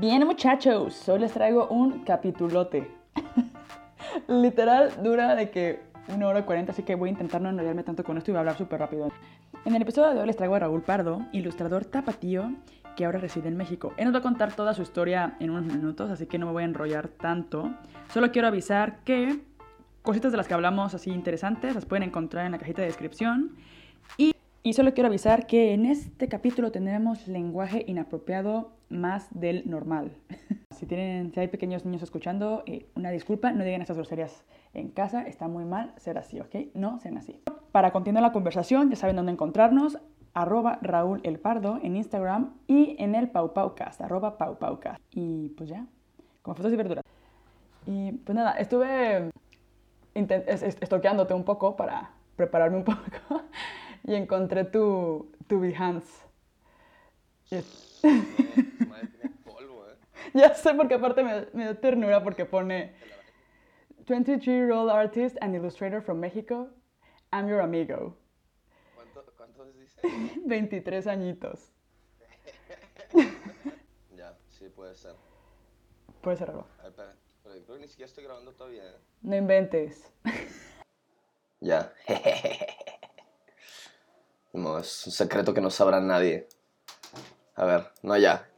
Bien muchachos, hoy les traigo un capitulote. Literal dura de que una hora cuarenta, así que voy a intentar no enrollarme tanto con esto y voy a hablar súper rápido. En el episodio de hoy les traigo a Raúl Pardo, ilustrador tapatío que ahora reside en México. Él nos va a contar toda su historia en unos minutos, así que no me voy a enrollar tanto. Solo quiero avisar que cositas de las que hablamos así interesantes las pueden encontrar en la cajita de descripción. Y, y solo quiero avisar que en este capítulo tendremos lenguaje inapropiado más del normal. si, tienen, si hay pequeños niños escuchando, eh, una disculpa, no digan estas groserías en casa, está muy mal ser así, ¿ok? No sean así. Para continuar la conversación, ya saben dónde encontrarnos, arroba Raúl El Pardo en Instagram y en el Pau Paucast, arroba Pau Paucast. Y pues ya, como frutas y verduras. Y pues nada, estuve estoqueándote un poco para prepararme un poco y encontré tu, tu Behance. polvo, ¿eh? Ya sé, porque aparte me, me dio ternura porque pone 23-year-old artist and illustrator from Mexico. I'm your amigo. ¿Cuánto, ¿Cuántos dice? 23 añitos. ya, sí, puede ser. Puede ser algo. A ver, espera, pero yo creo que ni siquiera estoy grabando todavía. ¿eh? No inventes. Ya. No, es un secreto que no sabrá nadie. A ver, no, ya.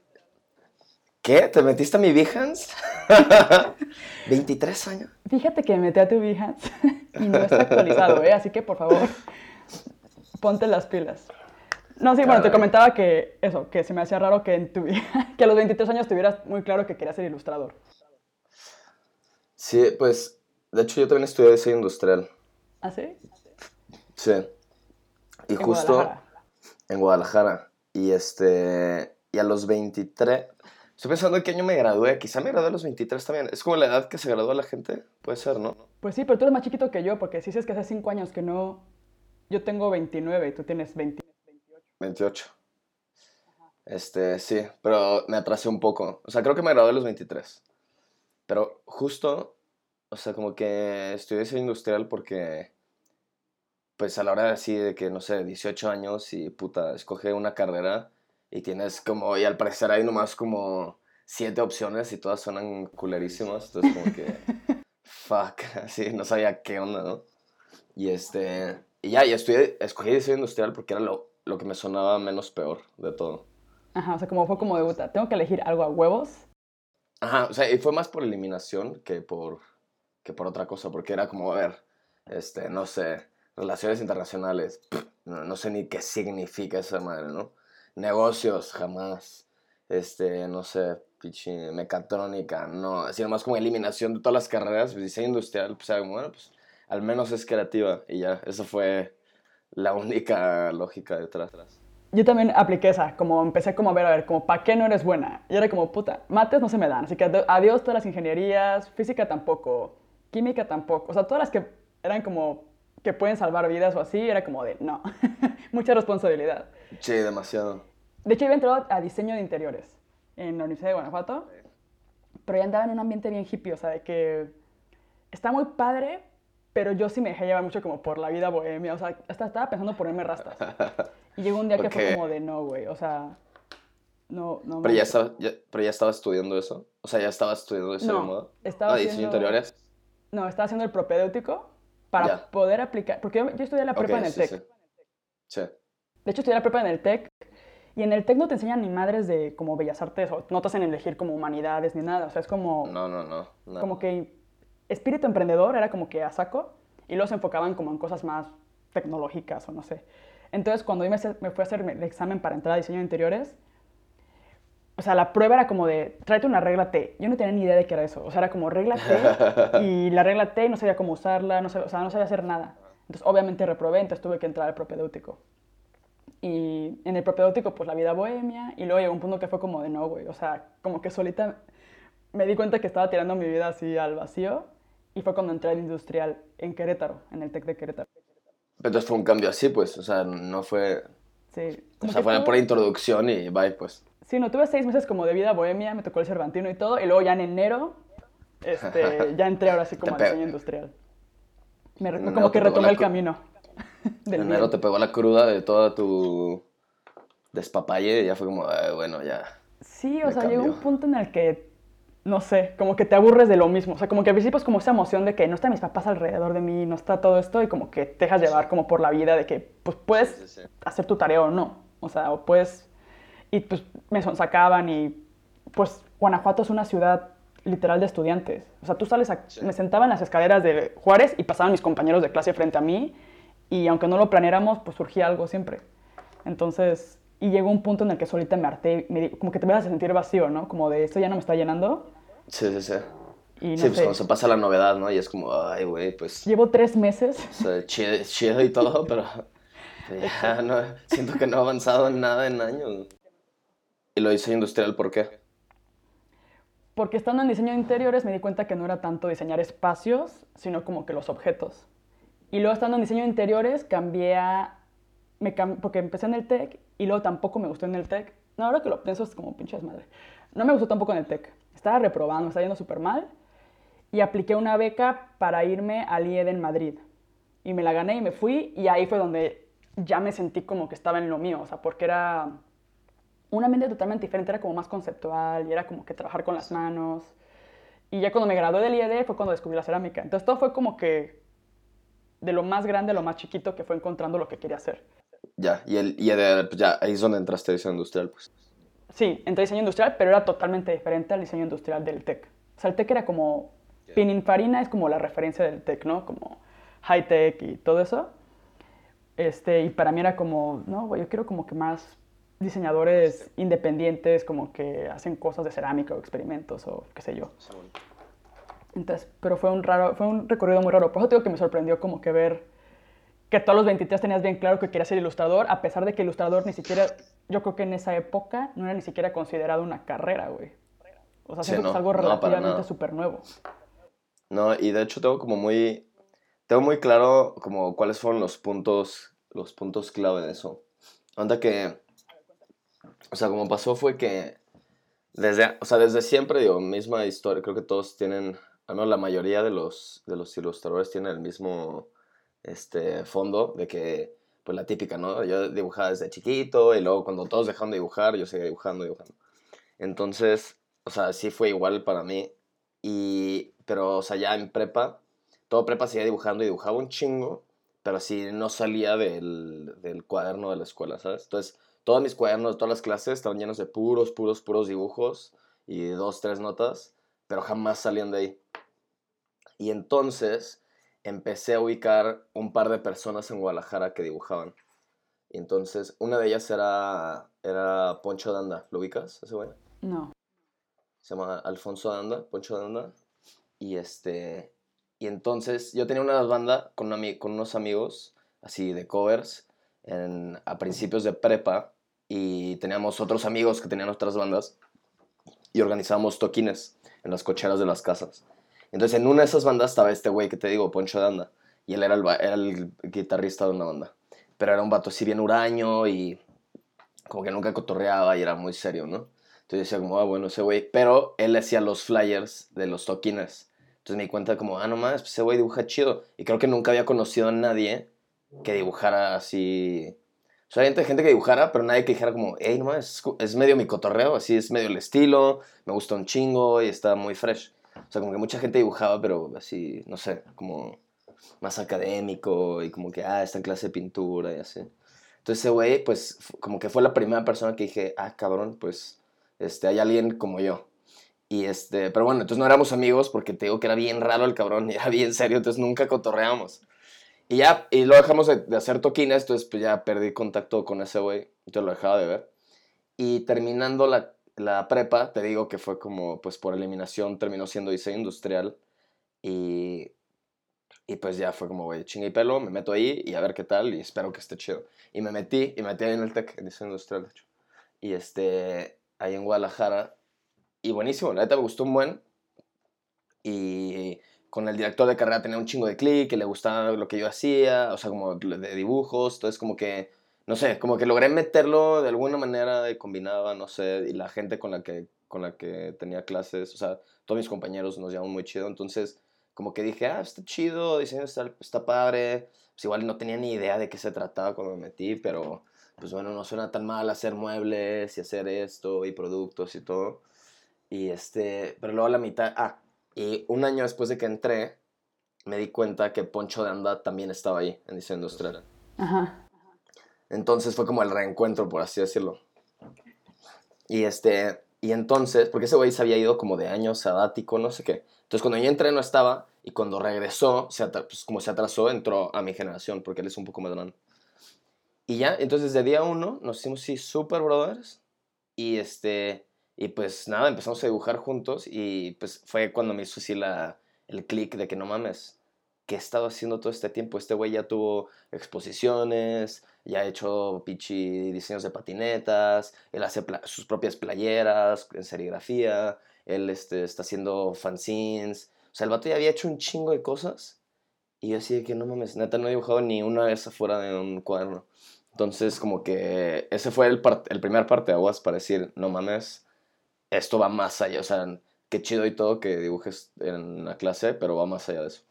¿Qué? ¿Te metiste a mi Behance? 23 años. Fíjate que me metí a tu Behance y no está actualizado, ¿eh? Así que por favor, ponte las pilas. No, sí, bueno, te comentaba que eso, que se me hacía raro que, en tu, que a los 23 años tuvieras muy claro que querías ser ilustrador. Sí, pues, de hecho yo también estudié diseño industrial. ¿Ah, sí? Sí. Y En justo Guadalajara. en Guadalajara. Y este. Y a los 23. Estoy pensando en qué año me gradué. Quizá me gradué a los 23 también. Es como la edad que se gradúa la gente. Puede ser, ¿no? Pues sí, pero tú eres más chiquito que yo, porque si dices que hace 5 años que no... Yo tengo 29 y tú tienes 20. 28. Este, sí, pero me atrasé un poco. O sea, creo que me gradué a los 23. Pero justo, o sea, como que estudié diseño industrial porque, pues a la hora así de que, no sé, 18 años y puta, escoge una carrera y tienes como, y al parecer hay nomás como siete opciones y todas suenan culerísimas. Entonces, como que, fuck, así, no sabía qué onda, ¿no? Y este, y ya, y estudié, escogí diseño industrial porque era lo, lo que me sonaba menos peor de todo. Ajá, o sea, como fue como de puta, tengo que elegir algo a huevos. Ajá, o sea, y fue más por eliminación que por, que por otra cosa, porque era como, a ver, este, no sé, relaciones internacionales, pff, no, no sé ni qué significa esa madre, ¿no? Negocios, jamás, este, no sé, pinche mecatrónica, no, así nomás como eliminación de todas las carreras, pues diseño industrial, pues, bueno, pues, al menos es creativa, y ya, eso fue la única lógica detrás. Yo también apliqué esa, como empecé como a ver, a ver, como, ¿para qué no eres buena? Y era como, puta, mates no se me dan, así que adiós todas las ingenierías, física tampoco, química tampoco, o sea, todas las que eran como que pueden salvar vidas o así, era como de, no, mucha responsabilidad. Sí, demasiado. De hecho, había entrado a diseño de interiores en la Universidad de Guanajuato, pero ya andaba en un ambiente bien hippie, o sea, de que está muy padre, pero yo sí me dejé llevar mucho como por la vida bohemia, o sea, hasta estaba pensando ponerme rastas. Y llegó un día que fue como de, no, güey, o sea, no, no. Pero ya, manches". estaba, ya- pero ya estaba estudiando eso. O sea, ya estaba estudiando eso No, de moda. estaba ah, diseño haciendo- interiores. No, estaba haciendo el propedéutico para Ya. poder aplicar, porque yo, yo estudié la prepa en el sí, TEC. sí. Sí. De hecho, estudié la prepa en el TEC. Y en el TEC no te enseñan ni madres de como bellas artes o no te hacen elegir como humanidades ni nada. O sea, es como, No, no, no. no. como que espíritu emprendedor era como que a saco y se enfocaban como en cosas más tecnológicas o no sé. Entonces, cuando yo me, me fui a hacer el examen para entrar a diseño de interiores, o sea, la prueba era como de, tráete una regla T. Yo no tenía ni idea de qué era eso. O sea, era como regla T y la regla T no sabía cómo usarla, no sabía, o sea, no sabía hacer nada. Entonces, obviamente reprobé, entonces tuve que entrar al propedéutico. Y en el propedéutico, pues la vida bohemia, y luego llegó un punto que fue como de no, güey. O sea, como que solita me di cuenta que estaba tirando mi vida así al vacío, y fue cuando entré al industrial en Querétaro, en el TEC de Querétaro. Pero fue un cambio así, pues. O sea, no fue. Sí. O sea, fue por introducción y bye, pues. Sí, no, tuve seis meses como de vida bohemia, me tocó el Cervantino y todo, y luego ya en enero, este, ya entré ahora sí como a Te pe- diseño industrial. Me En como que retomé el camino. En enero te pegó la cruda de toda tu despapalle y ya fue como, "Ay, bueno, ya. Sí, o sea, llegó un cambió. punto en el que, no sé, como que te aburres de lo mismo. O sea, como que al principio es como esa emoción de que no están mis papás alrededor de mí, no está todo esto, y como que te dejas llevar como por la vida de que, pues, puedes Sí, sí, sí. hacer tu tarea o no. O sea, o puedes... Y pues me sonsacaban y, pues, Guanajuato es una ciudad literal de estudiantes. O sea, tú sales a... Me sentaba en las escaleras de Juárez y pasaban mis compañeros de clase frente a mí y aunque no lo planeáramos, pues surgía algo siempre. Entonces, y llegó un punto en el que solita me harté, me como que te vas a sentir vacío, ¿no? Como de esto ya no me está llenando Sí, sí, sí. y no sí, pues sé. cuando se pasa la novedad, ¿no? Y es como, ay, güey, pues, Llevo tres meses. o sea, chido, chido y todo, pero pero ya no, siento que no he avanzado en nada en años. Y lo hice industrial, ¿por qué? Porque estando en diseño de interiores me di cuenta que no era tanto diseñar espacios, sino como que los objetos. Y luego estando en diseño de interiores cambié a... Me porque empecé en el TEC y luego tampoco me gustó en el TEC. No, ahora que lo pienso es como pinche madre. No me gustó tampoco en el TEC. Estaba reprobando, estaba yendo súper mal. Y apliqué una beca para irme al IED en Madrid. Y me la gané y me fui y ahí fue donde ya me sentí como que estaba en lo mío. O sea, porque era un ambiente totalmente diferente, era como más conceptual y era como que trabajar con las manos. Y ya cuando me gradué del IED fue cuando descubrí la cerámica. Entonces todo fue como que de lo más grande a lo más chiquito que fue encontrando lo que quería hacer. Ya, y, el, y de- pues ya, ahí es donde entraste a diseño industrial, pues. Sí, entré a diseño industrial, pero era totalmente diferente al diseño industrial del TEC. O sea, el TEC era como... Pininfarina es como la referencia del TEC, ¿no? Como high-tech y todo eso. Este, y para mí era como, no, yo quiero como que más diseñadores independientes, como que hacen cosas de cerámica o experimentos o qué sé yo. Entonces, pero fue un raro, fue un recorrido muy raro. Por eso digo que me sorprendió como que ver que a todos los 23 tenías bien claro que querías ser ilustrador, a pesar de que ilustrador ni siquiera, yo creo que en esa época no era ni siquiera considerado una carrera, güey. O sea, Sí, siento que no, es algo no, relativamente nada. súper nuevo. No, y de hecho tengo como muy, tengo muy claro como cuáles fueron los puntos, los puntos clave de eso. Onda que, o sea, como pasó fue que desde, o sea, desde siempre, digo, misma historia, creo que todos tienen, al menos la mayoría de los, de los ilustradores tienen el mismo, este, fondo de que, pues la típica, ¿no? Yo dibujaba desde chiquito y luego cuando todos dejaron de dibujar, yo seguía dibujando, dibujando. Entonces, o sea, sí fue igual para mí. Y, pero, o sea, ya en prepa, todo prepa seguía dibujando y dibujaba un chingo, pero así no salía del, del cuaderno de la escuela, ¿sabes? Entonces, todos mis cuadernos de todas las clases estaban llenos de puros, puros, puros dibujos y dos, tres notas, pero jamás salían de ahí. Y entonces empecé a ubicar un par de personas en Guadalajara que dibujaban. Y entonces, una de ellas era, era Poncho Danda. ¿Lo ubicas, ese güey? No. se llama Alfonso Danda, Poncho Danda. Y este. Y entonces yo tenía una banda con, una con unos amigos, así de covers, en, a principios de prepa. Y teníamos otros amigos que tenían otras bandas. Y organizábamos toquines en las cocheras de las casas. Entonces en una de esas bandas estaba este güey que te digo, Poncho Danda. Y él era el, era el guitarrista de una banda. Pero era un vato así bien huraño y como que nunca cotorreaba y era muy serio, ¿no? Entonces decía como, ah, bueno, ese güey. Pero él hacía los flyers de los toquines. Entonces me di cuenta como, ah, no más, ese güey dibuja chido. Y creo que nunca había conocido a nadie que dibujara así. O sea, había gente que dibujara, pero nadie que dijera como, hey, no más, es medio mi cotorreo, así es medio el estilo, me gusta un chingo y está muy fresh. O sea, como que mucha gente dibujaba, pero así, no sé, como más académico y como que, ah, está en clase de pintura y así. Entonces ese güey, pues, como que fue la primera persona que dije, ah, cabrón, pues, este, hay alguien como yo. Y este, pero bueno, entonces no éramos amigos porque te digo que era bien raro el cabrón y era bien serio, entonces nunca cotorreamos. Y ya, y lo dejamos de, de hacer toquines, entonces pues ya perdí contacto con ese güey, yo lo dejaba de ver. Y terminando la, la prepa, te digo que fue como, pues por eliminación terminó siendo diseño industrial. Y, y pues ya fue como, güey, chinga y pelo, me meto ahí y a ver qué tal y espero que esté chido. Y me metí, y me metí ahí en el TEC, en diseño industrial, de hecho. Y este, ahí en Guadalajara. Y buenísimo, la neta me gustó un buen. Y con el director de carrera tenía un chingo de clic, que le gustaba lo que yo hacía, o sea, como de dibujos, entonces como que, no sé, como que logré meterlo de alguna manera y combinaba, no sé, y la gente con la que, con la que tenía clases, o sea, todos mis compañeros nos llevaban muy chido, entonces como que dije, ah, está chido, diseño está, está padre, pues igual no tenía ni idea de qué se trataba cuando me metí, pero pues bueno, no suena tan mal hacer muebles y hacer esto y productos y todo. Y este, pero luego a la mitad, ah, y un año después de que entré, me di cuenta que Poncho de Anda también estaba ahí en diseño industrial. Ajá. Entonces fue como el reencuentro, por así decirlo. Y este, y entonces, porque ese güey se había ido como de años sabático, no sé qué. Entonces cuando yo entré no estaba y cuando regresó, se pues, como se atrasó, entró a mi generación porque él es un poco más grande. Y ya, entonces de día uno nos hicimos sí super brothers y este, y pues nada, empezamos a dibujar juntos y pues fue cuando me hizo así la, el click de que no mames, ¿qué he estado haciendo todo este tiempo? Este güey ya tuvo exposiciones, ya ha hecho pichi diseños de patinetas, él hace sus propias playeras en serigrafía, él este, está haciendo fanzines. O sea, el vato ya había hecho un chingo de cosas. Y yo así de que no mames, neta no he dibujado ni una vez afuera de un cuaderno. Entonces, como que ese fue el, el primer parte de aguas para decir, no mames, esto va más allá. O sea, qué chido y todo que dibujes en la clase, pero va más allá de eso.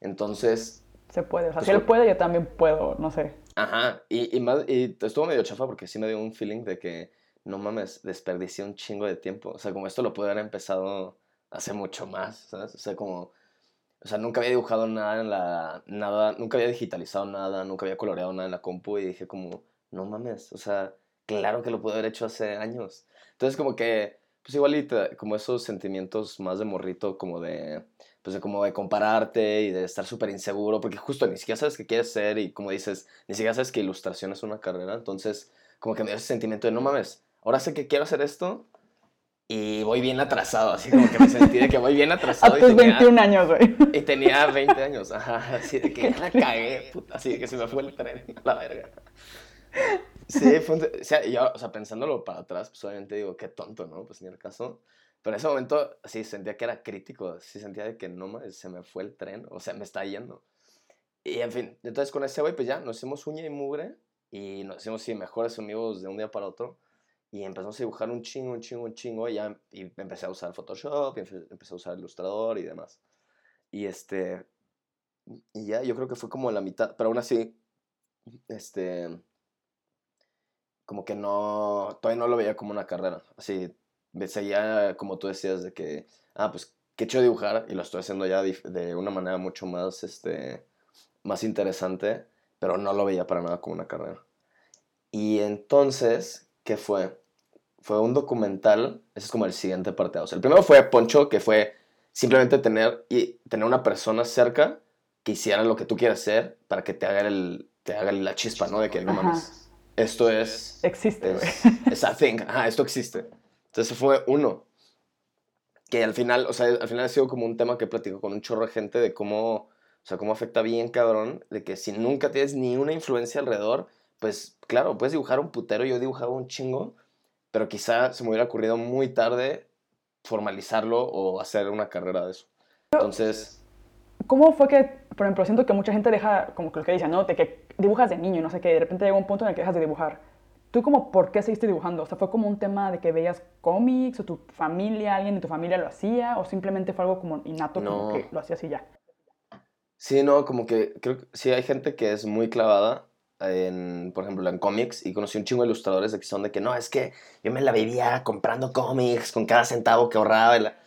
Entonces... Se puede, o sea, pues si él puede, yo también puedo, no sé. Ajá, y, y, más, y estuvo medio chafa porque sí me dio un feeling de que, no mames, desperdicié un chingo de tiempo. O sea, como esto lo pude haber empezado hace mucho más, ¿sabes? O sea, como... O sea, nunca había dibujado nada en la... Nada, nunca había digitalizado nada, nunca había coloreado nada en la compu y dije como, no mames, o sea, claro que lo pude haber hecho hace años. Entonces como que pues igual como esos sentimientos más de morrito, como de, pues de como de compararte y de estar súper inseguro, porque justo ni siquiera sabes qué quieres ser y como dices, ni siquiera sabes que ilustración es una carrera, entonces como que me dio ese sentimiento de, no mames, ahora sé que quiero hacer esto y voy bien atrasado, así como que me sentí de que voy bien atrasado. A tus 21 años, güey. Y tenía 20 años, ajá, así de que la cagué, puta, así de que se me fue el tren, la verga. Sí, fue o, sea, yo, o sea, pensándolo para atrás, pues obviamente digo, qué tonto, ¿no? Pues ni el caso. Pero en ese momento sí sentía que era crítico, sí sentía de que no, se me fue el tren, o sea, me está yendo. Y en fin, entonces con ese güey, pues ya nos hicimos uña y mugre y nos hicimos, sí, mejores amigos de un día para otro. Y empezamos a dibujar un chingo, un chingo, un chingo. Y ya y empecé a usar Photoshop, y empecé a usar Illustrator y demás. Y este. Y ya, yo creo que fue como la mitad. Pero aún así, este como que no, todavía no lo veía como una carrera. Así, seguía como tú decías de que, ah, pues qué hecho dibujar y lo estoy haciendo ya de una manera mucho más, este, más interesante, pero no lo veía para nada como una carrera. Y entonces, ¿qué fue? Fue un documental, ese es como el siguiente parte. O sea, el primero fue Poncho, que fue simplemente tener, y tener una persona cerca que hiciera lo que tú quieras hacer para que te haga, el, te haga la chispa, ¿no? De que no mames esto es... Existe, es, es a thing, ajá, esto existe. Entonces fue uno. Que al final, o sea, al final ha sido como un tema que platico con un chorro de gente de cómo, o sea, cómo afecta bien cabrón, de que si nunca tienes ni una influencia alrededor, pues claro, puedes dibujar un putero, yo dibujaba un chingo, pero quizá se me hubiera ocurrido muy tarde formalizarlo o hacer una carrera de eso. Entonces... ¿Cómo fue que, por ejemplo, siento que mucha gente deja, como que lo que dicen, ¿no? De que dibujas de niño, no sé qué, de repente llega un punto en el que dejas de dibujar. ¿Tú como por qué seguiste dibujando? O sea, ¿fue como un tema de que veías cómics o tu familia, alguien de tu familia lo hacía o simplemente fue algo como innato, como que lo hacías y ya? Sí, no, como que creo que sí hay gente que es muy clavada en, por ejemplo, en cómics y conocí un chingo de ilustradores de que son de que no, es que yo me la vivía comprando cómics con cada centavo que ahorraba. Y la...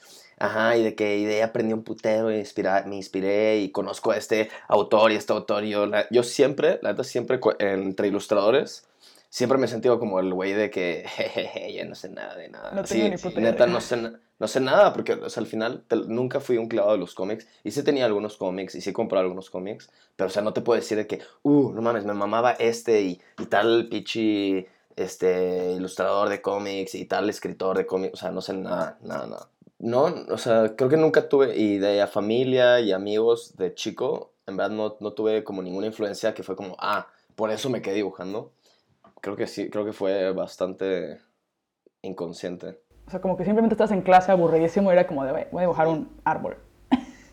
Ajá, y de que y de aprendí un putero, y me inspiré y conozco a este autor y este autor. Y yo, yo siempre, la neta, siempre entre ilustradores, siempre me he sentido como el güey de que, jejeje, ya no sé nada de nada. No tengo ni puta Neta, no sé, no sé nada, porque o sea, al final nunca fui un clavado de los cómics. Y sí tenía algunos cómics, y sí compré algunos cómics, pero o sea, no te puedo decir de que, uh, no mames, me mamaba este y, y tal pichi este ilustrador de cómics y tal escritor de cómics, o sea, no sé nada, nada, nada. No, o sea, creo que nunca tuve, y de familia y amigos de chico, en verdad no, no tuve como ninguna influencia que fue como, ah, por eso me quedé dibujando. Creo que sí, creo que fue bastante inconsciente. O sea, como que simplemente estás en clase aburridísimo y era como de, voy a dibujar un árbol.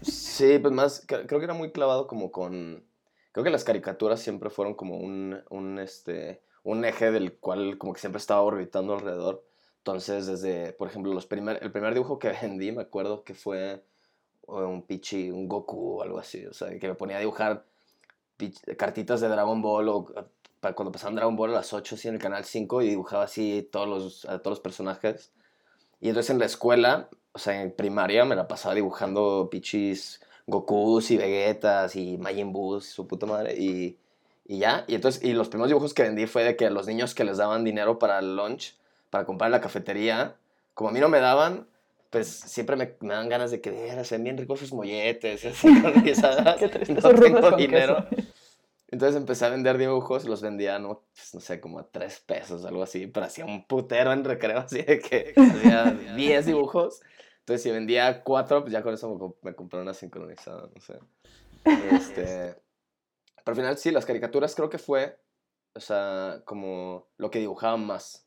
Sí, pues más, creo que era muy clavado como con, creo que las caricaturas siempre fueron como un, un, este, un eje del cual como que siempre estaba orbitando alrededor. Entonces, desde, por ejemplo, los primer, el primer dibujo que vendí, me acuerdo que fue un Pichi, un Goku o algo así. O sea, que me ponía a dibujar cartitas de Dragon Ball o para cuando pasaban Dragon Ball a las 8, así en el canal 5, y dibujaba así todos los, a todos los personajes. Y entonces en la escuela, o sea, en primaria, me la pasaba dibujando pichis Gokus y Vegetas y Majin Buu su puta madre. Y, y ya, y entonces, y los primeros dibujos que vendí fue de que a los niños que les daban dinero para el lunch, para comprar en la cafetería, como a mí no me daban, pues siempre me, me dan ganas de que se ven bien ricos sus molletes, y así, con risadas, Qué triste, no tengo dinero. Entonces empecé a vender dibujos, los vendía, no, pues, no sé, como a tres pesos, algo así, pero hacía un putero en recreo, así de que hacía 10 dibujos. Entonces, si vendía cuatro, pues ya con eso me, me compré una sincronizada, no sé. Este, pero al final, sí, las caricaturas creo que fue, o sea, como lo que dibujaba más.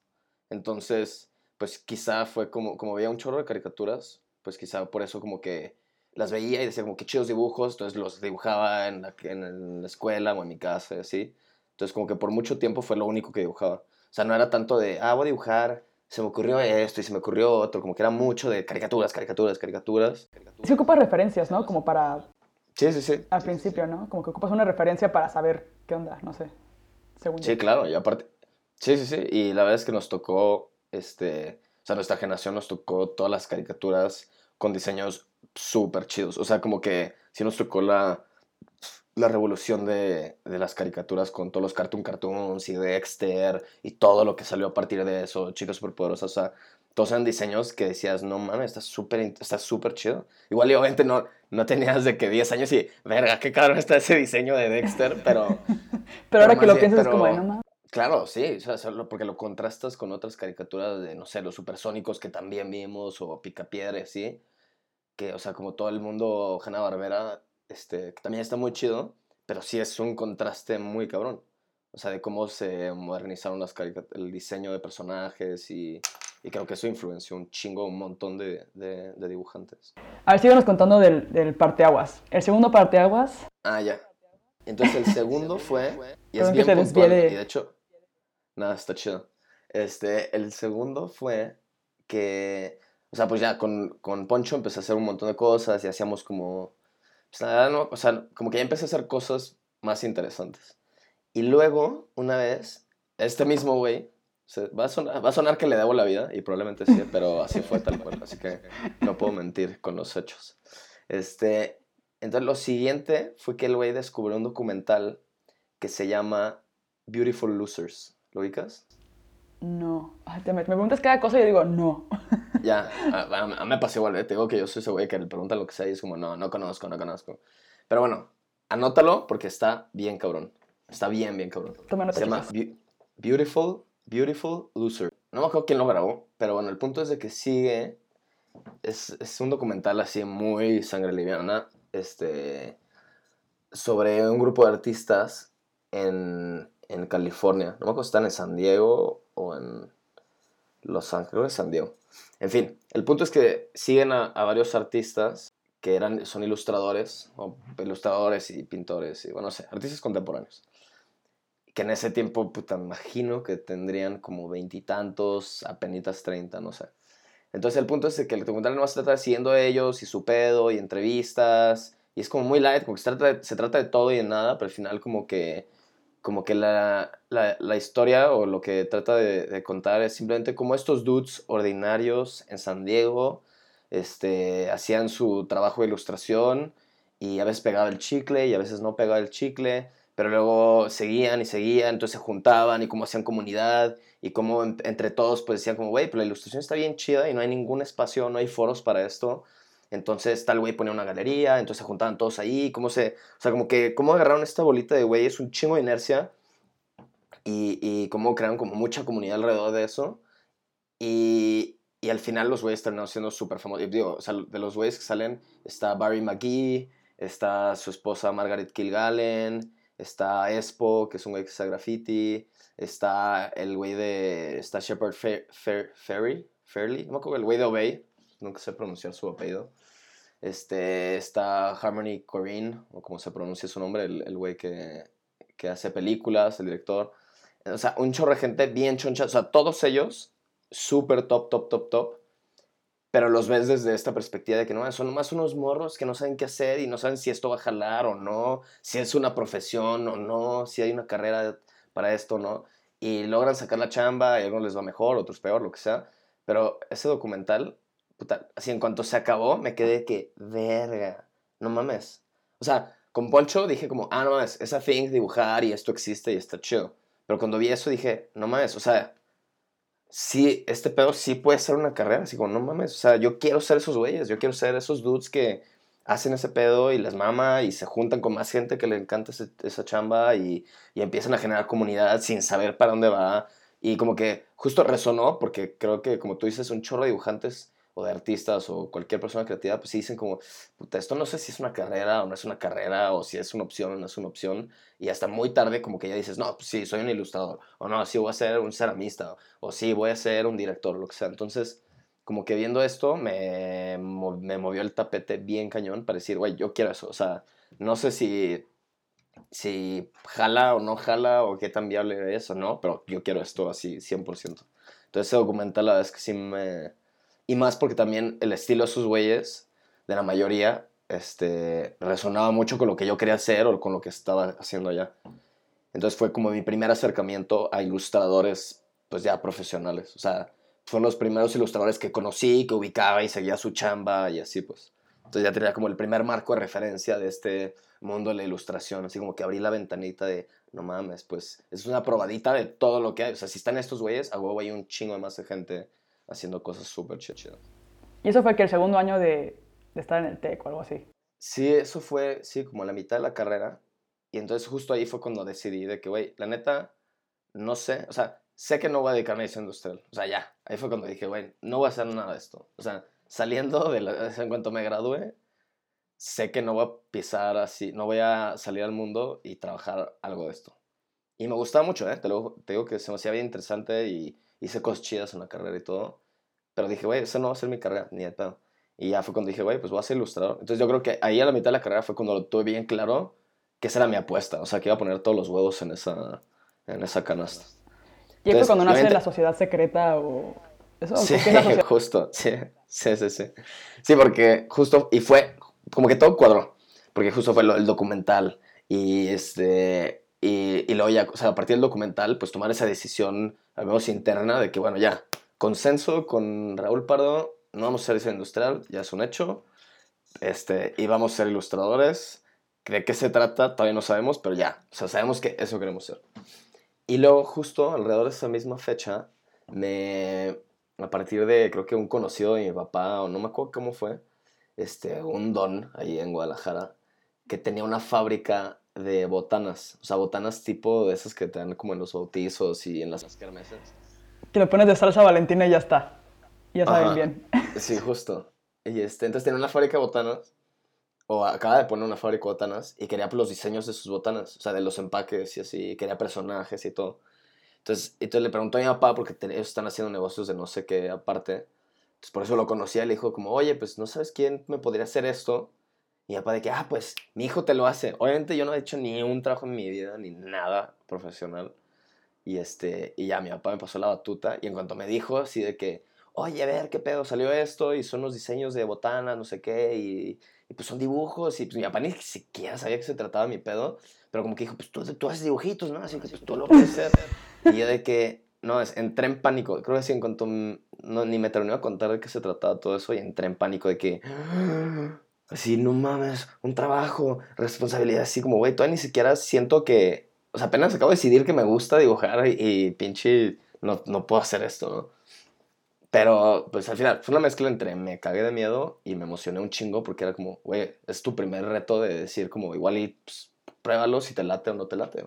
Entonces, pues quizá fue como, como veía un chorro de caricaturas, pues quizá por eso como que las veía y decía como que chidos dibujos, entonces los dibujaba en la, en la escuela o en mi casa y así. Entonces como que por mucho tiempo fue lo único que dibujaba. O sea, no era tanto de, ah, voy a dibujar, se me ocurrió esto y se me ocurrió otro, como que era mucho de caricaturas, caricaturas, caricaturas. Sí ocupas referencias, ¿no? Como para, Sí, sí, sí. al principio, ¿no? Como que ocupas una referencia para saber qué onda, no sé. Según yo. Sí, claro, y aparte, sí, sí, sí, y la verdad es que nos tocó, este, o sea, nuestra generación nos tocó todas las caricaturas con diseños súper chidos, o sea, como que sí nos tocó la, la revolución de, de las caricaturas con todos los Cartoon Cartoons y Dexter y todo lo que salió a partir de eso, Chicas Superpoderosas, o sea, todos eran diseños que decías, no mames, está súper está súper chido. Igual y obviamente no, no tenías de que 10 años y, verga, qué cabrón está ese diseño de Dexter, pero... Pero ahora más que lo piensas es pero- como no mames. Claro, sí, o sea, porque lo contrastas con otras caricaturas de, no sé, los supersónicos que también vimos, o Picapiedra, ¿sí? Que, o sea, como todo el mundo Hanna-Barbera, este, que también está muy chido, pero sí es un contraste muy cabrón. O sea, de cómo se modernizaron las el diseño de personajes y, y creo que eso influenció un chingo, un montón de, de, de dibujantes. A ver, síguenos contando del, del parteaguas. El segundo parteaguas, Ah, ya. Entonces el segundo fue, y es bien puntual, de- y de hecho, nada, está chido. Este, el segundo fue que, o sea, pues ya con, con Poncho empecé a hacer un montón de cosas y hacíamos como, pues nada, no, o sea, como que ya empecé a hacer cosas más interesantes. Y luego, una vez, este mismo güey, se- va, a sonar, va a sonar que le debo la vida, y probablemente sí, pero así fue tal cual, así que no puedo mentir con los hechos. Este, entonces lo siguiente fue que el güey descubrió un documental que se llama Beautiful Losers. ¿Lo ubicas? no. Ay, me, me preguntas cada cosa y yo digo, no. Ya, a, a- a me pasó igual, ¿eh? te digo que yo soy ese güey que le preguntan lo que sea y es como, no, no conozco, no conozco. Pero bueno, anótalo porque está bien cabrón. Está bien, bien cabrón. Toma Se llama. Beau- Beautiful, Beautiful Loser. No me acuerdo quién lo grabó, pero bueno, el punto es de que sigue. Es, es un documental así muy sangre liviana. Este. Sobre un grupo de artistas en, en California. No me acuerdo si están en San Diego o en Los Ángeles. Creo que es San Diego. En fin, el punto es que siguen a, varios artistas que eran, son ilustradores, o ilustradores y pintores, y bueno, no sé, artistas contemporáneos que en ese tiempo, puta, imagino que tendrían como veintitantos, apenitas treinta, no sé. Entonces el punto es que el documental no se trata de siguiendo ellos y su pedo y entrevistas, y es como muy light, como que se trata de, se trata de todo y de nada, pero al final como que, como que la, la, historia o lo que trata de, contar es simplemente como estos dudes ordinarios en San Diego este, hacían su trabajo de ilustración y a veces pegaba el chicle y a veces no pegaba el chicle, pero luego seguían y seguían, entonces se juntaban y cómo hacían comunidad y cómo en- entre todos pues decían como, güey, pero la ilustración está bien chida y no hay ningún espacio, no hay foros para esto. Entonces tal güey ponía una galería, entonces se juntaban todos ahí, cómo se, o sea, como que cómo agarraron esta bolita de güey, es un chingo de inercia y, y cómo crearon como mucha comunidad alrededor de eso. Y, al final los güeyes terminaron siendo súper famosos. De los güeyes que salen está Barry McGee, está su esposa Margaret Kilgallen, está Espo, que es un güey que hace graffiti, está el güey de... está Shepard Fer, Fer- Ferry, Fairley, no me acuerdo, el güey de Obey, nunca sé pronunciar su apellido. Este, está Harmony Corrine, o como se pronuncia su nombre, el el güey que, que hace películas, el director. O sea, un chorro de gente bien choncha. O sea, todos ellos súper top, top, top, top. Pero los ves desde esta perspectiva de que no, son nomás unos morros que no saben qué hacer y no saben si esto va a jalar o no, si es una profesión o no, si hay una carrera para esto, ¿no? Y logran sacar la chamba y a algunos les va mejor, otros peor, lo que sea. Pero ese documental, puta, así en cuanto se acabó, me quedé que, verga, no mames. O sea, con Poncho dije como, ah, no mames, esa thing dibujar y esto existe y está chido. Pero cuando vi eso dije, no mames, o sea, sí, este pedo sí puede ser una carrera. Así como, no mames, o sea, yo quiero ser esos güeyes, yo quiero ser esos dudes que hacen ese pedo y les mama y se juntan con más gente que le encanta esa chamba y, y, empiezan a generar comunidad sin saber para dónde va. Y como que justo resonó porque creo que, como tú dices, un chorro de dibujantes o de artistas o cualquier persona creativa, pues sí dicen como, puta, esto no sé si es una carrera o no es una carrera, o si es una opción o no es una opción, y hasta muy tarde como que ya dices, no, pues sí, soy un ilustrador, o no, sí voy a ser un ceramista, o sí voy a ser un director, lo que sea. Entonces, como que viendo esto, me, me movió el tapete bien cañón para decir, güey, yo quiero eso, o sea, no sé si si jala o no jala o qué tan viable es o no, pero yo quiero esto así 100%. Entonces ese documental la verdad es que sí me, y más porque también el estilo de sus güeyes, de la mayoría, este, resonaba mucho con lo que yo quería hacer o con lo que estaba haciendo allá. Entonces fue como mi primer acercamiento a ilustradores, pues ya profesionales. O sea, fueron los primeros ilustradores que conocí, que ubicaba y seguía su chamba y así pues. Entonces ya tenía como el primer marco de referencia de este mundo de la ilustración. Así como que abrí la ventanita de, no mames, pues es una probadita de todo lo que hay. O sea, si están estos güeyes, a huevo hay un chingo de más de gente haciendo cosas súper chidas. ¿Y eso fue que el segundo año de, de, estar en el TEC o algo así? Sí, eso fue, sí, como la mitad de la carrera. Y entonces justo ahí fue cuando decidí de que, güey, la neta, no sé, o sea, sé que no voy a dedicarme a diseño industrial. O sea, ya, ahí fue cuando dije, güey, no voy a hacer nada de esto. O sea, saliendo de la, en cuanto me gradué, sé que no voy a pisar así, no voy a salir al mundo y trabajar algo de esto. Y me gustaba mucho, ¿eh? Te, lo, te digo que se me hacía bien interesante y hice cosas chidas en la carrera y todo. Pero dije, güey, eso no va a ser mi carrera, ni de pedo. Y ya fue cuando dije, güey, pues voy a ser ilustrador. Entonces yo creo que ahí a la mitad de la carrera fue cuando lo tuve bien claro que esa era mi apuesta. O sea, que iba a poner todos los huevos en esa, en esa canasta. ¿Y esto cuando nace la sociedad secreta o...? ¿Eso? Sí, justo, sí, sí, sí, sí. Sí, porque justo, y fue como que todo cuadró. Porque justo fue el documental y este... Y, y luego ya, o sea, a partir del documental, pues tomar esa decisión, al menos interna, de que, bueno, ya, consenso con Raúl Pardo, no vamos a ser diseño industrial, ya es un hecho, este, y vamos a ser ilustradores. ¿De qué se trata? Todavía no sabemos, pero ya, o sea, sabemos que eso queremos ser. Y luego, justo alrededor de esa misma fecha, me, a partir de, creo que un conocido de mi papá, o no me acuerdo cómo fue, este, un don ahí en Guadalajara, que tenía una fábrica de botanas, o sea, botanas tipo de esas que te dan como en los bautizos y en las kermeses que lo pones de salsa valentina y ya está. Ya saben bien. Sí, justo. Y este, entonces tenía una fábrica de botanas, o acaba de poner una fábrica de botanas, y quería pues, los diseños de sus botanas, o sea, de los empaques y así, quería personajes y todo. Entonces, entonces le preguntó a mi papá, porque ellos están haciendo negocios de no sé qué aparte. Entonces, por eso lo conocía, le dijo como, oye, pues, ¿no sabes quién me podría hacer esto? Y mi papá de que, ah, pues, mi hijo te lo hace. Obviamente yo no he hecho ni un trabajo en mi vida, ni nada profesional. Y, este, y ya mi papá me pasó la batuta y en cuanto me dijo así de que, oye, a ver, ¿qué pedo? Salió esto y son los diseños de botana, no sé qué, y, pues son dibujos y pues mi papá ni siquiera sabía que se trataba mi pedo, pero como que dijo, pues tú, tú haces dibujitos, ¿no? Así que tú lo puedes hacer. y yo de que, no, entré en pánico, creo que así en cuanto, no, ni me terminó a contar de qué se trataba todo eso y entré en pánico de que... Así, no mames, un trabajo, responsabilidad, así como, güey, todavía ni siquiera siento que o sea, apenas acabo de decidir que me gusta dibujar y, pinche no, no, puedo hacer esto. Pero, pues al final, fue una mezcla entre me cagué de miedo y me emocioné un chingo porque era como, güey, es tu primer reto de decir como, igual y pues, pruébalo si te late o no te late,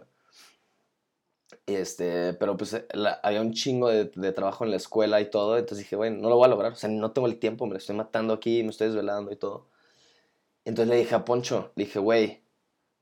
Y este, pero pues había un chingo de, de, trabajo en la escuela y todo, entonces dije, güey, no lo voy a lograr, o sea, no tengo el tiempo, me estoy matando aquí, me estoy desvelando y todo. Entonces le dije a Poncho, le dije, güey,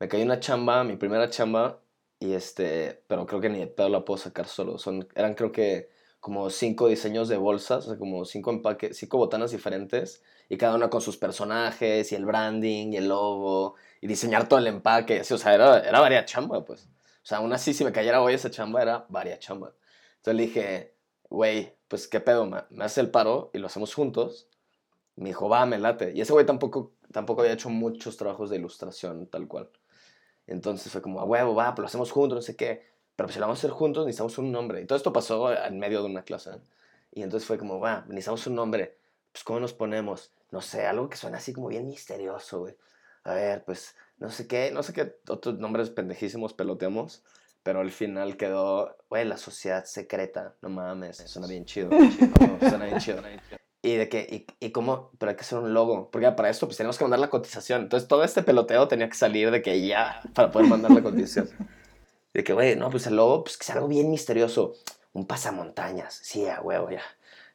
me cayó una chamba, mi primera chamba, y este, pero creo que ni de pedo la puedo sacar solo. Son, eran creo que como cinco diseños de bolsas, o sea, como cinco empaques, cinco botanas diferentes, y cada una con sus personajes, y el branding, y el logo, y diseñar todo el empaque, o sea, era, era varia chamba, pues. O sea, aún así, si me cayera hoy esa chamba, era varia chamba. Entonces le dije, güey, pues qué pedo, me, me hace el paro y lo hacemos juntos. Me dijo, va, me late. Y ese güey tampoco, tampoco había hecho muchos trabajos de ilustración, tal cual. Entonces fue como, a huevo, va, pues lo hacemos juntos, no sé qué. pero pues si lo vamos a hacer juntos, necesitamos un nombre. Y todo esto pasó en medio de una clase. Y entonces fue como, va, necesitamos un nombre. Pues, ¿cómo nos ponemos? No sé, algo que suena así como bien misterioso, güey. A ver, pues, no sé qué, no sé qué otros nombres pendejísimos peloteamos. Pero al final quedó, güey, la sociedad secreta. No mames, suena bien chido. suena bien chido. Y de que, y, y cómo, pero hay que hacer un logo. Porque para esto, pues tenemos que mandar la cotización. Entonces todo este peloteo tenía que salir de que ya, para poder mandar la cotización. De que, güey, no, pues el logo, pues que sea algo bien misterioso. Un pasamontañas. Sí, a huevo, ya.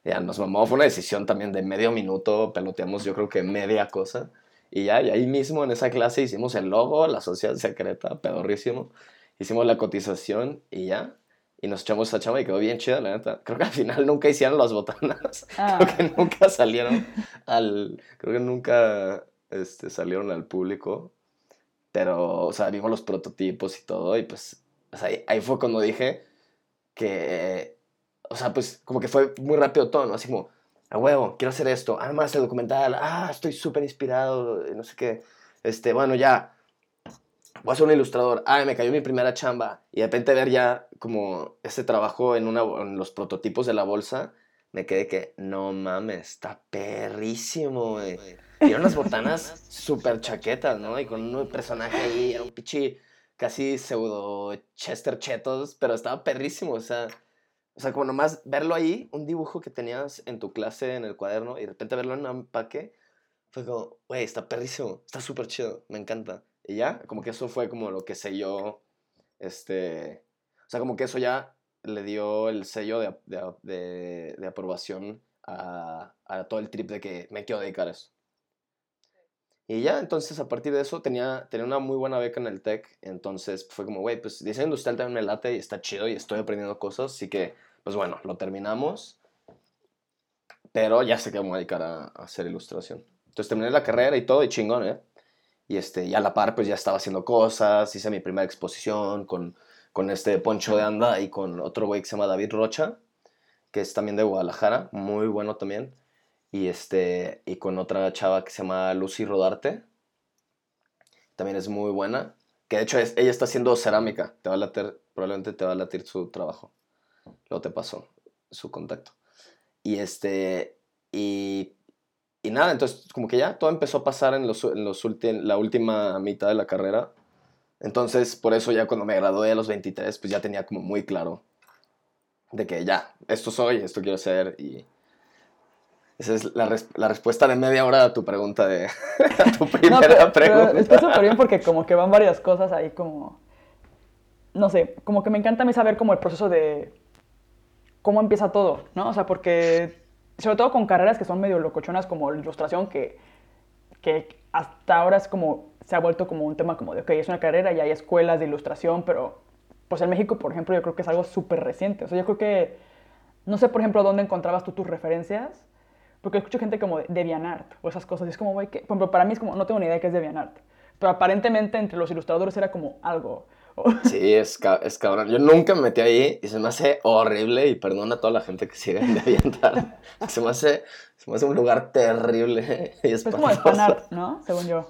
Ya nos mamó. Fue una decisión también de medio minuto. Peloteamos, yo creo que media cosa. Y ya, y ahí mismo en esa clase hicimos el logo, la sociedad secreta, pedorrísimo. Hicimos la cotización y ya. Y nos echamos esa chamba y quedó bien chida, la neta. Creo que al final nunca hicieron las botanas. Creo que Ah. nunca salieron al. Creo que nunca este, salieron al público. Pero, o sea, vimos los prototipos y todo. Y pues, o sea, ahí, ahí fue cuando dije que. O sea, pues, como que fue muy rápido todo, ¿no? Así como, a huevo, quiero hacer esto. Ah, más el documental. Ah, estoy súper inspirado. No sé qué. Este, bueno, ya. Voy a ser un ilustrador. Ah, me cayó mi primera chamba. Y de repente ver ya como ese trabajo en, una, en los prototipos de la bolsa, me quedé que, no mames, está perrísimo, güey. Y eran unas botanas súper chaquetas, ¿no? Y con un personaje ahí, era un pichi casi pseudo Chester Chetos, pero estaba perrísimo, o sea, o sea, como nomás verlo ahí, un dibujo que tenías en tu clase en el cuaderno y de repente verlo en un empaque, fue como, güey, está perrísimo, está súper chido, me encanta. Y ya, como que eso fue como lo que selló, este, o sea, como que eso ya le dio el sello de, de, aprobación a, todo el trip de que me quiero dedicar a eso. Y ya, entonces a partir de eso tenía, tenía una muy buena beca en el TEC, entonces fue como, güey, pues diseño industrial también me late y está chido y estoy aprendiendo cosas, así que, pues bueno, lo terminamos, pero ya sé que me voy a dedicar a hacer ilustración. Entonces terminé la carrera y todo y chingón, ¿eh? Y, este, y a la par, pues ya estaba haciendo cosas, hice mi primera exposición con, con este Poncho de Anda y con otro güey que se llama David Rocha, que es también de Guadalajara, muy bueno también. Y, este, y con otra chava que se llama Lucy Rodarte, también es muy buena. Que de hecho es, ella está haciendo cerámica, te va a latir, probablemente te va a latir su trabajo. Luego te pasó su contacto. Y este, y, y nada, entonces como que ya todo empezó a pasar en, los, en los ulti- la última mitad de la carrera. Entonces, por eso ya cuando me gradué a los 23, pues ya tenía como muy claro de que ya, esto soy, esto quiero ser y esa es la, res- la respuesta de media hora a tu pregunta de a tu No, primera pero, pero pregunta. está súper bien porque como que van varias cosas ahí como... No sé, como que me encanta a mí saber como el proceso de cómo empieza todo, ¿no? O sea, porque sobre todo con carreras que son medio locochonas como la ilustración que, que hasta ahora es como, se ha vuelto como un tema como de, ok, es una carrera y hay escuelas de ilustración, pero pues en México, por ejemplo, yo creo que es algo súper reciente. O sea, yo creo que, no sé, por ejemplo, dónde encontrabas tú tus referencias, porque escucho gente como de DeviantArt o esas cosas, es como, güey, que, para mí es como, no tengo ni idea de qué es DeviantArt, pero aparentemente entre los ilustradores era como algo. Sí, es, es cabrón. Yo nunca me metí ahí y se me hace horrible y perdona a toda la gente que sigue de avientar. Se me hace, se me hace un lugar terrible y Es como de espantoso. fanart, ¿no? Según yo.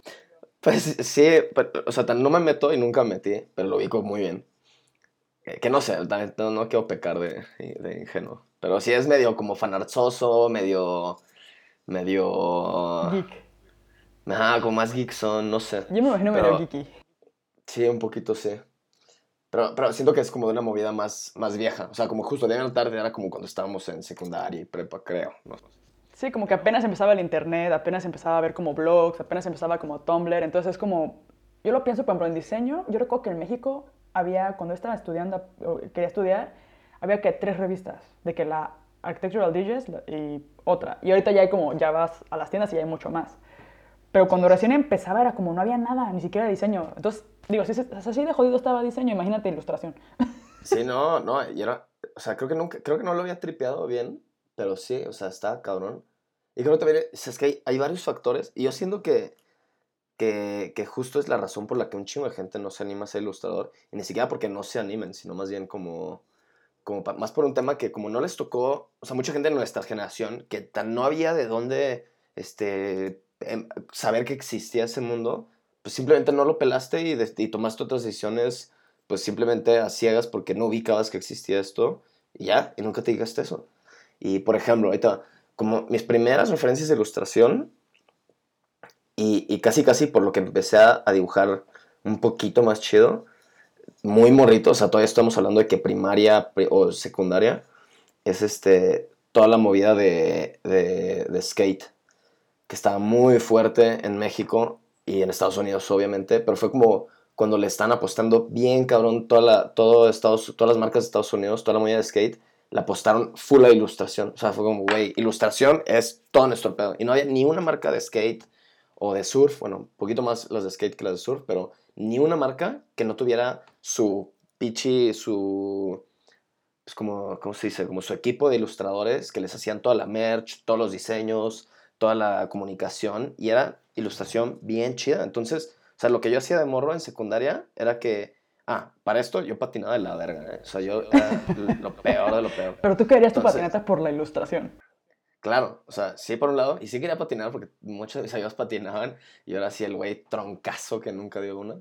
Pues sí, pero, o sea, no me meto y nunca me metí, pero lo ubico muy bien. Que, que no sé, no, no quiero pecar de, de ingenuo. Pero sí es medio como fanarzoso, medio. medio. Geek. Ajá, como más geekson, no sé. Yo me imagino medio geeky. Sí, un poquito sí. Pero, pero siento que es como de una movida más, más vieja. O sea, como justo de la tarde era como cuando estábamos en secundaria y prepa, creo. ¿no? Sí, como que apenas empezaba el internet, apenas empezaba a ver como blogs, apenas empezaba como Tumblr, entonces es como, yo lo pienso, por ejemplo, en diseño, yo recuerdo que en México había, cuando estaba estudiando, quería estudiar, había que tres revistas, de que la Architectural Digest y otra, y ahorita ya hay como, ya vas a las tiendas y ya hay mucho más. Pero cuando recién empezaba era como no había nada, ni siquiera diseño. Entonces, digo, si así de jodido estaba diseño, imagínate ilustración. Sí, no, no, y era, o sea, creo que nunca, creo que no lo había tripeado bien, pero sí, o sea, está cabrón. Y creo también, es que hay, hay varios factores, y yo siento que, que, que justo es la razón por la que un chingo de gente no se anima a ser ilustrador, y ni siquiera porque no se animen, sino más bien como, como pa- más por un tema que como no les tocó, o sea, mucha gente de nuestra generación, que tan no había de dónde, este, em, saber que existía ese mundo, pues simplemente no lo pelaste y, tomaste otras decisiones pues simplemente a ciegas porque no ubicabas que existía esto y ya, y nunca te digaste eso. Y por ejemplo, ahorita, como mis primeras referencias de ilustración y, casi casi por lo que empecé a, a dibujar un poquito más chido, muy morrito, o sea, todavía estamos hablando de que primaria pri- o secundaria es este, toda la movida de, de skate, que estaba muy fuerte en México y en Estados Unidos, obviamente, pero fue como cuando le están apostando bien cabrón toda la, todo Estados, todas las marcas de Estados Unidos, toda la movida de skate, le apostaron full a ilustración. O sea, fue como, güey, ilustración es todo nuestro pedo. Y no había ni una marca de skate o de surf, bueno, un poquito más las de skate que las de surf, pero ni una marca que no tuviera su pichi, su, pues como, ¿cómo se dice? Como su equipo de ilustradores que les hacían toda la merch, todos los diseños, toda la comunicación, y era ilustración bien chida. Entonces, o sea, lo que yo hacía de morro en secundaria era que, ah, para esto yo patinaba de la verga, ¿eh? O sea, yo era lo peor de lo peor. Pero tú querías tu Entonces- patineta por la ilustración. Claro, o sea, sí por un lado, y sí quería patinar porque muchos de mis amigos patinaban y yo era así el güey troncazo que nunca dio una.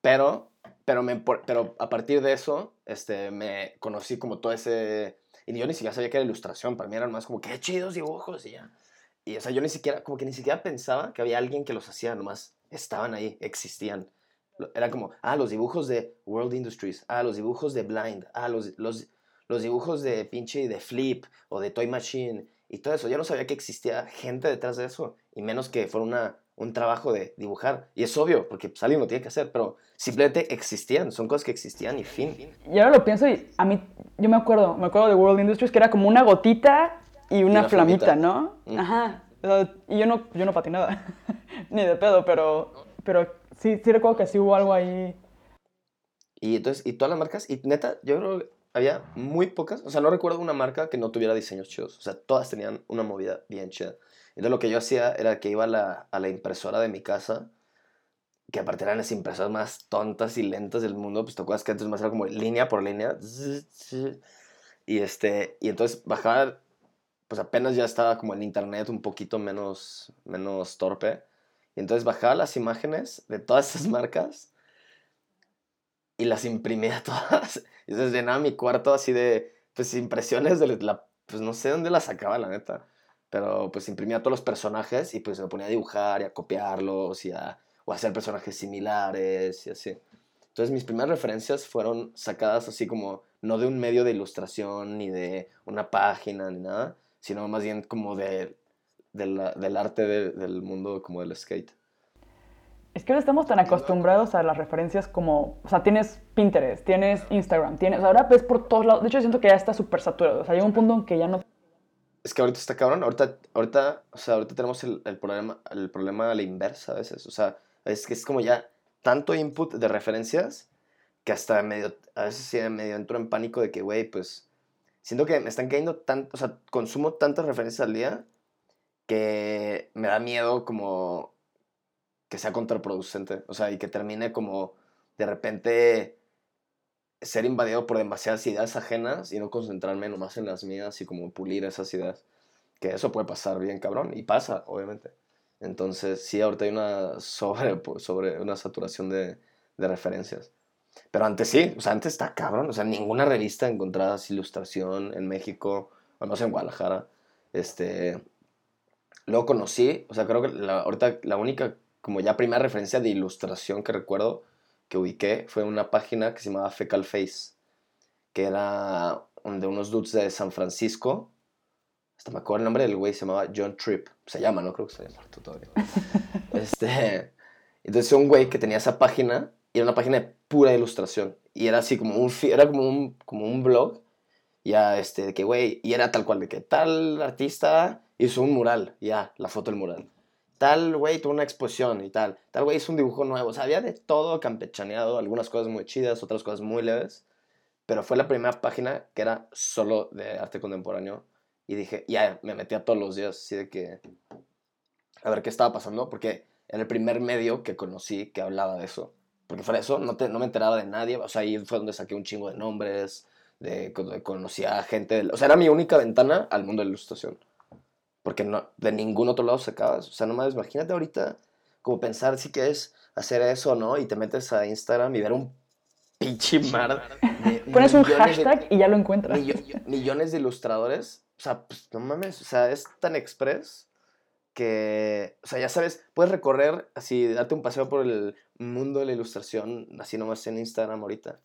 Pero, pero, me, pero a partir de eso, este, me conocí como todo ese... Y yo ni siquiera sabía que era ilustración, para mí eran más como, qué chidos dibujos y ya. Y, o sea, yo ni siquiera, como que ni siquiera pensaba que había alguien que los hacía, nomás estaban ahí, existían. Era como, ah, los dibujos de World Industries, ah, los dibujos de Blind, ah, los, los, los dibujos de pinche de Flip o de Toy Machine y todo eso. Yo no sabía que existía gente detrás de eso y menos que fuera una, un trabajo de dibujar. Y es obvio, porque pues, alguien lo tiene que hacer, pero simplemente existían, son cosas que existían y fin. Y ahora lo pienso y a mí, yo me acuerdo, me acuerdo de World Industries que era como una gotita y una, una flamita, flamita. ¿no? Mm. Ajá. Y yo no, yo no patinaba, ni de pedo, pero, pero sí, sí recuerdo que sí hubo algo ahí. Y entonces, y todas las marcas, y neta, yo creo que había muy pocas, o sea, no recuerdo una marca que no tuviera diseños chidos, o sea, todas tenían una movida bien chida. Entonces lo que yo hacía era que iba a la, a la impresora de mi casa, que aparte eran las impresoras más tontas y lentas del mundo, pues te acuerdas que antes más era como línea por línea, y este, y entonces bajaba, pues apenas ya estaba como el internet un poquito menos, menos torpe, y entonces bajaba las imágenes de todas esas marcas, y las imprimía todas. Y entonces llenaba mi cuarto así de, pues, impresiones de la, pues, no sé dónde las sacaba, la neta. Pero, pues, imprimía todos los personajes y, pues, me ponía a dibujar y a copiarlos y a, o hacer personajes similares y así. Entonces, mis primeras referencias fueron sacadas así como, no de un medio de ilustración ni de una página ni nada, sino más bien como de, de la- del arte de- del mundo como del skate. Es que ahora estamos tan acostumbrados a las referencias como, o sea, tienes Pinterest, tienes Instagram, tienes, ahora ves por todos lados. De hecho, siento que ya está súper saturado. O sea, llega un punto en que ya no... Es que ahorita está cabrón, ahorita, ahorita, o sea, ahorita tenemos el, el problema, el problema a la inversa a veces, o sea, es que es como ya tanto input de referencias que hasta medio, a veces sí medio entro en pánico de que, güey, pues, siento que me están cayendo tanto, o sea, consumo tantas referencias al día que me da miedo como que sea contraproducente, o sea, y que termine como de repente ser invadido por demasiadas ideas ajenas y no concentrarme nomás en las mías y como pulir esas ideas. Que eso puede pasar bien cabrón y pasa, obviamente. Entonces, sí, ahorita hay una sobre, pues, sobre una saturación de, de referencias. Pero antes sí, o sea, antes está cabrón, o sea, ninguna revista encontrabas ilustración en México, o no sé, en Guadalajara. Este, luego conocí, o sea, creo que la, ahorita la única, como ya primera referencia de ilustración que recuerdo que ubiqué fue una página que se llamaba Fecal Face, que era de unos dudes de San Francisco. Hasta me acuerdo el nombre del güey, se llamaba John Tripp. Se llama, no creo que se haya muerto todavía. este, entonces un güey que tenía esa página era una página de pura ilustración. Y era así como un, era como un, como un blog. Ya, este, de que, güey, y era tal cual, de que tal artista hizo un mural, ya, la foto del mural tal güey tuvo una exposición y tal, tal güey hizo un dibujo nuevo, o sea, había de todo campechaneado, algunas cosas muy chidas, otras cosas muy leves, pero fue la primera página que era solo de arte contemporáneo y dije, ya, me metía todos los días, así de que, a ver qué estaba pasando, porque era el primer medio que conocí que hablaba de eso, porque fuera eso, no, te- no me enteraba de nadie, o sea, ahí fue donde saqué un chingo de nombres, de, donde conocía a gente, del- o sea, era mi única ventana al mundo de la ilustración porque no, de ningún otro lado sacabas. O sea, nomás imagínate ahorita como pensar si quieres hacer eso o no y te metes a Instagram y ver un pinche mar. de Pones un de- hashtag y ya lo encuentras. millo- millones de ilustradores. O sea, pues no mames. O sea, es tan express que. O sea, ya sabes, puedes recorrer así, darte un paseo por el mundo de la ilustración, así nomás en Instagram ahorita.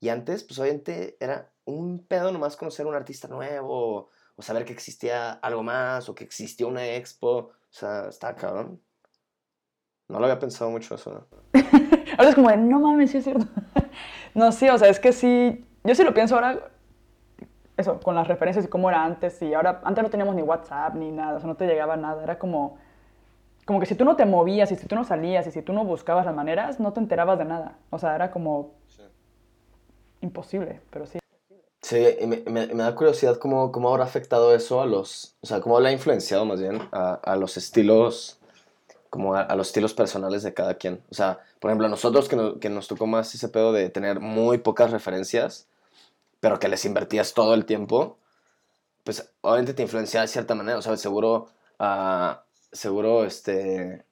Y antes, pues obviamente era un pedo nomás conocer un artista nuevo, o saber que existía algo más, o que existía una expo. O sea, estaba cabrón. No lo había pensado mucho eso. Ahora es como de, no mames, sí es cierto. no, sí, o sea, es que sí. Yo sí lo pienso ahora. Eso, con las referencias y cómo era antes. Y ahora, antes no teníamos ni WhatsApp ni nada, o sea, no te llegaba nada. Era como. Como que si tú no te movías y si tú no salías y si tú no buscabas las maneras, no te enterabas de nada. O sea, era como imposible, pero sí. Sí, y me, me- me da curiosidad cómo, cómo habrá afectado eso a los, o sea, cómo le ha influenciado más bien a, a los estilos, como a, a los estilos personales de cada quien. O sea, por ejemplo, a nosotros que, no- que nos tocó más ese pedo de tener muy pocas referencias, pero que les invertías todo el tiempo, pues obviamente te influencia de cierta manera, o sea, seguro, ah, seguro, este,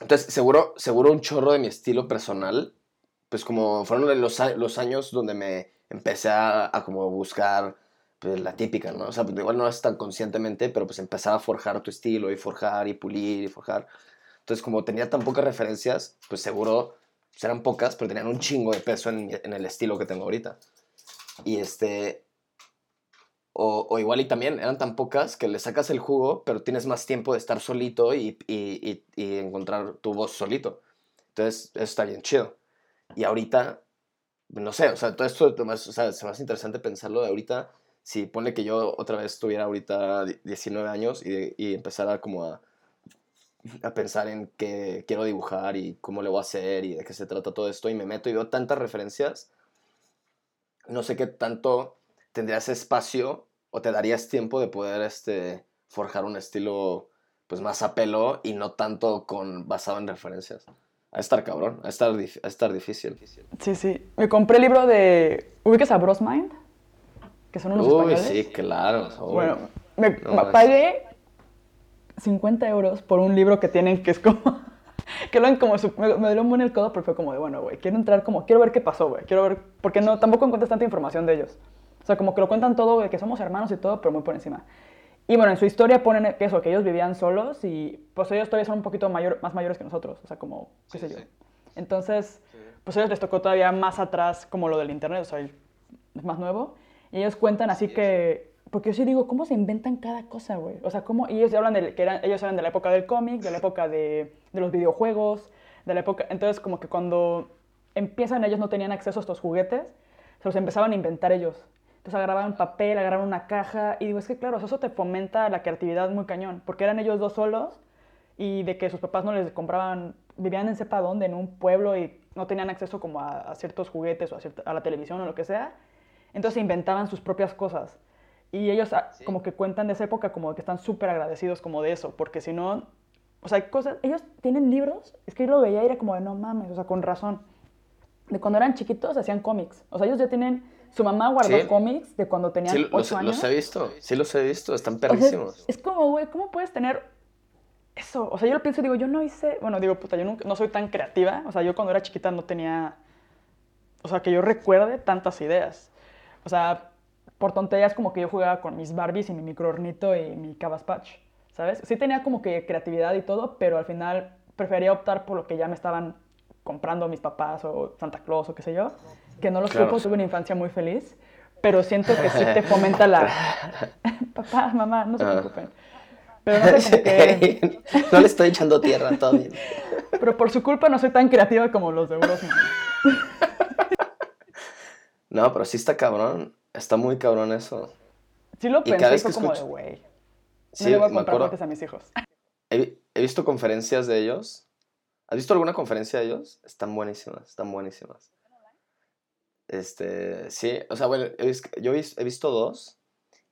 entonces, seguro, seguro un chorro de mi estilo personal, pues como fueron los, los años donde me empecé a, a como buscar pues, la típica, ¿no? O sea, pues, igual no es tan conscientemente, pero pues empezar a forjar tu estilo y forjar y pulir y forjar. Entonces, como tenía tan pocas referencias, pues seguro pues, eran pocas, pero tenían un chingo de peso en, en el estilo que tengo ahorita. Y este... O, igual y también eran tan pocas que le sacas el jugo, pero tienes más tiempo de estar solito y, y, y, y encontrar tu voz solito. Entonces, eso está bien chido. Y ahorita, no sé, o sea, todo esto o sea, se me hace interesante pensarlo de ahorita. Si pone que yo otra vez tuviera ahorita die- 19 años y, y empezara como a, a pensar en qué quiero dibujar y cómo le voy a hacer y de qué se trata todo esto y me meto y veo tantas referencias, no sé qué tanto tendrías espacio o te darías tiempo de poder este, forjar un estilo pues más a pelo y no tanto con basado en referencias. A estar cabrón, a estar, a estar difícil. Sí, sí. Me compré el libro de. ¿Ubicas a Bros Mind? Que son unos Uy, españoles. sí, claro. uy. Bueno, me No pagué 50 euros por un libro que tienen que es como. que lo como. su- me, me dio un buen el codo, pero fue como de, bueno, güey, quiero entrar como. Quiero ver qué pasó, güey. Quiero ver. Porque no, tampoco encuentras tanta información de ellos. O sea, como que lo cuentan todo, de que somos hermanos y todo, pero muy por encima. Y bueno, en su historia ponen que eso, que ellos vivían solos y pues ellos todavía son un poquito mayor, más mayores que nosotros, o sea, como, qué sé yo. Entonces, pues a ellos les tocó todavía más atrás como lo del internet, o sea, es más nuevo. Y ellos cuentan así que, porque yo sí digo, ¿cómo se inventan cada cosa, güey? O sea, ¿cómo? Y ellos hablan de que eran, ellos eran de la época del cómic, de la época de, de los videojuegos, de la época, entonces como que cuando empiezan ellos no tenían acceso a estos juguetes, se los empezaban a inventar ellos. Entonces agarraban papel, agarraban una caja y digo, es que claro, eso te fomenta la creatividad muy cañón, porque eran ellos dos solos y de que sus papás no les compraban, vivían en sepa dónde, en un pueblo y no tenían acceso como a, a ciertos juguetes o a, cierta- a la televisión o lo que sea, entonces inventaban sus propias cosas. Y ellos ah, como que cuentan de esa época como que están súper agradecidos como de eso, porque si no, o sea, hay cosas, ellos tienen libros, es que yo lo veía y era como de no mames, o sea, con razón. De cuando eran chiquitos hacían cómics, o sea, ellos ya tienen, su mamá guardó Sí. cómics de cuando tenían Sí, 8 los, años. los he visto, sí los he visto, están O sea, perrísimos. es como, güey, ¿cómo puedes tener eso? O sea, yo lo pienso y digo, yo no hice, bueno, digo, puta, yo nunca, no soy tan creativa. O sea, yo cuando era chiquita no tenía, o sea, que yo recuerde tantas ideas. O sea, por tonterías como que yo jugaba con mis Barbies y mi microornito y mi Cabaspatch, ¿sabes? Sí tenía como que creatividad y todo, pero al final prefería optar por lo que ya me estaban comprando mis papás o Santa Claus o qué sé yo, que no los Claro. culpo, tuve una infancia muy feliz, pero siento que sí te fomenta la... Papá, mamá, no se Ah. preocupen. Pero no sé, como que... no le estoy echando tierra, todo bien. Pero por su culpa no soy tan creativa como los de Brosman. No, pero sí está cabrón, está muy cabrón eso. Sí lo Y cada pensé y vez fue que como de, güey, no Sí, le voy a comprar acuerdo. a mis hijos. He, vi- he visto conferencias de ellos. ¿Has visto alguna conferencia de ellos? Están buenísimas, están buenísimas. Este, sí, o sea, bueno, he yo he vis- he visto dos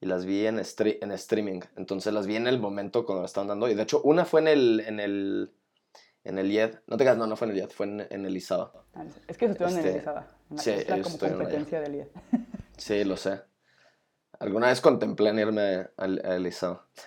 y las vi en, stre- en streaming. Entonces las vi en el momento cuando las estaban dando. Y de hecho, una fue en el, en el, en el IED. No te creas, no, no fue en el IED, fue en, en el ISABA. Es que estuvieron Este, en Elizada. en la- sí, es la como allá. competencia del IED. Sí, lo sé. Alguna vez contemplé en irme al, al.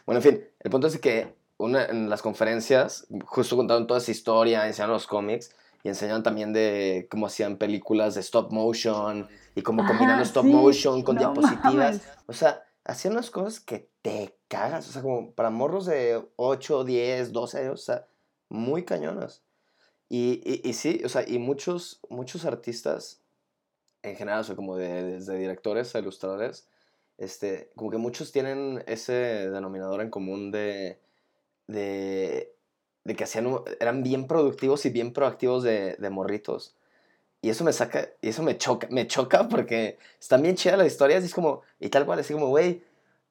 Bueno, en fin, el punto es que una, en las conferencias, justo contaron toda esa historia, enseñaron los cómics, y enseñaban también de cómo hacían películas de stop motion y cómo Ah, combinando stop sí, motion con no diapositivas. mames. O sea, hacían unas cosas que te cagas. O sea, como para morros de 8, 10, 12 años, o sea, muy cañonas. Y, y, y sí, o sea, y muchos, muchos artistas en general, o como de, desde directores a ilustradores, este, como que muchos tienen ese denominador en común de, de, de que hacían, eran bien productivos y bien proactivos de, de morritos. Y eso me saca, y eso me choca, me choca porque están bien chidas las historias y es como, y tal cual, así como, güey,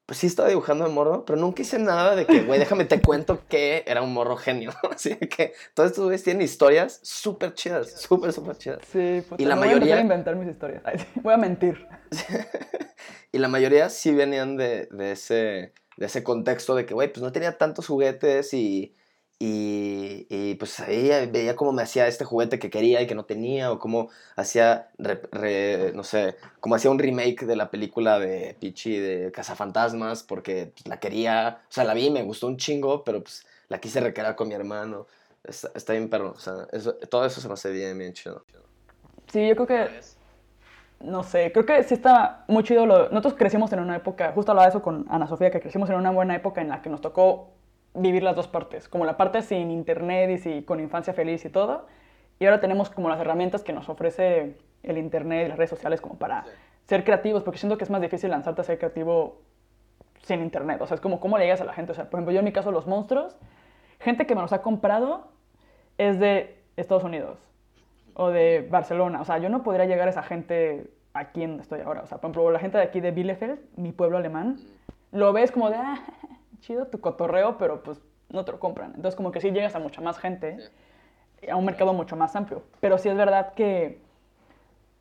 pues sí estaba dibujando de morro, pero nunca hice nada de que, güey, déjame te cuento que era un morro genio. Así que todos estos güeyes tienen historias súper chidas, súper, súper chidas. Sí, puta, Y la me voy a mayoría- inventar mis historias. Ay, sí, Voy a mentir. y la mayoría sí venían de, de ese, de ese contexto de que, güey, pues no tenía tantos juguetes y, y, y, pues ahí veía cómo me hacía este juguete que quería y que no tenía, o cómo hacía, re- re- no sé, cómo hacía un remake de la película de Pichi de Cazafantasmas porque pues, la quería, o sea, la vi me gustó un chingo, pero pues la quise recrear con mi hermano. Está, está bien perro, o sea, eso- todo eso se me hace bien, bien chido. Sí, yo creo que. No sé, creo que sí está muy chido. Lo... Nosotros crecimos en una época, justo hablaba de eso con Ana Sofía, que crecimos en una buena época en la que nos tocó vivir las dos partes. Como la parte sin internet y sí, con infancia feliz y todo. Y ahora tenemos como las herramientas que nos ofrece el internet y las redes sociales como para ser creativos, porque siento que es más difícil lanzarte a ser creativo sin internet. O sea, es como cómo le llegas a la gente. O sea, por ejemplo, yo en mi caso, los monstruos, gente que me los ha comprado es de Estados Unidos o de Barcelona. O sea, yo no podría llegar a esa gente aquí en donde estoy ahora. O sea, por ejemplo, la gente de aquí de Bielefeld, mi pueblo alemán, lo ves como de, ah, chido tu cotorreo, pero pues no te lo compran. Entonces, como que sí llegas a mucha más gente, a un mercado mucho más amplio. Pero sí es verdad que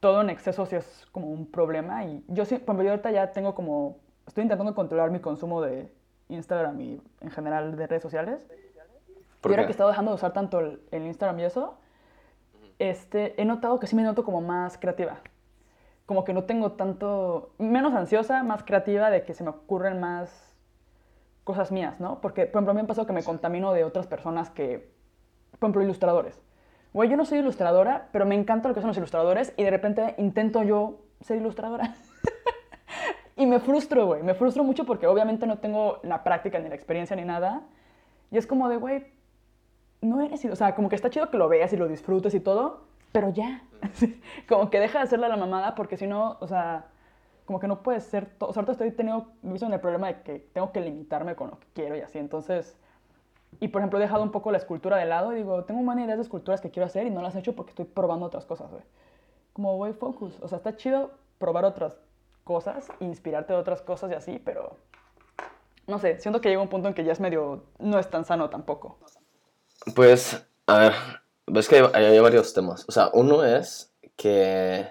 todo en exceso sí es como un problema. Y yo sí, por ejemplo, yo ahorita ya tengo como, estoy intentando controlar mi consumo de Instagram y en general de redes sociales. ¿Por y ahora que he estado dejando de usar tanto el, el Instagram y eso, este, he notado que sí me noto como más creativa. Como que no tengo tanto, menos ansiosa, más creativa de que se me ocurren más cosas mías, ¿no? Porque, por ejemplo, a mí me ha pasado que me contamino de otras personas que, por ejemplo, ilustradores. Güey, yo no soy ilustradora, pero me encanta lo que son los ilustradores y de repente intento yo ser ilustradora. y me frustro, güey. Me frustro mucho porque obviamente no tengo la práctica ni la experiencia ni nada. Y es como de, güey, no eres, o sea, como que está chido que lo veas y lo disfrutes y todo, pero ya. como que deja de hacerle la mamada porque si no, o sea, como que no puedes ser todo. O sea, ahorita estoy teniendo, visto en el problema de que tengo que limitarme con lo que quiero y así. Entonces, y por ejemplo, he dejado un poco la escultura de lado y digo, tengo buenas ideas de esculturas que quiero hacer y no las he hecho porque estoy probando otras cosas, güey. Como, güey, focus. O sea, está chido probar otras cosas, inspirarte de otras cosas y así, pero no sé, siento que llega un punto en que ya es medio, no es tan sano tampoco. Pues, a ver, ves que hay, hay varios temas. O sea, uno es que,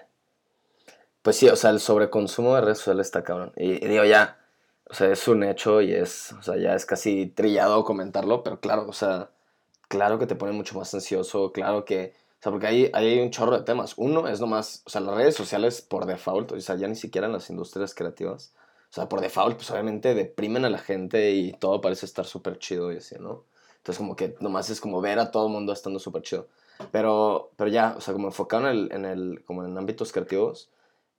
pues sí, o sea, el sobreconsumo de redes sociales está cabrón. Y, y digo, ya, o sea, es un hecho y es, o sea, ya es casi trillado comentarlo, pero claro, o sea, claro que te pone mucho más ansioso, claro que, o sea, porque hay, hay un chorro de temas. Uno es nomás, o sea, las redes sociales por default, o sea, ya ni siquiera en las industrias creativas, o sea, por default, pues obviamente deprimen a la gente y todo parece estar súper chido y así, ¿no? Entonces como que nomás es como ver a todo el mundo estando súper chido. Pero, pero ya, o sea, como enfocado en el, en el, como en ámbitos creativos,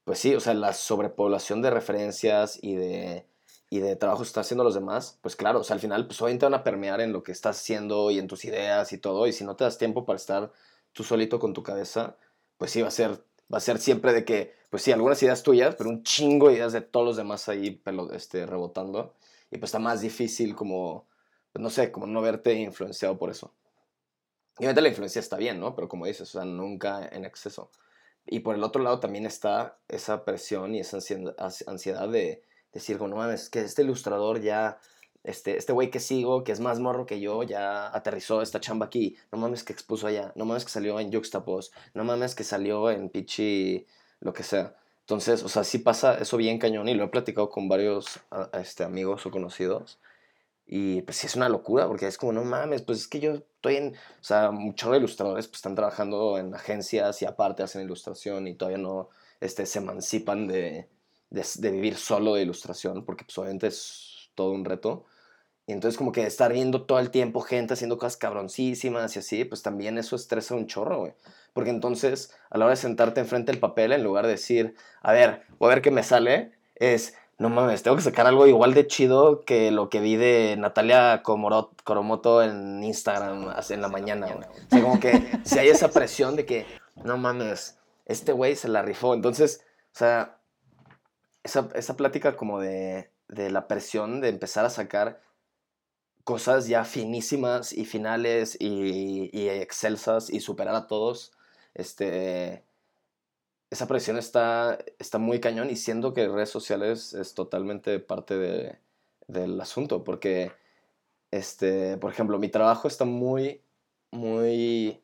pues sí, o sea, la sobrepoblación de referencias y de, y de trabajo que están haciendo los demás, pues claro, o sea, al final, pues obviamente van a permear en lo que estás haciendo y en tus ideas y todo, y si no te das tiempo para estar tú solito con tu cabeza, pues sí, va a ser, va a ser siempre de que, pues sí, algunas ideas tuyas, pero un chingo de ideas de todos los demás ahí pelo- este, rebotando, y pues está más difícil como, pues no sé, como no verte influenciado por eso. Y obviamente la influencia está bien, ¿no? Pero como dices, o sea, nunca en exceso. Y por el otro lado también está esa presión y esa ansiedad, de decir, como, no mames, que este ilustrador ya, este este güey que sigo, que es más morro que yo, ya aterrizó esta chamba aquí. No mames que expuso allá. No mames que salió en Juxtapost. No mames que salió en Pichi, lo que sea. Entonces, o sea, sí pasa eso bien cañón y lo he platicado con varios este, amigos o conocidos. Y pues sí es una locura, porque es como, no mames, pues es que yo estoy en, o sea, muchos de ilustradores pues están trabajando en agencias y aparte hacen ilustración y todavía no este, se emancipan de, de, de vivir solo de ilustración, porque pues obviamente es todo un reto. Y entonces como que estar viendo todo el tiempo gente haciendo cosas cabroncísimas y así, pues también eso estresa un chorro, güey. Porque entonces a la hora de sentarte enfrente del papel, en lugar de decir, a ver, voy a ver qué me sale, es, no mames, tengo que sacar algo igual de chido que lo que vi de Natalia Coromoto en Instagram en la mañana, güey. O sea, como que si hay esa presión de que, no mames, este güey se la rifó. Entonces, o sea, esa, esa plática como de, de la presión de empezar a sacar cosas ya finísimas y finales y, y, excelsas y superar a todos, este, esa presión está, está muy cañón y siendo que redes sociales es totalmente parte de, del asunto, porque, este, por ejemplo, mi trabajo está muy, muy,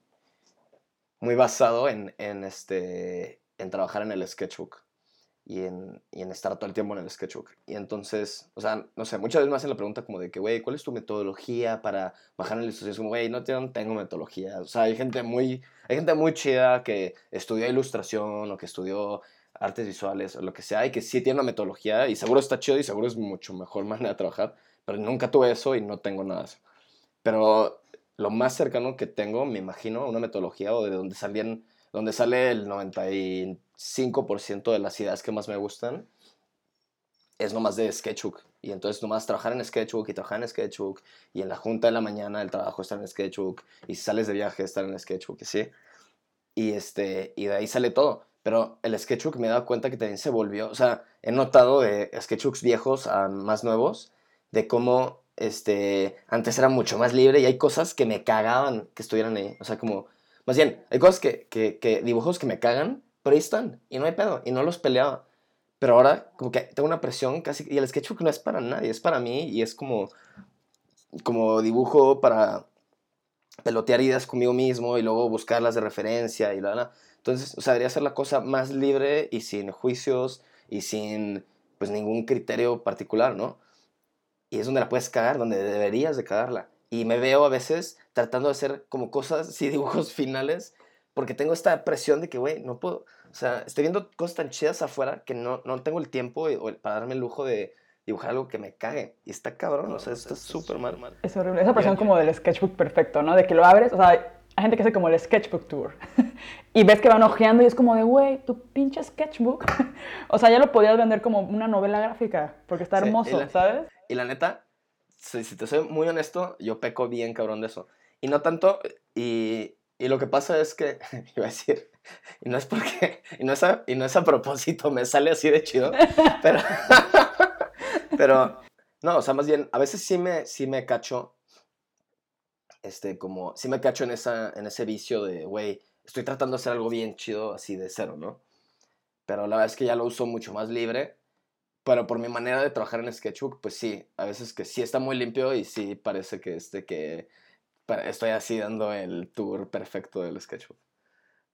muy basado en, en, este, en trabajar en el sketchbook y en, y en, estar todo el tiempo en el sketchbook. Y entonces, o sea, no sé, muchas veces me hacen la pregunta como de que, güey, ¿cuál es tu metodología para bajar en el Es Como, güey, no, tengo metodología. O sea, hay gente muy, hay gente muy chida que estudió ilustración o que estudió artes visuales o lo que sea y que sí tiene una metodología y seguro está chido y seguro es mucho mejor manera de trabajar, pero nunca tuve eso y no tengo nada de eso. Pero lo más cercano que tengo, me imagino, una metodología o de donde salían, donde sale el 90 y 5% de las ideas que más me gustan es nomás de Sketchbook. Y entonces nomás trabajar en Sketchbook y trabajar en Sketchbook. Y en la junta de la mañana el trabajo está en Sketchbook. Y si sales de viaje estar en Sketchbook, ¿sí? Y, este, y de ahí sale todo. Pero el Sketchbook me he dado cuenta que también se volvió... O sea, he notado de Sketchbooks viejos a más nuevos, de cómo este, antes era mucho más libre y hay cosas que me cagaban que estuvieran ahí. O sea, como... Más bien, hay cosas que, que, que dibujos que me cagan pero ahí están, y no hay pedo, y no los peleaba. Pero ahora, como que tengo una presión casi, y el sketchbook no es para nadie, es para mí, y es como, como dibujo para pelotear ideas conmigo mismo, y luego buscarlas de referencia, y la, la. Entonces, o sea, debería ser la cosa más libre y sin juicios, y sin, pues, ningún criterio particular, ¿no? Y es donde la puedes cagar, donde deberías de cagarla. Y me veo a veces tratando de hacer como cosas, sí, dibujos finales, porque tengo esta presión de que, güey, no puedo, o sea, estoy viendo cosas tan chidas afuera que no, no tengo el tiempo para darme el lujo de dibujar algo que me cague. Y está cabrón, o sea, está súper mal. Es horrible, esa presión como del sketchbook perfecto, ¿no? De que lo abres, o sea, hay gente que hace como el sketchbook tour y ves que van ojeando y es como de, güey, tu pinche sketchbook. o sea, ya lo podías vender como una novela gráfica porque está hermoso, ¿sabes? Y la neta, si, si, te soy muy honesto, yo peco bien cabrón de eso. Y no tanto, y y lo que pasa es que, iba a decir, y no es porque, y no es a, y no es a propósito, me sale así de chido, pero, pero, no, o sea, más bien, a veces sí me, sí me cacho, este, como, sí me cacho en, esa, en ese vicio de, güey, estoy tratando de hacer algo bien chido así de cero, ¿no? Pero la verdad es que ya lo uso mucho más libre, pero por mi manera de trabajar en Sketchbook, pues sí, a veces que sí está muy limpio y sí parece que, este, que estoy así dando el tour perfecto del sketchbook.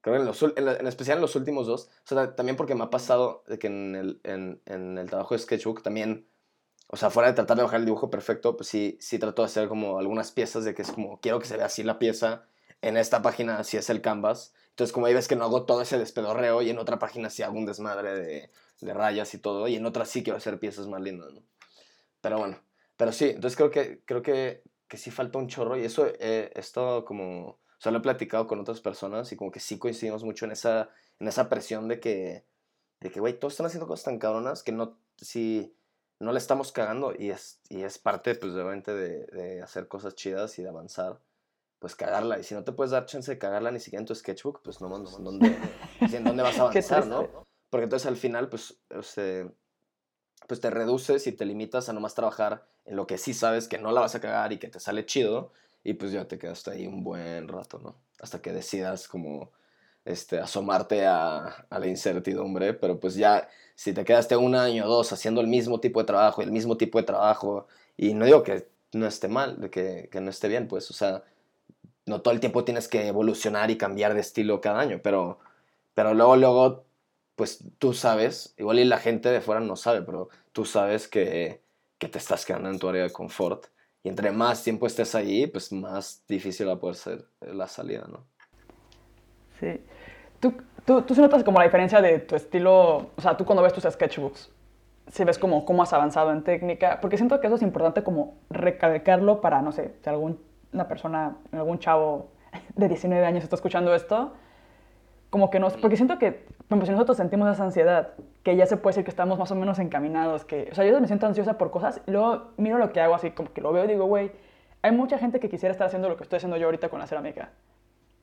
Creo que en, los, en, especial en los últimos dos, o sea, también porque me ha pasado de que en el, en, en el trabajo de sketchbook también, o sea, fuera de tratar de bajar el dibujo perfecto, pues sí, sí trato de hacer como algunas piezas de que es como, quiero que se vea así la pieza, en esta página así es el canvas, entonces como ahí ves que no hago todo ese despedorreo y en otra página sí hago un desmadre de, de rayas y todo, y en otra sí quiero hacer piezas más lindas, ¿no? Pero bueno, pero sí, entonces creo que, creo que que sí falta un chorro y eso eh, esto como, o sea, lo he platicado con otras personas y como que sí coincidimos mucho en esa, en esa presión de que, de que, güey, todos están haciendo cosas tan cabronas que no, si no le estamos cagando y es, y es parte, pues, obviamente de, de hacer cosas chidas y de avanzar, pues cagarla. Y si no te puedes dar chance de cagarla ni siquiera en tu sketchbook, pues no, no, ¿dónde, ¿en dónde vas a avanzar, no? Porque entonces al final, pues, o sea, pues te reduces y te limitas a nomás trabajar en lo que sí sabes que no la vas a cagar y que te sale chido y pues ya te quedaste ahí un buen rato, ¿no? Hasta que decidas como este, asomarte a, a la incertidumbre, pero pues ya si te quedaste un año o dos haciendo el mismo tipo de trabajo, el mismo tipo de trabajo, y no digo que no esté mal, que, que no esté bien, pues, o sea, no todo el tiempo tienes que evolucionar y cambiar de estilo cada año, pero, pero luego, luego pues tú sabes, igual y la gente de fuera no sabe, pero tú sabes que, que te estás quedando en tu área de confort. Y entre más tiempo estés ahí, pues más difícil va a poder ser la salida, ¿no? Sí. ¿Tú, tú, tú notas como la diferencia de tu estilo, o sea, tú cuando ves tus sketchbooks, si ves como cómo has avanzado en técnica, porque siento que eso es importante como recalcarlo para, no sé, si alguna persona, algún chavo de 19 años está escuchando esto, como que nos, porque siento que, como si nosotros sentimos esa ansiedad, que ya se puede decir que estamos más o menos encaminados, que, o sea, yo me siento ansiosa por cosas, y luego miro lo que hago así, como que lo veo y digo, güey, hay mucha gente que quisiera estar haciendo lo que estoy haciendo yo ahorita con la cerámica.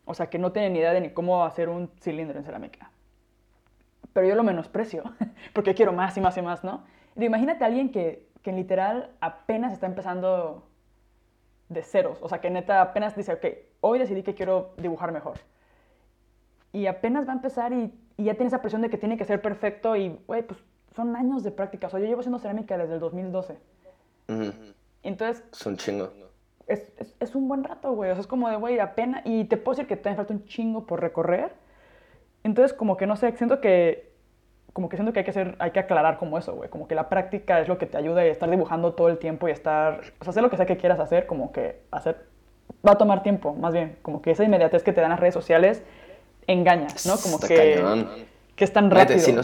O sea, que no tiene ni idea de ni cómo hacer un cilindro en cerámica. Pero yo lo menosprecio, porque quiero más y más y más, ¿no? Y imagínate a alguien que, que literal apenas está empezando de ceros. O sea, que neta apenas dice, ok, hoy decidí que quiero dibujar mejor. Y apenas va a empezar y, y ya tiene esa presión de que tiene que ser perfecto y, güey, pues son años de práctica. O sea, yo llevo haciendo cerámica desde el 2012. Entonces... Es un chingo. Es, es, es un buen rato, güey. O sea, es como de, güey, apenas... Y te puedo decir que te falta un chingo por recorrer. Entonces, como que no sé, siento que como que siento que hay que hacer, hay que aclarar como eso, güey, como que la práctica es lo que te ayuda a estar dibujando todo el tiempo y estar, o sea, hacer lo que sea que quieras hacer, como que hacer, va a tomar tiempo, más bien, como que esa inmediatez que te dan las redes sociales engaña, ¿no? Como que, que es tan rápido. si,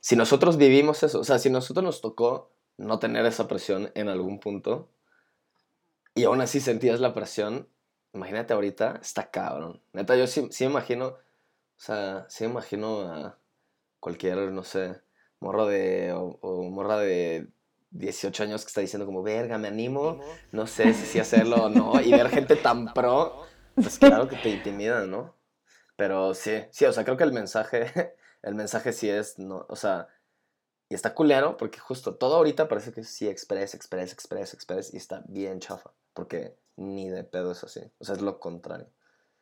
si nosotros vivimos eso, o sea, si nosotros nos tocó no tener esa presión en algún punto y aún así sentías la presión, imagínate ahorita, está cabrón. Neta, yo sí, sí me imagino, o sea, sí me imagino a cualquier, no sé, morro de, o, morra de 18 años que está diciendo como, verga, me animo, no sé si sí hacerlo o no, y ver gente tan pro, pues claro que te intimida, ¿no? Pero sí, sí, o sea, creo que el mensaje, el mensaje sí es, no, o sea, y está culero porque justo todo ahorita parece que sí, express, express, express, express, y está bien chafa, porque ni de pedo es así, o sea, es lo contrario.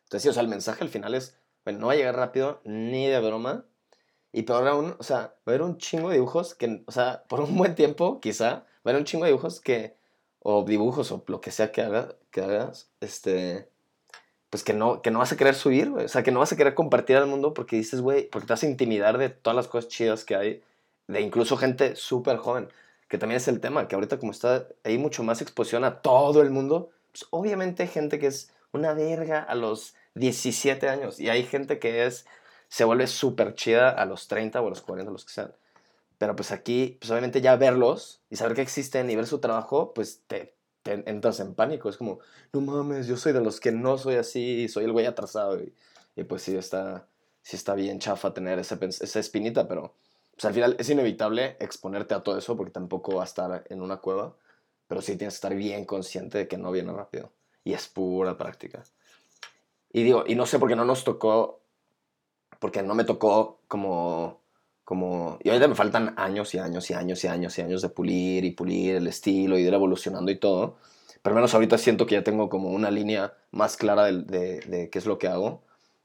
Entonces sí, o sea, el mensaje al final es, bueno, no va a llegar rápido, ni de broma, y peor aún, o sea, va a haber un chingo de dibujos que, o sea, por un buen tiempo, quizá, va a haber un chingo de dibujos que, o dibujos, o lo que sea que, haga, que hagas, este, pues que no, que no vas a querer subir, güey. O sea, que no vas a querer compartir al mundo porque dices, güey, porque te vas a intimidar de todas las cosas chidas que hay, de incluso gente súper joven, que también es el tema, que ahorita como está, hay mucho más exposición a todo el mundo, pues obviamente hay gente que es una verga a los 17 años y hay gente que es se vuelve súper chida a los 30 o a los 40, los que sean. Pero pues aquí, pues obviamente ya verlos y saber que existen y ver su trabajo, pues te, entras en pánico. Es como, no mames, yo soy de los que no soy así, soy el güey atrasado. Y, pues sí está, sí está bien chafa tener esa, esa espinita, pero pues al final es inevitable exponerte a todo eso porque tampoco va a estar en una cueva. Pero sí tienes que estar bien consciente de que no viene rápido. Y es pura práctica. Y digo, y no sé por qué no nos tocó porque no me tocó como, como, y ahorita me faltan años y años y años y años y años de pulir y pulir el estilo y de ir evolucionando y todo, pero menos ahorita siento que ya tengo como una línea más clara de, de, qué es lo que hago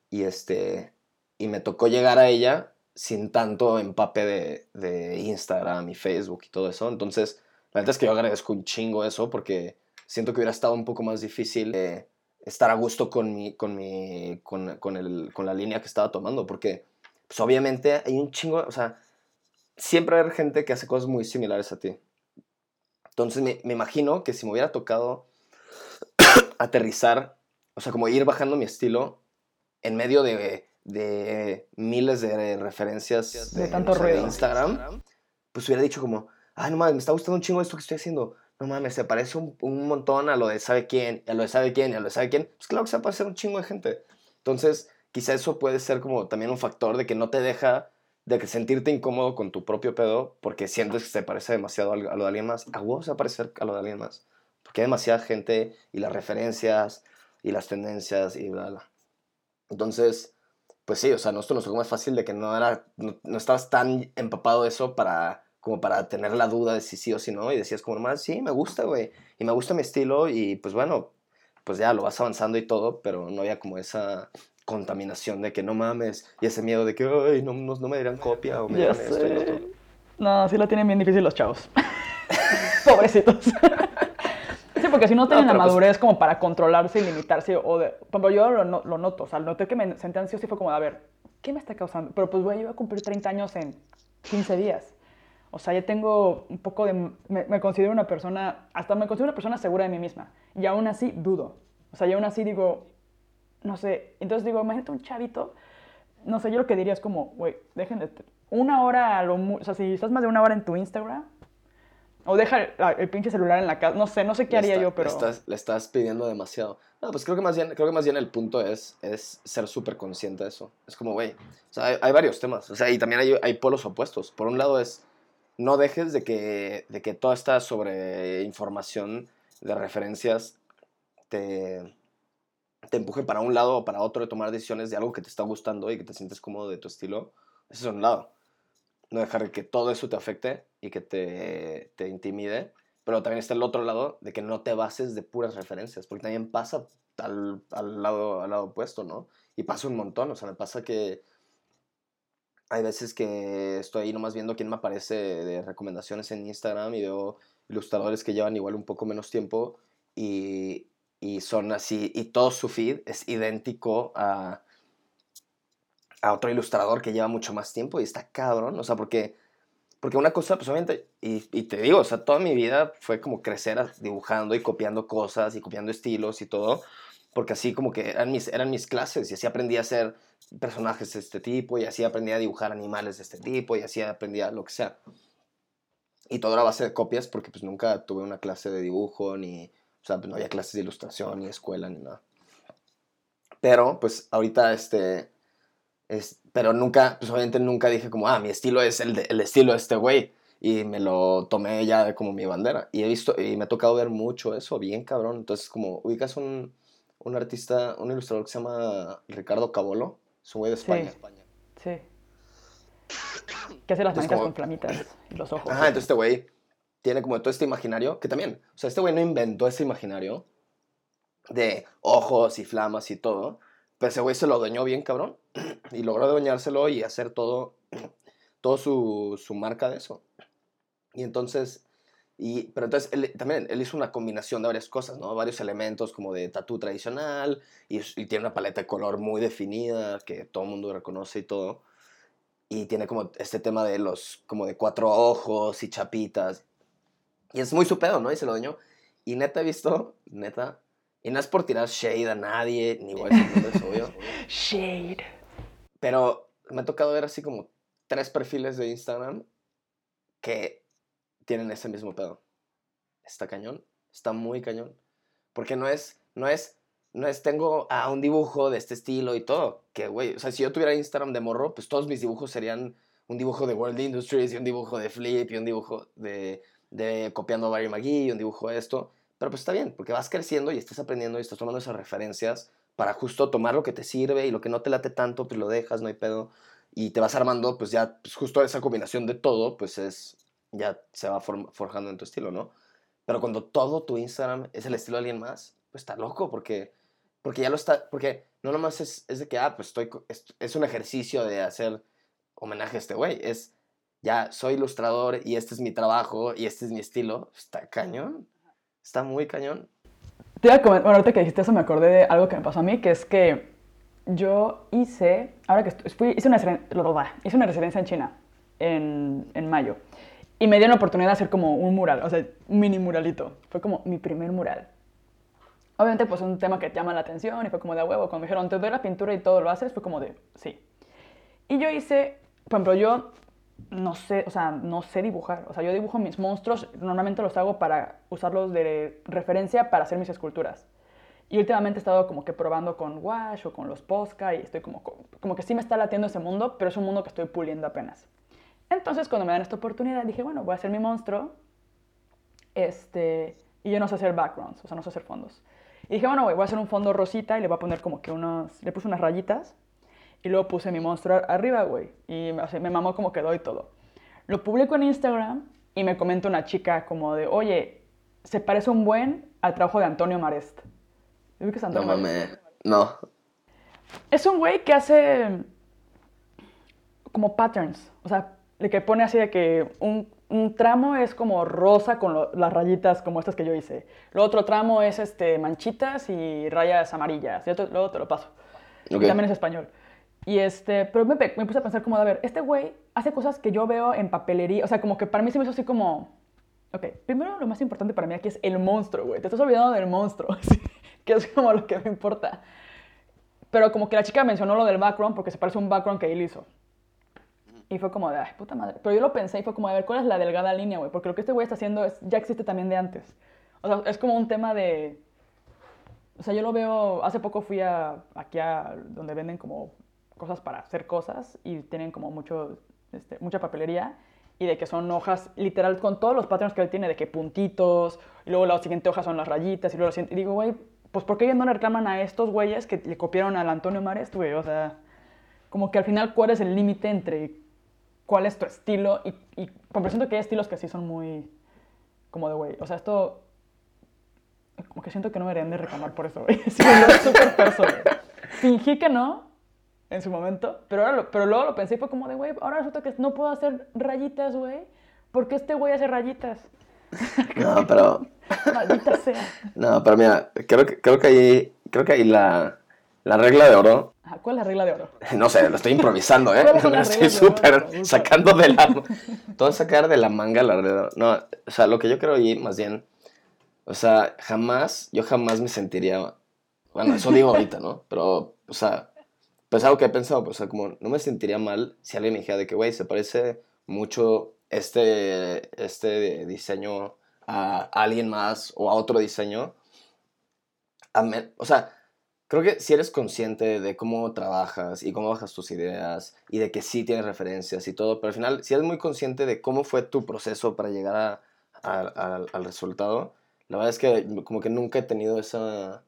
y este, y me tocó llegar a ella sin tanto empape de, de Instagram y Facebook y todo eso, entonces la verdad es que yo agradezco un chingo eso porque siento que hubiera estado un poco más difícil estar a gusto con, mi, con, mi, con, con, el, con la línea que estaba tomando, porque pues obviamente hay un chingo, o sea, siempre haber gente que hace cosas muy similares a ti. Entonces me, me imagino que si me hubiera tocado aterrizar, o sea, como ir bajando mi estilo en medio de, de miles de referencias de, tanto de Instagram, pues hubiera dicho como, ay, no mames, me está gustando un chingo esto que estoy haciendo no mames, se parece un, un, montón a lo de sabe quién, a lo de sabe quién, a lo de sabe quién, pues claro que se va a parecer un chingo de gente. Entonces, quizá eso puede ser como también un factor de que no te deja de que sentirte incómodo con tu propio pedo porque sientes que se parece demasiado a lo de alguien más. A huevo se a parecer a lo de alguien más. Porque hay demasiada gente y las referencias y las tendencias y bla, bla. Entonces, pues sí, o sea, nosotros nos fue más fácil de que no, era, no, no estabas tan empapado de eso para como para tener la duda de si sí o si no, y decías como más, sí, me gusta, güey, y me gusta mi estilo, y pues bueno, pues ya lo vas avanzando y todo, pero no había como esa contaminación de que no mames, y ese miedo de que, ay, no, no, me dirán copia o me dirán esto y lo otro. No, sí la tienen bien difícil los chavos. Pobrecitos. sí, porque si no tienen la pues madurez como para controlarse y limitarse, o de, por yo lo, lo noto, o sea, noté que me senté ansioso y fue como, a ver, ¿qué me está causando? Pero pues, güey, yo voy a cumplir 30 años en 15 días. O sea, ya tengo un poco de... Me, considero una persona, hasta me considero una persona segura de mí misma. Y aún así dudo. O sea, y aún así digo, no sé. Entonces digo, imagínate un chavito. No sé, yo lo que diría es como, güey, dejen de una hora, a lo o sea, si estás más de una hora en tu Instagram, o deja el, pinche celular en la casa, no sé, no sé qué haría está- yo, pero... Le estás, le estás pidiendo demasiado. No, pues creo que más bien, creo que más bien el punto es, es ser súper consciente de eso. Es como, güey, o sea, hay, hay varios temas. O sea, y también hay, hay polos opuestos. Por un lado es, no dejes de que, de que toda esta sobre información de referencias te, te empuje para un lado o para otro de tomar decisiones de algo que te está gustando y que te sientes cómodo de tu estilo. Ese es un lado. No dejar que todo eso te afecte y que te, te intimide. Pero también está el otro lado de que no te bases de puras referencias, porque también pasa al, al lado, al lado opuesto, ¿no? Y pasa un montón, o sea, me pasa que hay veces que estoy ahí nomás viendo quién me aparece de recomendaciones en Instagram y veo ilustradores que llevan igual un poco menos tiempo y, y son así, y todo su feed es idéntico a, a otro ilustrador que lleva mucho más tiempo y está cabrón, o sea, porque, porque una cosa, pues obviamente, y, y te digo, o sea, toda mi vida fue como crecer dibujando y copiando cosas y copiando estilos y todo, porque así como que eran mis, eran mis clases y así aprendí a hacer personajes de este tipo y así aprendí a dibujar animales de este tipo y así aprendí a lo que sea. Y todo era base de copias porque pues nunca tuve una clase de dibujo ni, sea, pues, no había clases de ilustración ni escuela ni nada. Pero pues ahorita este, es, pero nunca, pues obviamente nunca dije como, ah, mi estilo es el, de- el estilo de este güey. Y me lo tomé ya como mi bandera. Y he visto, y me ha tocado ver mucho eso, bien cabrón. Entonces, como ubicas un, un artista, un ilustrador que se llama Ricardo Cabolo, es un güey de Sí. España. Sí. Que hace las Entonces, como- con flamitas y los ojos. Ajá, entonces este güey tiene como todo este imaginario, que también, o sea, este güey no inventó ese imaginario de ojos y flamas y todo, pero ese güey se lo adueñó bien cabrón y logró adueñárselo y hacer todo, todo su, su marca de eso. Y entonces, y, pero entonces él, también él hizo una combinación de varias cosas, ¿no? Varios elementos como de tatú tradicional y, y tiene una paleta de color muy definida que todo el mundo reconoce y todo. Y tiene como este tema de los, como de cuatro ojos y chapitas. Y es muy su pedo, ¿no? Y se lo dañó. Y neta he visto, neta, y no es por tirar shade a nadie, ni voy a decir obvio. Shade. Pero me ha tocado ver así como tres perfiles de Instagram que tienen ese mismo pedo. Está cañón, está muy cañón. Porque no es, no es, no es, tengo a un dibujo de este estilo y todo. Que, güey, o sea, si yo tuviera Instagram de morro, pues todos mis dibujos serían un dibujo de World Industries y un dibujo de Flip y un dibujo de, de copiando a Barry McGee un dibujo de esto. Pero pues está bien, porque vas creciendo y estás aprendiendo y estás tomando esas referencias para justo tomar lo que te sirve y lo que no te late tanto, pues lo dejas, no hay pedo. Y te vas armando, pues ya, pues justo esa combinación de todo, pues es, ya se va forjando en tu estilo, ¿no? Pero cuando todo tu Instagram es el estilo de alguien más, pues está loco, porque, porque ya lo está, porque no nomás es, es de que, ah, pues estoy, es, es un ejercicio de hacer homenaje a este güey, es, ya soy ilustrador y este es mi trabajo y este es mi estilo, está cañón, está muy cañón. Te iba a comentar, bueno, ahorita que dijiste eso me acordé de algo que me pasó a mí, que es que yo hice, ahora que fui, hice una, residencia- hice una residencia en China en, en mayo y me dieron la oportunidad de hacer como un mural, o sea, un mini muralito. Fue como mi primer mural. Obviamente, pues es un tema que te llama la atención y fue como de "A huevo. Cuando me dijeron, te doy la pintura y todo lo haces, fue como de, sí. Y yo hice, por ejemplo, yo no sé, o sea, no sé dibujar. O sea, yo dibujo mis monstruos, normalmente los hago para usarlos de referencia para hacer mis esculturas. Y últimamente he estado como que probando con Wash o con los Posca y estoy como, como que sí me está latiendo ese mundo, pero es un mundo que estoy puliendo apenas. Entonces, cuando me dan esta oportunidad, dije, bueno, voy a hacer mi monstruo. Este, y yo no sé hacer backgrounds, o sea, no sé hacer fondos. Y dije, bueno, voy a hacer un fondo rosita y le voy a poner como que unos, le puse unas rayitas y luego puse mi monstruo ar- arriba, güey. Y o sea, me mamó como quedó y todo. Lo publico en Instagram y me comenta una chica como de, oye, se parece un buen al trabajo de Antonio Marest. ¿Ubicas a No Antonio Marest? mames, no. Es un güey que hace como patterns, o sea, de que pone así de que un, un tramo es como rosa con lo- las rayitas como estas que yo hice. Lo otro tramo es este, manchitas y rayas amarillas. Y otro- luego te lo paso. Y Ok. también es español. Y este, pero me, me puse a pensar como, a ver, este güey hace cosas que yo veo en papelería, o sea, como que para mí se me hizo así como, ok, primero lo más importante para mí aquí es el monstruo, güey, te estás olvidando del monstruo, así, que es como lo que me importa. Pero como que la chica mencionó lo del background porque se parece a un background que él hizo. Y fue como de, ay, puta madre. Pero yo lo pensé y fue como, a ver, ¿cuál es la delgada línea, güey? Porque lo que este güey está haciendo es, ya existe también de antes. O sea, es como un tema de... O sea, yo lo veo, hace poco fui a, aquí a donde venden como cosas para hacer cosas y tienen como mucho, este, mucha papelería y de que son hojas literal con todos los patrones que él tiene, de que puntitos, y luego la siguiente hoja son las rayitas, y luego la siguiente, y digo, güey, pues ¿por qué ellos no le reclaman a estos güeyes que le copiaron al Antonio Mares, güey? O sea, como que al final, ¿cuál es el límite entre cuál es tu estilo? Y, y porque siento que hay estilos que sí son muy, como de, güey, o sea, esto, como que siento que no me deberían de reclamar por eso, güey. Sí, es súper perso, güey. Fingí que no, en su momento, pero, ahora lo- pero luego lo pensé y fue como de, güey, ahora resulta que no puedo hacer rayitas, güey, porque este güey hace rayitas. No, pero... Maldita sea. No, pero mira, creo que, creo que ahí, creo que ahí la, la regla de oro Ajá, ¿Cuál es la regla de oro? No sé, lo estoy improvisando, ¿eh? ¿Cuáles son Lo estoy súper sacando de la... Todo sacar de la manga la regla de oro. No, o sea, lo que yo creo ahí, más bien, o sea, jamás, yo jamás me sentiría... Bueno, eso digo ahorita, ¿no? Pero, o sea, pues algo que he pensado, pues, o sea, como no me sentiría mal si alguien me dijera de que, güey, se parece mucho este, este diseño a alguien más o a otro diseño. A me- o sea, creo que si eres consciente de cómo trabajas y cómo bajas tus ideas y de que sí tienes referencias y todo, pero al final, si eres muy consciente de cómo fue tu proceso para llegar a- a- al- al resultado, la verdad es que como que nunca he tenido esa,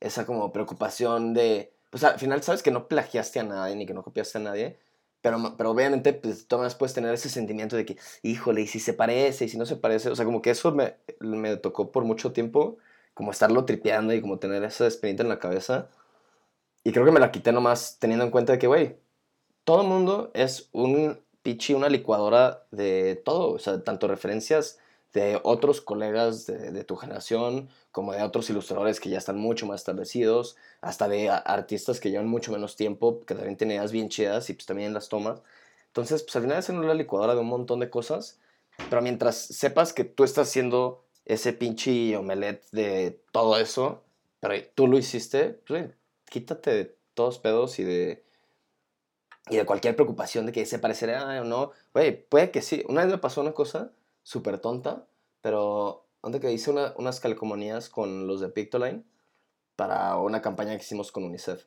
esa como preocupación de, pues al final sabes que no plagiaste a nadie ni que no copiaste a nadie, pero, pero obviamente pues todas puedes tener ese sentimiento de que, híjole, y si se parece y si no se parece, o sea, como que eso me, me tocó por mucho tiempo, como estarlo tripeando y como tener esa espinita en la cabeza. Y creo que me la quité nomás teniendo en cuenta de que, güey, todo el mundo es un pichi, una licuadora de todo, o sea, tanto referencias de otros colegas de, tu generación, como de otros ilustradores que ya están mucho más establecidos, hasta de artistas que llevan mucho menos tiempo, que también tienen ideas bien chidas y pues también las tomas. Entonces, pues al final es una licuadora de un montón de cosas, pero mientras sepas que tú estás haciendo ese pinche omelette de todo eso, pero tú lo hiciste, pues, quítate de todos pedos y de, y de cualquier preocupación de que se parecerá o no. Güey, puede que sí. Una vez me pasó una cosa súper tonta, pero antes que hice una- unas calcomanías con los de Pictoline para una campaña que hicimos con UNICEF.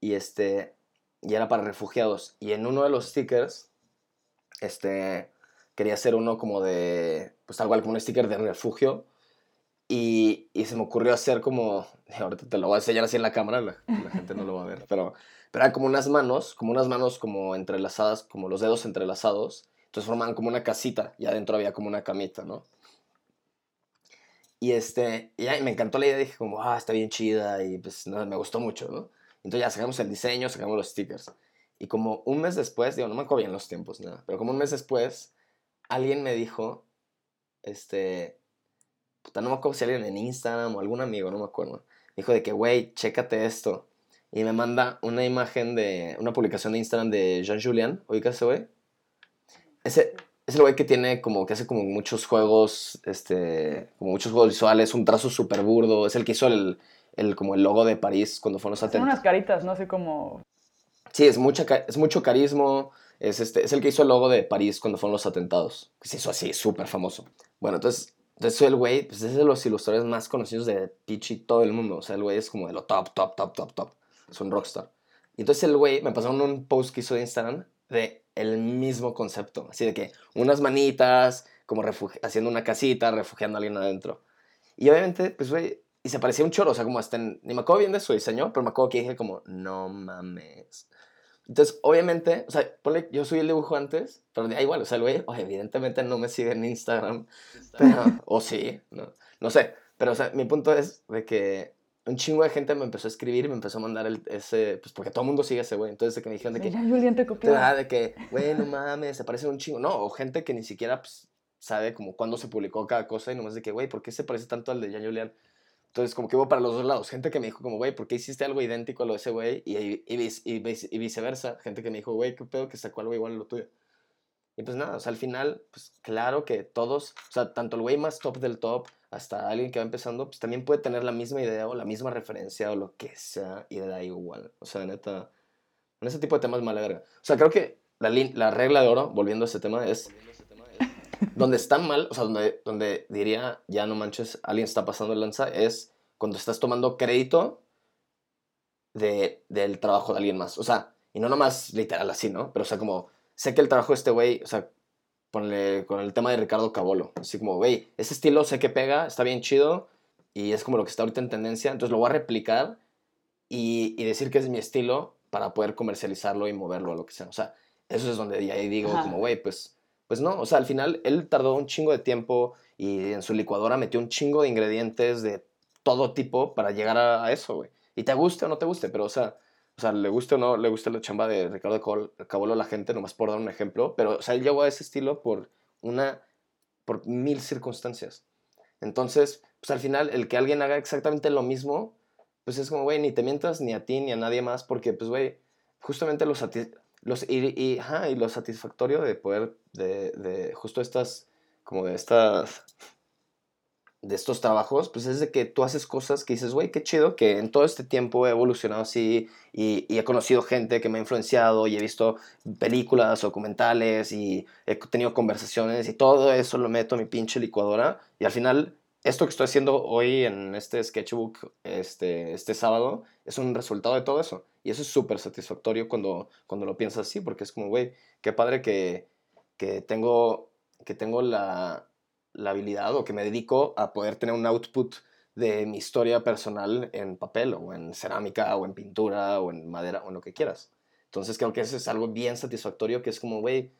Y este, y era para refugiados. Y en uno de los stickers, este, quería hacer uno como de, pues tal cual como un sticker de refugio. Y, y se me ocurrió hacer como, ahorita te lo voy a enseñar así en la cámara, la, la gente no lo va a ver, pero, pero eran como unas manos, como unas manos como entrelazadas, como los dedos entrelazados. Entonces formaban como una casita y adentro había como una camita, ¿no? Y este, y me encantó la idea, dije como, ah, está bien chida y pues no, me gustó mucho, ¿no? Entonces ya sacamos el diseño, sacamos los stickers. Y como un mes después, digo, no me acuerdo bien los tiempos, nada, pero como un mes después, alguien me dijo, este, puta, no me acuerdo si alguien en Instagram o algún amigo, no me acuerdo, dijo de que, güey, chécate esto. Y me manda una imagen de, una publicación de Instagram de Jean Julian, ¿ubicas ese güey? Ese, es el güey que tiene como, que hace como muchos juegos, este, como muchos juegos visuales, un trazo súper burdo, es el que hizo el, el, como el logo de París cuando fueron los atentados. unas caritas, ¿no? Así como... Sí, es, mucha, es mucho carisma. Es, este, es el que hizo el logo de París cuando fueron los atentados. Que se hizo así, súper famoso. Bueno, entonces, entonces el güey pues, es de los ilustradores más conocidos de Pichi todo el mundo. O sea, el güey es como de lo top, top, top, top, top. Es un rockstar. Y entonces el güey me pasaron un post que hizo de Instagram de el mismo concepto. Así de que unas manitas, como haciendo una casita, refugiando a alguien adentro. Y obviamente, pues, güey, y se parecía un choro. O sea, como hasta en- ni me acuerdo bien de su diseño, pero me acuerdo que dije como, no mames. Entonces, obviamente, o sea, ponle, yo subí el dibujo antes, pero da igual, o sea, el güey, oye, evidentemente no me sigue en Instagram, pero, o sí, no, no sé, pero, o sea, mi punto es de que un chingo de gente me empezó a escribir y me empezó a mandar el, ese, pues porque todo el mundo sigue a ese güey, entonces de que me dijeron de que, Ya Julián te copió. de que, güey, no mames, se parece un chingo, no, o gente que ni siquiera, pues, sabe como cuándo se publicó cada cosa y nomás de que, güey, ¿por qué se parece tanto al de Jan Julián? Entonces, como que hubo para los dos lados. Gente que me dijo, como, güey, ¿por qué hiciste algo idéntico a lo de ese güey? Y, y, y y viceversa. Gente que me dijo, güey, ¿qué pedo que sacó algo igual a lo tuyo? Y pues nada, o sea, al final, pues claro que todos, o sea, tanto el güey más top del top hasta alguien que va empezando, pues también puede tener la misma idea o la misma referencia o lo que sea y da igual. O sea, neta, en ese tipo de temas me vale verga. O sea, creo que la, la regla de oro, volviendo a ese tema, es donde está mal, o sea, donde, donde diría, ya no manches, alguien está pasando el lanza, es cuando estás tomando crédito de, del trabajo de alguien más. O sea, y no nomás literal así, ¿no? Pero, o sea, como, sé que el trabajo de este güey, o sea, ponle, con el tema de Ricardo Cabolo, así como, güey, ese estilo sé que pega, está bien chido, y es como lo que está ahorita en tendencia, entonces lo voy a replicar y, y decir que es mi estilo para poder comercializarlo y moverlo a lo que sea. O sea, eso es donde ahí digo, como, güey, pues, pues no, o sea, al final él tardó un chingo de tiempo y en su licuadora metió un chingo de ingredientes de todo tipo para llegar a, eso, güey. Y te guste o no te guste, pero, o sea, o sea, le guste o no le guste la chamba de Ricardo Cabolo a la gente, nomás por dar un ejemplo, pero, o sea, él llegó a ese estilo por una, por mil circunstancias. Entonces, pues al final, el que alguien haga exactamente lo mismo, pues es como, güey, ni te mientas ni a ti ni a nadie más, porque, pues, güey, justamente los, los y, y, y, lo satisfactorio de poder, de, de justo estas, como de estas de estos trabajos, pues es de que tú haces cosas que dices, güey, qué chido que en todo este tiempo he evolucionado así y, he conocido gente que me ha influenciado y he visto películas, documentales y he tenido conversaciones y todo eso lo meto en mi pinche licuadora y al final esto que estoy haciendo hoy en este sketchbook, este, este sábado, es un resultado de todo eso. Y eso es súper satisfactorio cuando, cuando lo piensas así, porque es como, güey, qué padre que, que, tengo, que tengo la, la habilidad o que me dedico a poder tener un output de mi historia personal en papel o en cerámica o en pintura o en madera o en lo que quieras. Entonces creo que eso es algo bien satisfactorio que es como, güey,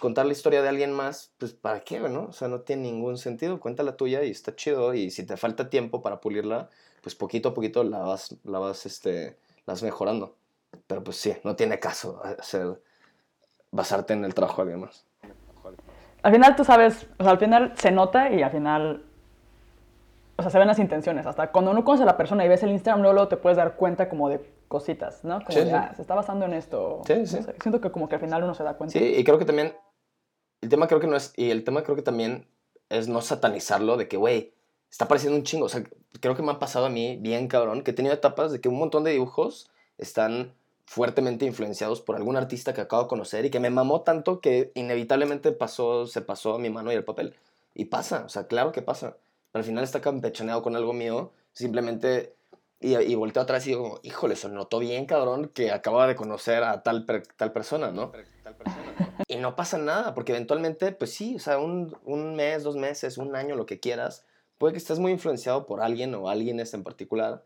contar la historia de alguien más, pues ¿para qué, no? O sea, no tiene ningún sentido. Cuenta la tuya y está chido y si te falta tiempo para pulirla, pues poquito a poquito la vas, la vas, este, la vas mejorando. Pero pues sí, no tiene caso hacer, basarte en el trabajo de alguien más al final tú sabes, o sea, al final se nota y al final, o sea, se ven las intenciones. Hasta cuando uno conoce a la persona y ves el Instagram, luego, te puedes dar cuenta como de cositas, ¿no? Como sí, ah, se está basando en esto. Sí, sí. siento que como que al final uno se da cuenta. Sí, y creo que también, el tema creo que no es, y el tema creo que también es no satanizarlo de que, güey, está pareciendo un chingo. O sea, creo que me ha pasado a mí bien cabrón, que he tenido etapas de que un montón de dibujos están fuertemente influenciados por algún artista que acabo de conocer y que me mamó tanto que inevitablemente pasó, se pasó mi mano y el papel. Y pasa, o sea, claro que pasa. Al final está campechaneado con algo mío, simplemente... Y, y volteo atrás y digo, híjole, se notó bien, cabrón, que acaba de conocer a tal, tal persona, ¿no? y no pasa nada, porque eventualmente, pues sí, o sea, un, un mes, dos meses, un año, lo que quieras, puede que estés muy influenciado por alguien o alguienes en particular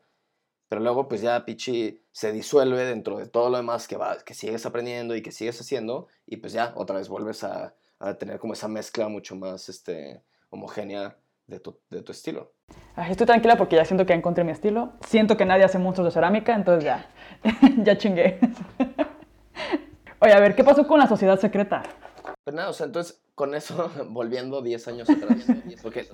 pero luego pues ya Pichi se disuelve dentro de todo lo demás que, va, que sigues aprendiendo y que sigues haciendo y pues ya otra vez vuelves a, a tener como esa mezcla mucho más este, homogénea de tu, de tu estilo. estoy tranquila porque ya siento que encontré mi estilo. Siento que nadie hace monstruos de cerámica, entonces ya, ya chingué. Oye, a ver, ¿qué pasó con la sociedad secreta? Pues nada, o sea, entonces con eso, volviendo 10 años atrás, porque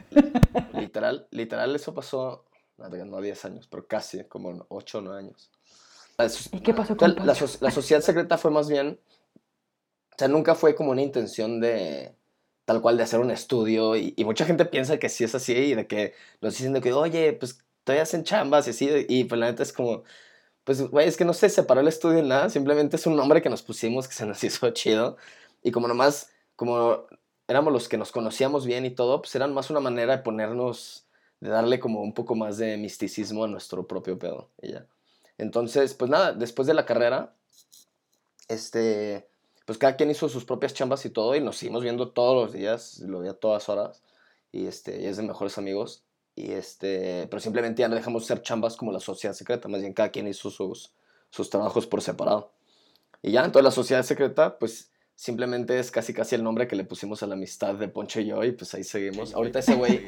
literal, literal eso pasó no 10 años, pero casi, como 8 o 9 años. ¿Y qué pasó con la, la, la, sociedad secreta fue más bien, o sea, nunca fue como una intención de, tal cual, de hacer un estudio, y, mucha gente piensa que sí es así, y de que nos dicen de que, oye, pues todavía hacen chambas y así, y pues la neta es como, pues, güey, es que no se separó el estudio en nada, simplemente es un nombre que nos pusimos que se nos hizo chido, y como nomás, como éramos los que nos conocíamos bien y todo, pues eran más una manera de ponernos de darle como un poco más de misticismo a nuestro propio pedo. Y ya. Entonces, pues nada, después de la carrera, este, pues cada quien hizo sus propias chambas y todo, y nos seguimos viendo todos los días, lo veía todas horas, y este, y es de mejores amigos, y este, pero simplemente ya no dejamos de ser chambas como la sociedad secreta, más bien cada quien hizo sus, sus trabajos por separado. Y ya, entonces la sociedad secreta, pues Simplemente es casi casi el nombre que le pusimos a la amistad de Poncho y yo y pues ahí seguimos. ahorita ese güey,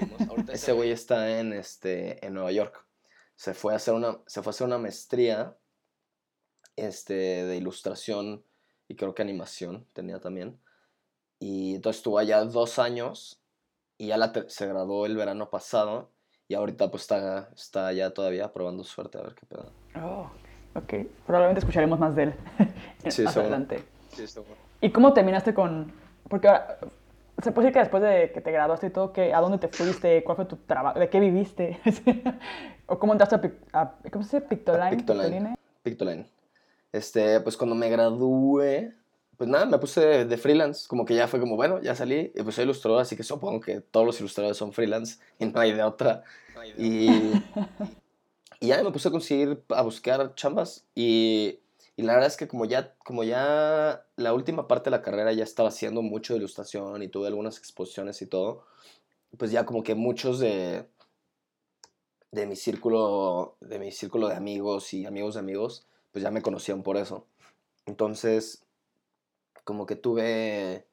ese güey está en, este, en Nueva York. Se fue a hacer una, se fue a hacer una maestría este, de ilustración y creo que animación tenía también. Y entonces estuvo allá dos años y ya la se graduó el verano pasado y ahorita pues está, está allá todavía probando suerte a ver qué pedo. Oh, ok. Probablemente escucharemos más de él sí, adelante. Sí, bueno. ¿Y cómo terminaste con...? Porque ahora, se puede decir que después de que te graduaste y todo, que, ¿a dónde te fuiste? ¿Cuál fue tu trabajo? ¿De qué viviste? ¿O cómo entraste a, ¿cómo se dice? Pictoline. Pictoline. Pictoline. Este, pues cuando me gradué, pues nada, me puse de, freelance, como que ya fue como, bueno, ya salí, y pues soy ilustrador, así que supongo que todos los ilustradores son freelance y no hay de otra. Y, y ya me puse a conseguir, a buscar chambas y, y, la verdad es que como ya, como ya la última parte de la carrera ya estaba haciendo mucho de ilustración y tuve algunas exposiciones y todo, pues ya como que muchos de, de mi círculo, de mi círculo de amigos y amigos de amigos, pues ya me conocían por eso. Entonces, como que tuve,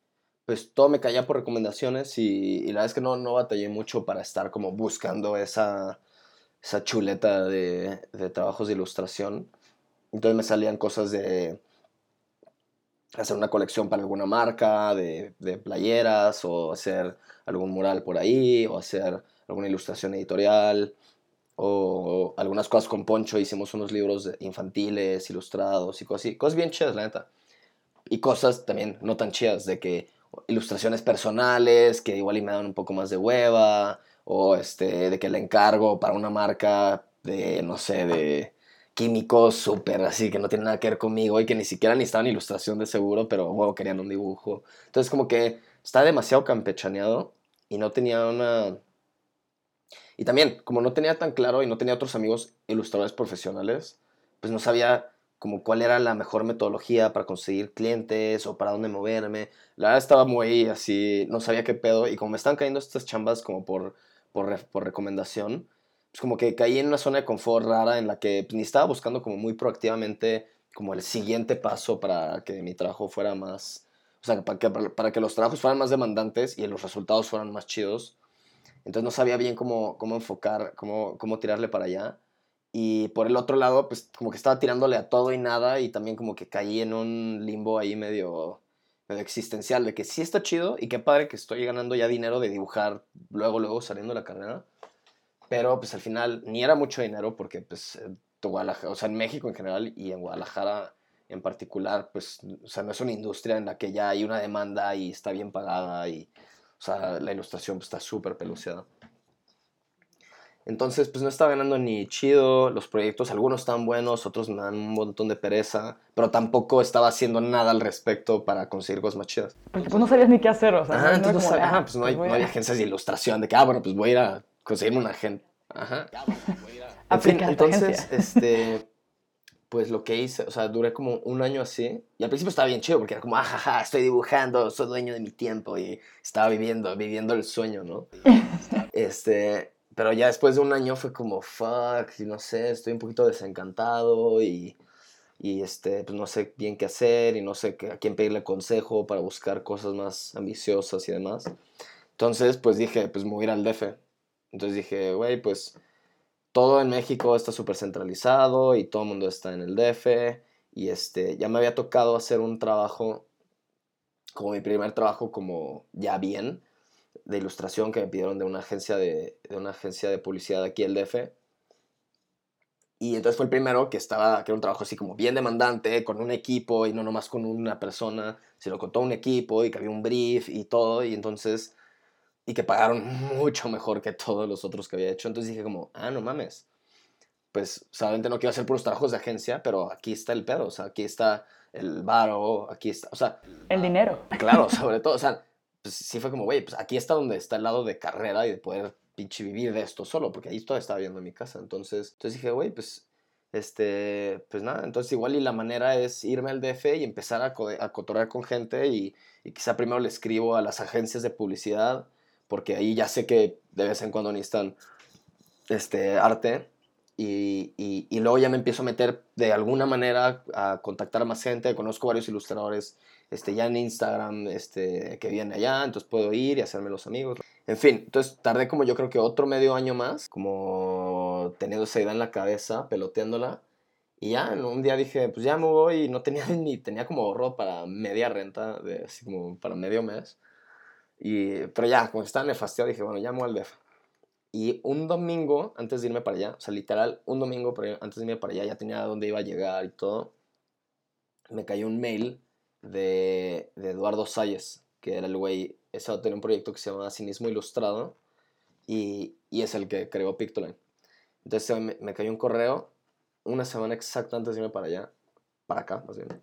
pues todo me caía por recomendaciones y, la verdad es que no, no batallé mucho para estar como buscando esa, esa chuleta de, de trabajos de ilustración. Entonces me salían cosas de hacer una colección para alguna marca de, de, playeras o hacer algún mural por ahí o hacer alguna ilustración editorial o, algunas cosas con Poncho. Hicimos unos libros infantiles, ilustrados y cosas así. Cosas bien chidas, la neta y cosas también no tan chidas, de que ilustraciones personales que igual y me dan un poco más de hueva, o este, de que le encargo para una marca de, no sé, de químicos súper así, que no tiene nada que ver conmigo y que ni siquiera necesitaban ilustración de seguro, pero wow, querían un dibujo. Entonces como que está demasiado campechaneado y no tenía una... Y también, como no tenía tan claro y no tenía otros amigos ilustradores profesionales, pues no sabía como cuál era la mejor metodología para conseguir clientes o para dónde moverme. La verdad estaba muy así, no sabía qué pedo y como me están cayendo estas chambas como por, por, por recomendación, pues como que caí en una zona de confort rara en la que pues, ni estaba buscando como muy proactivamente como el siguiente paso para que mi trabajo fuera más, o sea, para que, para que los trabajos fueran más demandantes y los resultados fueran más chidos. Entonces no sabía bien cómo, cómo enfocar, cómo, cómo tirarle para allá. Y por el otro lado, pues como que estaba tirándole a todo y nada y también como que caí en un limbo ahí medio, medio existencial de que sí está chido y qué padre que estoy ganando ya dinero de dibujar luego, luego saliendo de la carrera. Pero pues al final ni era mucho dinero porque pues Guadalajara, o sea, en México en general y en Guadalajara en particular, pues, o sea, no es una industria en la que ya hay una demanda y está bien pagada y, o sea, la ilustración pues, está súper peluciada. Entonces, pues no estaba ganando ni chido los proyectos. Algunos estaban buenos, otros me dan un montón de pereza. Pero tampoco estaba haciendo nada al respecto para conseguir cosas más chidas. Porque pues no sabías ni qué hacer, o sea. Ajá, no, entonces ah, pues no, hay, no hay agencias de ilustración de que, ah, bueno, pues voy a ir a conseguirme una agente. Ajá. En fin, entonces, este, pues lo que hice, o sea, duré como un año así. Y al principio estaba bien chido porque era como, ajaja, estoy dibujando, soy dueño de mi tiempo. Y estaba viviendo, viviendo el sueño, ¿no? este, pero ya después de un año fue como, fuck, no sé, estoy un poquito desencantado y, y este, pues no sé bien qué hacer y no sé a quién pedirle consejo para buscar cosas más ambiciosas y demás. Entonces, pues dije, pues me voy a ir al DF. Entonces dije, güey, pues todo en México está súper centralizado y todo el mundo está en el DF. Y este, ya me había tocado hacer un trabajo, como mi primer trabajo, como ya bien de ilustración que me pidieron de una agencia de, de una agencia de publicidad aquí, el DF. Y entonces fue el primero que estaba, que era un trabajo así como bien demandante, con un equipo y no nomás con una persona, sino con todo un equipo y que había un brief y todo. Y entonces, y que pagaron mucho mejor que todos los otros que había hecho. Entonces dije como, ah, no mames. Pues, solamente no quiero hacer puros trabajos de agencia, pero aquí está el pedo, o sea, aquí está el varo, aquí está, o sea... El dinero. Claro, sobre todo, o sea, pues sí fue como, güey, pues aquí está donde está el lado de carrera y de poder pinche vivir de esto solo, porque ahí todo estaba viendo en mi casa. Entonces, entonces dije, güey, pues, este, pues nada, entonces igual y la manera es irme al DF y empezar a, a cotorrear con gente y, y, quizá primero le escribo a las agencias de publicidad, porque ahí ya sé que de vez en cuando necesitan este, arte. Y, y, luego ya me empiezo a meter de alguna manera a contactar a más gente. Conozco varios ilustradores este, ya en Instagram este, que viene allá, entonces puedo ir y hacerme los amigos. En fin, entonces tardé como yo creo que otro medio año más, como teniendo esa idea en la cabeza, peloteándola. Y ya, un día dije, pues ya me voy y no tenía ni, tenía como ahorro para media renta, de, así como para medio mes. Y, pero ya, como estaba nefastiado, dije, bueno, voy al DEF. Y un domingo, antes de irme para allá, o sea, literal, un domingo antes de irme para allá, ya tenía dónde iba a llegar y todo, me cayó un mail de, Eduardo Salles, que era el güey, ese tenía un proyecto que se llama Cinismo Ilustrado y, es el que creó Pictoline. Entonces me, me, cayó un correo una semana exacta antes de irme para allá, para acá más bien.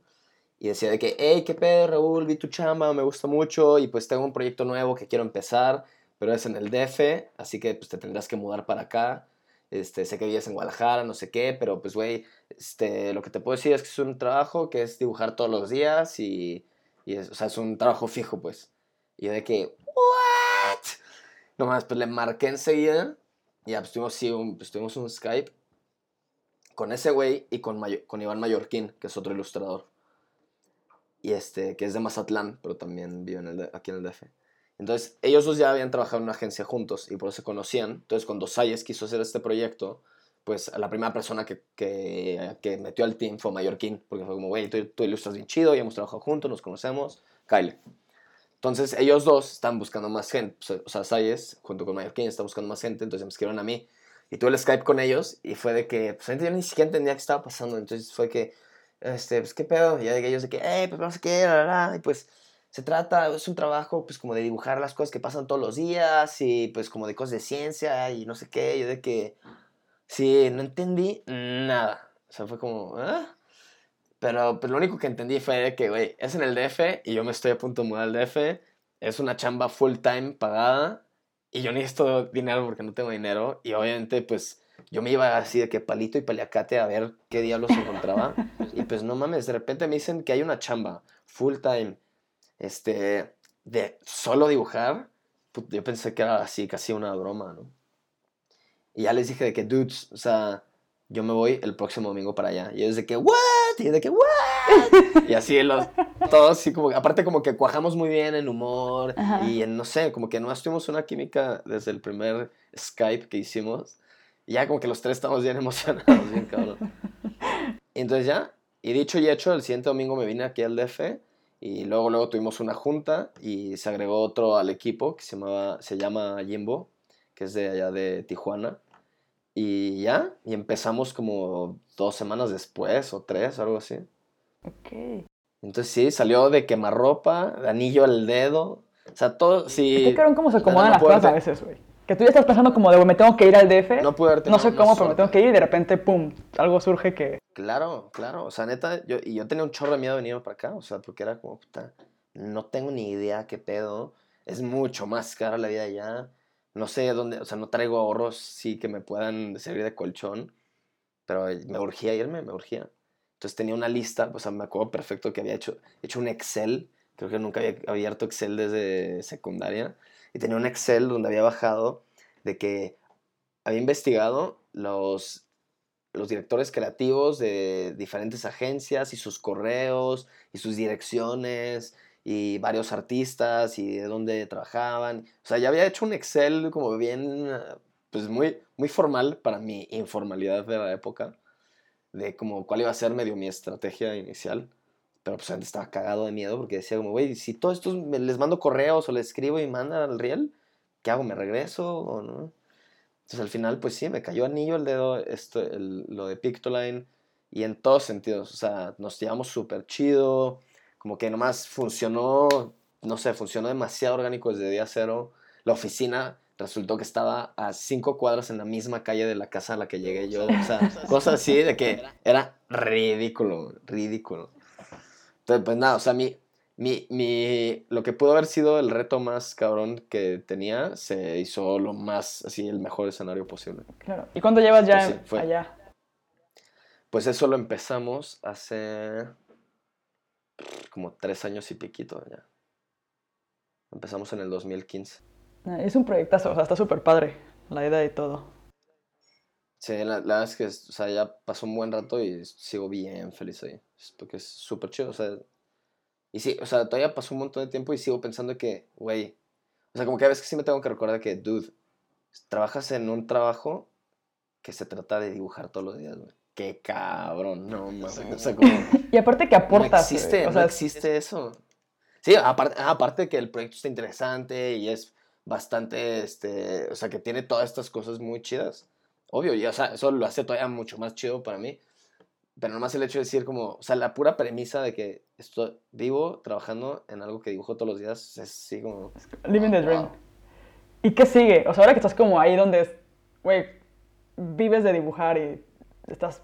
Y decía de que, hey, qué pedo, Raúl, vi tu chamba, me gusta mucho y pues tengo un proyecto nuevo que quiero empezar, pero es en el DF, así que pues te tendrás que mudar para acá. Este, sé que vives en Guadalajara, no sé qué, pero pues, güey, este, lo que te puedo decir es que es un trabajo que es dibujar todos los días y, y es, o sea, es un trabajo fijo, pues. Y de que, ¿what? Nomás, pues le marqué enseguida y ya, pues tuvimos, un, pues, tuvimos un Skype con ese güey y con, con Iván Mallorquín, que es otro ilustrador. Y este, que es de Mazatlán, pero también vive aquí en el DF. Entonces, ellos dos ya habían trabajado en una agencia juntos y por eso se conocían. Entonces, cuando Sayes quiso hacer este proyecto, pues la primera persona que, que, metió al team fue Mallorquín, porque fue como, güey, tú, tú, ilustras bien chido, ya hemos trabajado juntos, nos conocemos, Kyle. Entonces, ellos dos están buscando más gente. O sea, Sayes, junto con Mallorquín, está buscando más gente, entonces me escribieron a mí. Y tuve el Skype con ellos y fue de que, pues, yo ni siquiera entendía qué estaba pasando. Entonces, fue que, este, pues, ¿qué pedo? Y ya de ellos de que, hey, pues, no sé qué, la, la, y pues se trata, es un trabajo pues como de dibujar las cosas que pasan todos los días y pues como de cosas de ciencia y no sé qué, yo de que sí, no entendí nada, o sea, fue como, ¿ah? Pero pues lo único que entendí fue que, güey, es en el DF y yo me estoy a punto de mudar al DF, es una chamba full time pagada y yo necesito dinero porque no tengo dinero. Y obviamente pues yo me iba así de que palito y paliacate a ver qué diablos encontraba y pues no mames, de repente me dicen que hay una chamba full time este, de solo dibujar, yo pensé que era así, casi una broma, ¿no? Y ya les dije de que, dudes, o sea, yo me voy el próximo domingo para allá. Y ellos de que, ¿what? Y de que, ¿what? y así los, todos, así como, aparte como que cuajamos muy bien en humor y en, no sé, como que no tuvimos una química desde el primer Skype que hicimos. Y ya como que los tres estamos bien emocionados, bien cabrón. Y entonces ya, y dicho y hecho, el siguiente domingo me vine aquí al DF y luego, luego tuvimos una junta y se agregó otro al equipo que se, llamaba, se llama Jimbo, que es de allá de Tijuana. Y ya, y empezamos como dos semanas después o tres, algo así. Ok. Entonces sí, salió de quemarropa, de anillo al dedo. O sea, todo, sí. ¿Qué cómo se acomodan las cosas a veces, güey? Que tú ya estás pensando como de, me tengo que ir al DF. No puedo No sé cómo, pero me tengo que ir y de repente, pum, algo surge que... Claro, claro. O sea, neta, yo, y yo tenía un chorro de miedo de venir para acá. O sea, porque era como, puta, no tengo ni idea qué pedo. Es mucho más cara la vida allá. No sé dónde, o sea, no traigo ahorros, sí, que me puedan servir de colchón. Pero me urgía irme, me urgía. Entonces tenía una lista, o sea, me acuerdo perfecto que había hecho, hecho un Excel. Creo que nunca había abierto Excel desde secundaria y tenía un Excel donde había bajado de que había investigado los, los directores creativos de diferentes agencias y sus correos y sus direcciones y varios artistas y de dónde trabajaban. O sea, ya había hecho un Excel como bien, pues muy, muy formal para mi informalidad de la época, de como cuál iba a ser medio mi estrategia inicial. Pero pues antes estaba cagado de miedo porque decía como, güey, si todos estos les mando correos o les escribo y mandan al riel, ¿qué hago? ¿Me regreso o no? Entonces al final, pues sí, me cayó anillo el dedo, esto, el, lo de Pictoline, y en todos sentidos, o sea, nos llevamos súper chido, como que nomás funcionó, no sé, funcionó demasiado orgánico desde día cero. La oficina resultó que estaba a cinco cuadras en la misma calle de la casa a la que llegué yo, o sea, cosas así de que era ridículo, ridículo. Entonces, pues nada, o sea, mi, mi, mi, lo que pudo haber sido el reto más cabrón que tenía, se hizo lo más, así, el mejor escenario posible. Claro. ¿Y cuándo llevas ya pues allá? Pues eso lo empezamos hace como tres años y piquito ya. Empezamos en el 2015. Ah, es un proyectazo, o sea, está súper padre la idea y todo. Sí, la, verdad es que, o sea, ya pasó un buen rato y sigo bien feliz ahí. Porque es súper chido, o sea. Y sí, o sea, todavía pasó un montón de tiempo y sigo pensando que, güey. O sea, como que a veces sí me tengo que recordar que, dude, trabajas en un trabajo que se trata de dibujar todos los días, güey. Qué cabrón, no mames. O sea, como, y aparte que aportas. No existe, o sea, no existe eso. Sí, aparte, aparte que el proyecto está interesante y es bastante, este, o sea, que tiene todas estas cosas muy chidas obvio, y, o sea, eso lo hace todavía mucho más chido para mí. Pero nomás el hecho de decir como, o sea, la pura premisa de que estoy vivo trabajando en algo que dibujo todos los días, es así como... Living the dream. ¿Y qué sigue? O sea, ahora que estás como ahí donde, güey, vives de dibujar y estás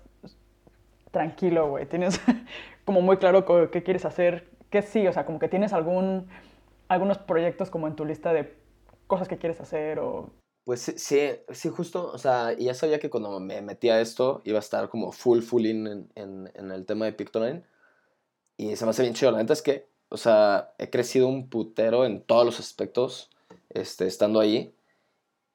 tranquilo, güey. Tienes como muy claro qué quieres hacer, qué sí, o sea, como que tienes algún, algunos proyectos como en tu lista de cosas que quieres hacer o... Pues sí, sí, justo, o sea, ya sabía que cuando me metí a esto iba a estar como full, full in en, en, en el tema de Pictoline. Y se me hace bien chido. La neta es que, o sea, he crecido un putero en todos los aspectos, este, estando ahí.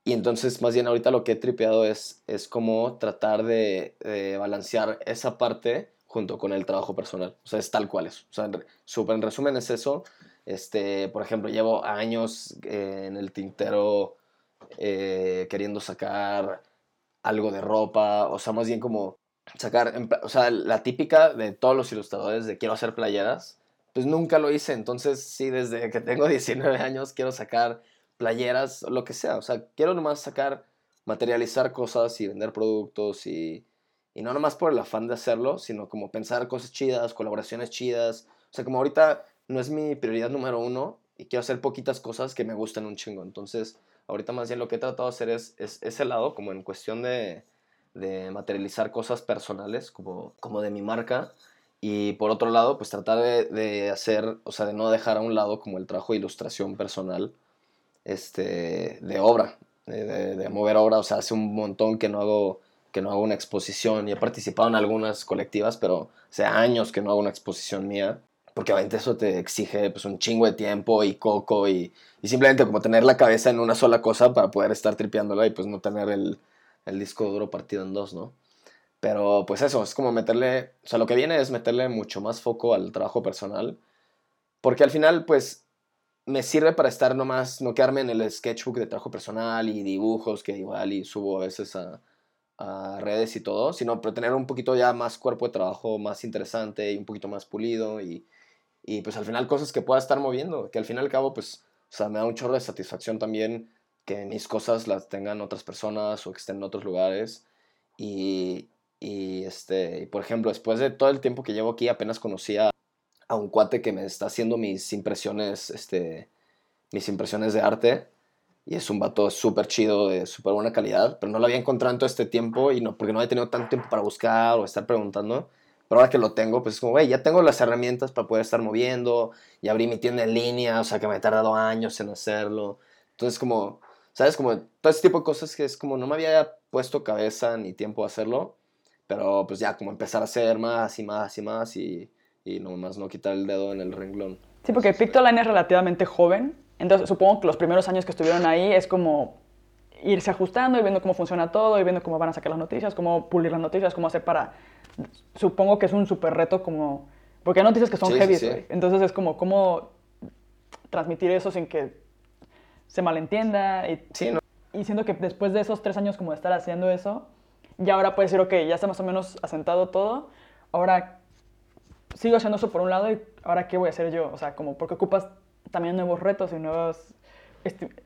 Y entonces, más bien ahorita lo que he tripeado es, es como tratar de, de balancear esa parte junto con el trabajo personal. O sea, es tal cual es. O sea, en, súper en resumen es eso. Este, por ejemplo, llevo años eh, en el tintero eh, queriendo sacar algo de ropa, o sea, más bien como sacar, o sea, la típica de todos los ilustradores de quiero hacer playeras, pues nunca lo hice, entonces sí, desde que tengo 19 años quiero sacar playeras, lo que sea, o sea, quiero nomás sacar, materializar cosas y vender productos y, y no nomás por el afán de hacerlo, sino como pensar cosas chidas, colaboraciones chidas, o sea, como ahorita no es mi prioridad número uno y quiero hacer poquitas cosas que me gustan un chingo, entonces ahorita más bien lo que he tratado de hacer es, es ese lado, como en cuestión de, de materializar cosas personales, como, como de mi marca. Y por otro lado, pues tratar de, de hacer, o sea, de no dejar a un lado como el trabajo de ilustración personal, este, de obra, de, de- de mover obra. O sea, hace un montón que no hago que no hago una exposición y he participado en algunas colectivas, pero hace años que no hago una exposición mía, porque obviamente eso te exige pues un chingo de tiempo y coco y, y simplemente como tener la cabeza en una sola cosa para poder estar tripeándola y pues no tener el, el disco duro partido en dos, ¿no? Pero pues eso, es como meterle, o sea, lo que viene es meterle mucho más foco al trabajo personal, porque al final pues me sirve para estar nomás, no quedarme en el sketchbook de trabajo personal y dibujos que igual y subo a veces a, a redes y todo, sino pero tener un poquito ya más cuerpo de trabajo más interesante y un poquito más pulido y, y pues al final cosas que pueda estar moviendo, que al fin y al cabo pues, o sea, me da un chorro de satisfacción también que mis cosas las tengan otras personas o que estén en otros lugares y, y este, y por ejemplo, después de todo el tiempo que llevo aquí apenas conocí a, un cuate que me está haciendo mis impresiones, este, mis impresiones de arte y es un vato súper chido, de súper buena calidad, pero no lo había encontrado en todo este tiempo y no, porque no había tenido tanto tiempo para buscar o estar preguntando. Pero ahora que lo tengo, pues es como, güey, ya tengo las herramientas para poder estar moviendo, y abrí mi tienda en línea, o sea, que me he tardado años en hacerlo. Entonces, como, ¿sabes? Como todo ese tipo de cosas que es como, no me había puesto cabeza ni tiempo a hacerlo, pero pues ya como empezar a hacer más y más y más y, y nomás no quitar el dedo en el renglón. Sí, porque Pictoline es relativamente joven, entonces supongo que los primeros años que estuvieron ahí es como irse ajustando y viendo cómo funciona todo y viendo cómo van a sacar las noticias, cómo pulir las noticias, cómo hacer para... Supongo que es un súper reto como... Porque hay noticias que son Sí, sí, heavy, sí. güey. Entonces es como cómo transmitir eso sin que se malentienda y Sí, ¿no? y siento que después de esos tres años como de estar haciendo eso, ya ahora puedes decir, ok, ya está más o menos asentado todo, ahora sigo haciendo eso por un lado y ahora qué voy a hacer yo, o sea, como porque ocupas también nuevos retos y nuevos,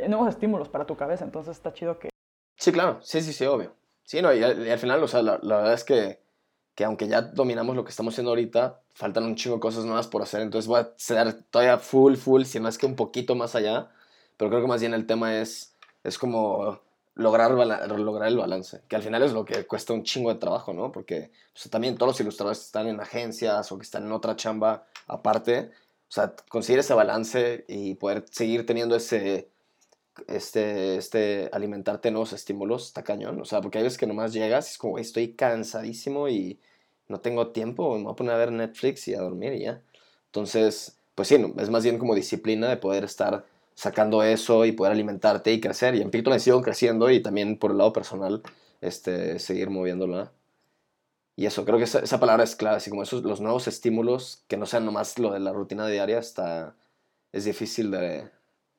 nuevos estímulos para tu cabeza, entonces está chido que... Sí, claro, sí, sí, sí, obvio. Sí, no, y al, y al final, o sea, la, la verdad es que, que aunque ya dominamos lo que estamos haciendo ahorita, faltan un chingo cosas nuevas por hacer, entonces voy a ser todavía full, full, si no es que un poquito más allá, pero creo que más bien el tema es, es como lograr, lograr el balance, que al final es lo que cuesta un chingo de trabajo, ¿no? Porque también todos los ilustradores que están en agencias o que están en otra chamba aparte, o sea, conseguir ese balance y poder seguir teniendo ese, este, este, alimentarte nuevos estímulos, está cañón. O sea, porque hay veces que nomás llegas y es como, "Güey, estoy cansadísimo y no tengo tiempo, me voy a poner a ver Netflix y a dormir y ya. Entonces, pues sí, es más bien como disciplina de poder estar sacando eso y poder alimentarte y crecer. Y en Pictoline sigo creciendo y también por el lado personal, este, seguir moviéndola. Y eso, creo que esa, esa palabra es clave, así como esos, los nuevos estímulos, que no sean nomás lo de la rutina diaria, está, es difícil de,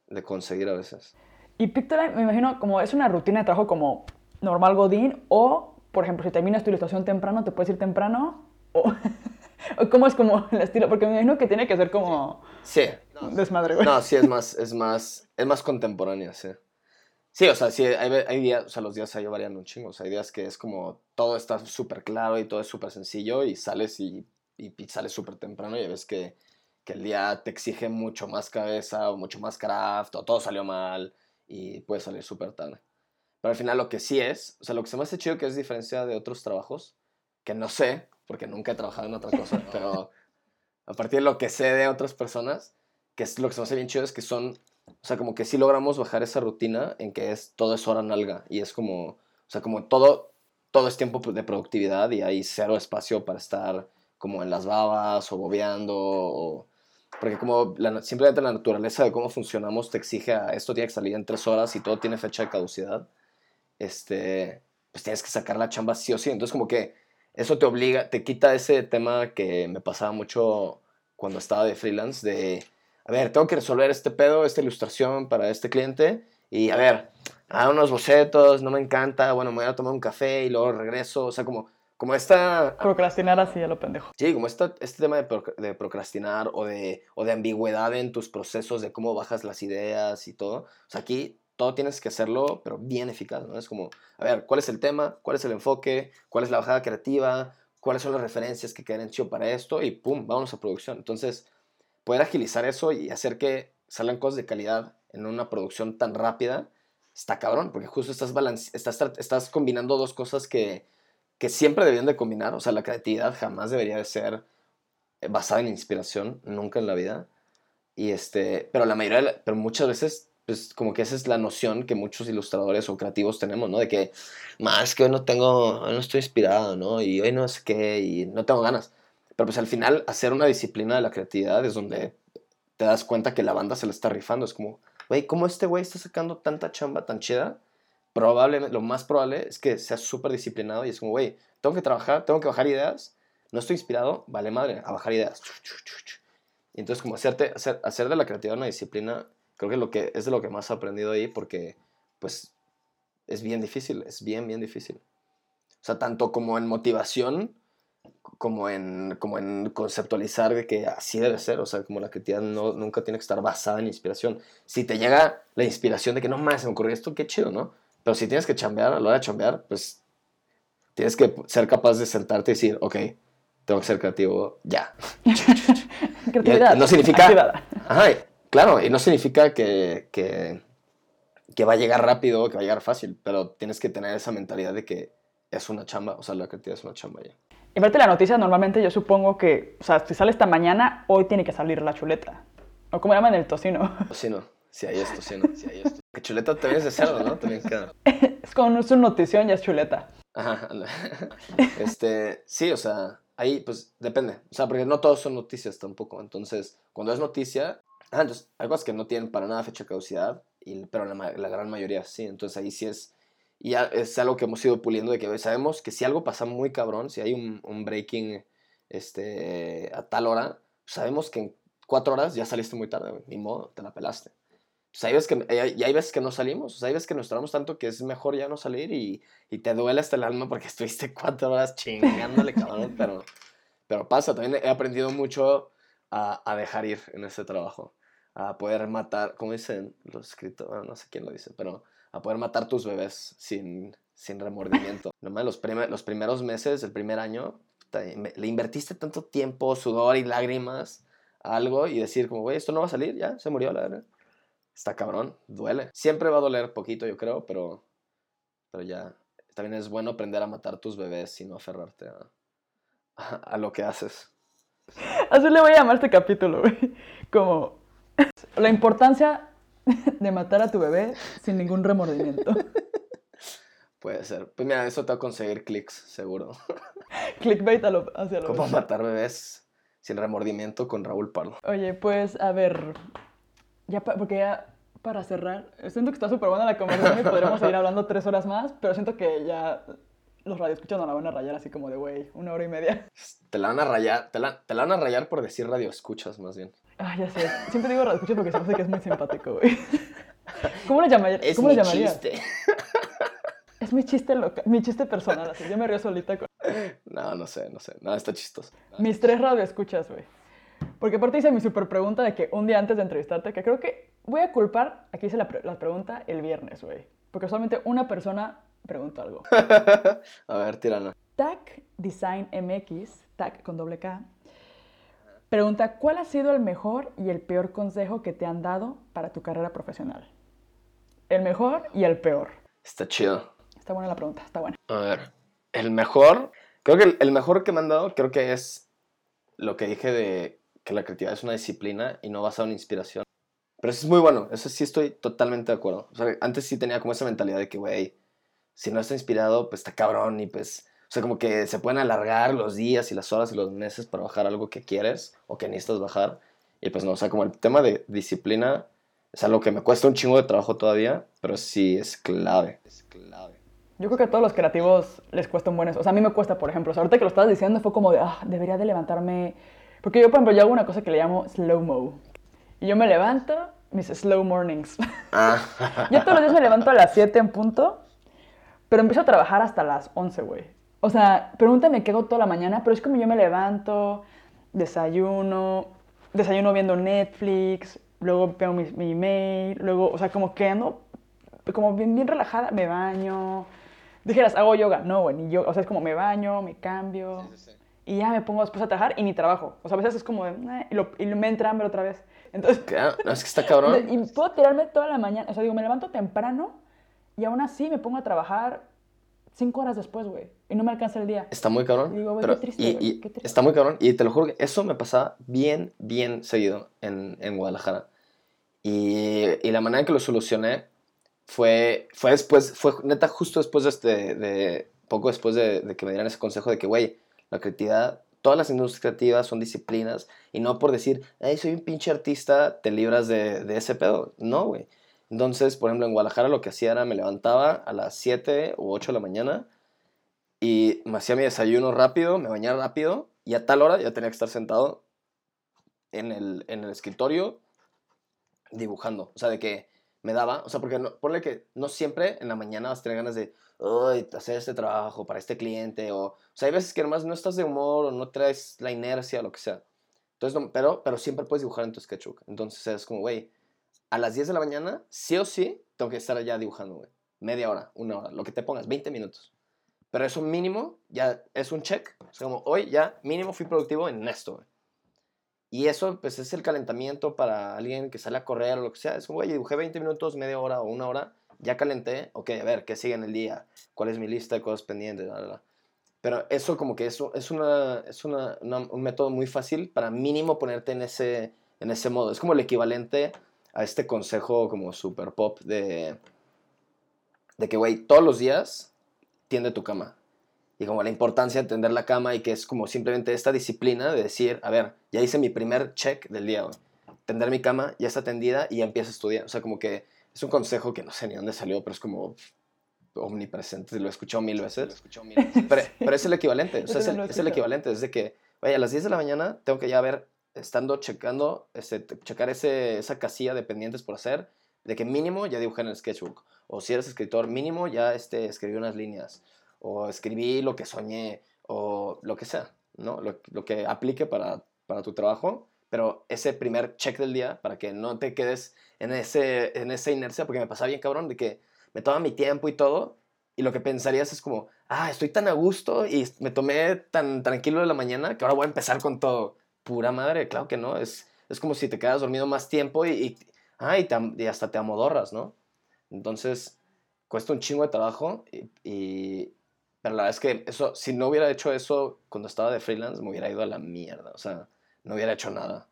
de conseguir a veces. Y Pictoline, me imagino, como es una rutina de trabajo como normal Godín, o, por ejemplo, si terminas tu ilustración temprano, te puedes ir temprano, o, cómo es como el estilo, porque me imagino que tiene que ser como Sí, desmadre, güey. No, sí, es más, es más, es más contemporánea, sí. Sí, o sea, sí, hay días, o sea, los días ahí varían un chingo. O sea, hay días que es como todo está súper claro y todo es súper sencillo y sales y, y, y sales súper temprano y ves que, que el día te exige mucho más cabeza o mucho más craft o todo salió mal y puedes salir súper tarde. Pero al final lo que sí es, o sea, lo que se me hace chido que es diferencia de otros trabajos, que no sé, porque nunca he trabajado en otra cosa, pero a partir de lo que sé de otras personas, que es lo que se me hace bien chido, es que son, o sea, como que sí logramos bajar esa rutina en que es todo es hora nalga y es como, o sea, como todo, todo es tiempo de productividad y hay cero espacio para estar como en las babas o bobeando o... Porque como la- simplemente la naturaleza de cómo funcionamos te exige a esto tiene que salir en tres horas y todo tiene fecha de caducidad, este, pues tienes que sacar la chamba sí o sí. Entonces como que eso te obliga, te quita ese tema que me pasaba mucho cuando estaba de freelance, de, a ver, tengo que resolver este pedo, esta ilustración para este cliente, y a ver, a unos bocetos, no me encanta, bueno, me voy a tomar un café y luego regreso, o sea, como, como esta, Procrastinar así a lo pendejo. sí, como esta, este tema de, proc- de procrastinar o de, o de ambigüedad en tus procesos, de cómo bajas las ideas y todo, o sea, aquí todo tienes que hacerlo, pero bien eficaz, ¿no? Es como, a ver, ¿cuál es el tema? ¿Cuál es el enfoque? ¿Cuál es la bajada creativa? ¿Cuáles son las referencias que quedan chido para esto? Y pum, vámonos a producción. Entonces, poder agilizar eso y hacer que salgan cosas de calidad en una producción tan rápida, está cabrón, porque justo estás, estás, estás combinando dos cosas que, que siempre deberían de combinar. O sea, la creatividad jamás debería de ser eh, basada en inspiración, nunca en la vida. Y este, pero la mayoría, la- pero muchas veces, pues como que esa es la noción que muchos ilustradores o creativos tenemos, ¿no? De que, más que hoy no tengo, hoy no estoy inspirado, ¿no? Y hoy no sé qué, y no tengo ganas. Pero pues al final, hacer una disciplina de la creatividad es donde te das cuenta que la banda se la está rifando. Es como, güey, ¿cómo este güey está sacando tanta chamba tan chida? Probablemente, lo más probable es que sea súper disciplinado y es como, güey, tengo que trabajar, tengo que bajar ideas, no estoy inspirado, vale madre, a bajar ideas. Y entonces como hacerte, hacer, hacer de la creatividad una disciplina, creo que, lo que es de lo que más he aprendido ahí porque pues es bien difícil, es bien, bien difícil. O sea, tanto como en motivación, como en, como en conceptualizar de que así debe ser, o sea, como la creatividad no, nunca tiene que estar basada en inspiración. Si te llega la inspiración de que no más se me ocurrió esto, qué chido, ¿no? Pero si tienes que chambear, a la hora de chambear, pues tienes que ser capaz de sentarte y decir, ok, tengo que ser creativo ya. Creatividad. no significa- activada. Ajá, claro, y no significa que, que, que va a llegar rápido, que va a llegar fácil, pero tienes que tener esa mentalidad de que es una chamba, o sea, la creatividad es una chamba ya. Y aparte la noticia, normalmente yo supongo que, o sea, si sale esta mañana, hoy tiene que salir la chuleta. O como llaman el tocino. Tocino, si hay esto, sí, no, si hay esto. Que chuleta también es de cerdo, ¿no? También queda. Es como no es una notición, ya es chuleta. Ajá, este, sí, o sea, ahí pues depende. O sea, porque no todos son noticias tampoco. Entonces, cuando es noticia, ah, entonces hay cosas que no tienen para nada fecha de caducidad, y, pero la, gran mayoría sí. Entonces ahí sí es, y ya es algo que hemos ido puliendo de que sabemos que si algo pasa muy cabrón, si hay un, un breaking este, a tal hora, sabemos que en cuatro horas ya saliste muy tarde, ni modo, te la pelaste. Pues hay veces que, y hay, y hay veces que no salimos, o sea, hay veces que nos tardamos tanto que es mejor ya no salir y, y te duele hasta el alma porque estuviste cuatro horas chingándole, cabrón, pero, pero pasa, también he aprendido mucho a, a dejar ir en ese trabajo, a poder matar, como dicen los escritos, bueno, no sé quién lo dice, pero a poder matar tus bebés sin, sin remordimiento. Nomás los, primer- los primeros meses, el primer año, le invertiste tanto tiempo, sudor y lágrimas a algo y decir como, güey, esto no va a salir, ya, se murió la verdad. Está cabrón, duele. Siempre va a doler poquito, yo creo, pero, pero ya. También es bueno aprender a matar tus bebés y no aferrarte a, a, a lo que haces. Así le voy a llamar este capítulo, güey. Como la importancia de matar a tu bebé sin ningún remordimiento. Puede ser. Pues mira, eso te va a conseguir clics, seguro. Clickbait a lo, hacia lo Cómo matar bebés sin remordimiento con Raúl Pardo. Oye, pues a ver, ya pa- porque ya para cerrar, siento que está súper buena la conversación y podríamos seguir hablando tres horas más, pero siento que ya los radioescuchas no la van a rayar así como de, güey, una hora y media. Te la van a rayar, te la, te la van a rayar por decir radio escuchas, más bien. Ah, ya sé, siempre digo radioescuchas porque se me hace que es muy simpático, güey. ¿Cómo le llamaría- Es ¿Cómo mi le llamarías? chiste. Es mi chiste loca, mi chiste personal, así yo me río solita con No, no sé, no sé. No, está chistoso. mis tres radioescuchas, güey. Porque aparte hice mi super pregunta de que un día antes de entrevistarte, que creo que voy a culpar, aquí hice la, pre- la pregunta el viernes, güey. Porque solamente una persona preguntó algo. a ver, tirana. TAC Design MX, TAC con doble K, pregunta, ¿cuál ha sido el mejor y el peor consejo que te han dado para tu carrera profesional? El mejor y el peor. Está chido. Está buena la pregunta, está buena. A ver, el mejor, Creo que el, el mejor que me han dado, creo que es lo que dije de que la creatividad es una disciplina y no basada en inspiración. Pero eso es muy bueno, eso sí estoy totalmente de acuerdo. O sea, antes sí tenía como esa mentalidad de que, güey, si no está inspirado, pues está cabrón y pues, o sea, como que se pueden alargar los días y las horas y los meses para bajar algo que quieres o que necesitas bajar. Y pues no, o sea, como el tema de disciplina es algo que me cuesta un chingo de trabajo todavía, pero sí es clave. Es clave. Yo creo que a todos los creativos les cuesta un buen eso. O sea, a mí me cuesta, por ejemplo. O ahorita que lo estabas diciendo fue como de, ah, debería de levantarme. Porque yo, por ejemplo, yo hago una cosa que le llamo slow-mo. Y yo me levanto, mis slow mornings. Ah, yo todos los días me levanto a las 7 en punto, pero empiezo a trabajar hasta las 11, güey. O sea, pregúntame qué hago toda la mañana, pero es como yo me levanto, desayuno, desayuno viendo Netflix, luego veo mi, mi email, luego, o sea, como que ando como bien, bien relajada, me baño. Dijeras, hago yoga. No, güey, ni yoga. O sea, es como me baño, me cambio. Y ya me pongo después a trabajar y ni trabajo. O sea, a veces es como de, "Eh", y, lo- y me entra hambre otra vez. Entonces, claro, no, es que está cabrón. y puedo tirarme toda la mañana. O sea, digo, me levanto temprano y aún así me pongo a trabajar cinco horas después, güey. Y no me alcanza el día. Está muy cabrón. Digo, güey, pero- qué triste, y, güey, y qué triste. está muy cabrón. Y te lo juro que eso me pasaba bien, bien seguido en, en Guadalajara. Y, y la manera en que lo solucioné fue, fue después, fue neta justo después de este, de, poco después de, de que me dieran ese consejo de que, güey, la creatividad, todas las industrias creativas son disciplinas y no por decir, soy un pinche artista, te libras de, ese pedo. No, güey. Entonces, por ejemplo, en Guadalajara lo que hacía era me levantaba a las 7 u 8 de la mañana y me hacía mi desayuno rápido, me bañaba rápido y a tal hora ya tenía que estar sentado en el, en el escritorio dibujando. O sea, de que me daba, o sea, porque no, ponle que no siempre en la mañana vas a tener ganas de "Ay, hacer este trabajo para este cliente o, o sea, hay veces que nomás no estás de humor o no traes la inercia lo que sea. Entonces, pero, pero siempre puedes dibujar en tu sketchbook. Entonces es como, güey, a las 10 de la mañana, sí o sí, tengo que estar allá dibujando, güey. Media hora, una hora, lo que te pongas, 20 minutos. Pero eso mínimo ya es un check. O sea, como hoy ya mínimo fui productivo en esto, güey. Y eso, pues, es el calentamiento para alguien que sale a correr o lo que sea. Es como, güey, dibujé 20 minutos, media hora o una hora, ya calenté. Ok, a ver, ¿qué sigue en el día? ¿Cuál es mi lista de cosas pendientes? Pero eso como que eso es, una, es una- un método muy fácil para mínimo ponerte en ese, en ese modo. Es como el equivalente a este consejo como super pop de, de que, güey, todos los días tiende tu cama. Y como la importancia de tender la cama y que es como simplemente esta disciplina de decir, a ver, ya hice mi primer check del día. Tender mi cama, ya está tendida y ya empiezo a estudiar. O sea, como que es un consejo que no sé ni dónde salió, pero es como omnipresente, lo he escuchado mil veces. Pero, pero es el equivalente, o sea, Yo es el, lo he es el escuchado. equivalente, es de que, vaya, a las 10 de la mañana tengo que ya ver, estando checando, este, te- checar ese, esa casilla de pendientes por hacer, de que mínimo ya dibujé en el sketchbook, o si eres escritor, mínimo ya este, escribí unas líneas, o escribí lo que soñé, o lo que sea, ¿no? Lo, que aplique para, para tu trabajo, pero ese primer check del día, para que no te quedes en, ese, en esa inercia, porque me pasaba bien cabrón, de que me toma mi tiempo y todo, y lo que pensarías es como, ah, estoy tan a gusto y me tomé tan tranquilo de la mañana que ahora voy a empezar con todo. Pura madre, claro que no. Es, es como si te quedas dormido más tiempo y, y, ah, y, hasta te amodorras, ¿no? Entonces, cuesta un chingo de trabajo pero la verdad es que eso, si no hubiera hecho eso cuando estaba de freelance, me hubiera ido a la mierda. O sea, no hubiera hecho nada.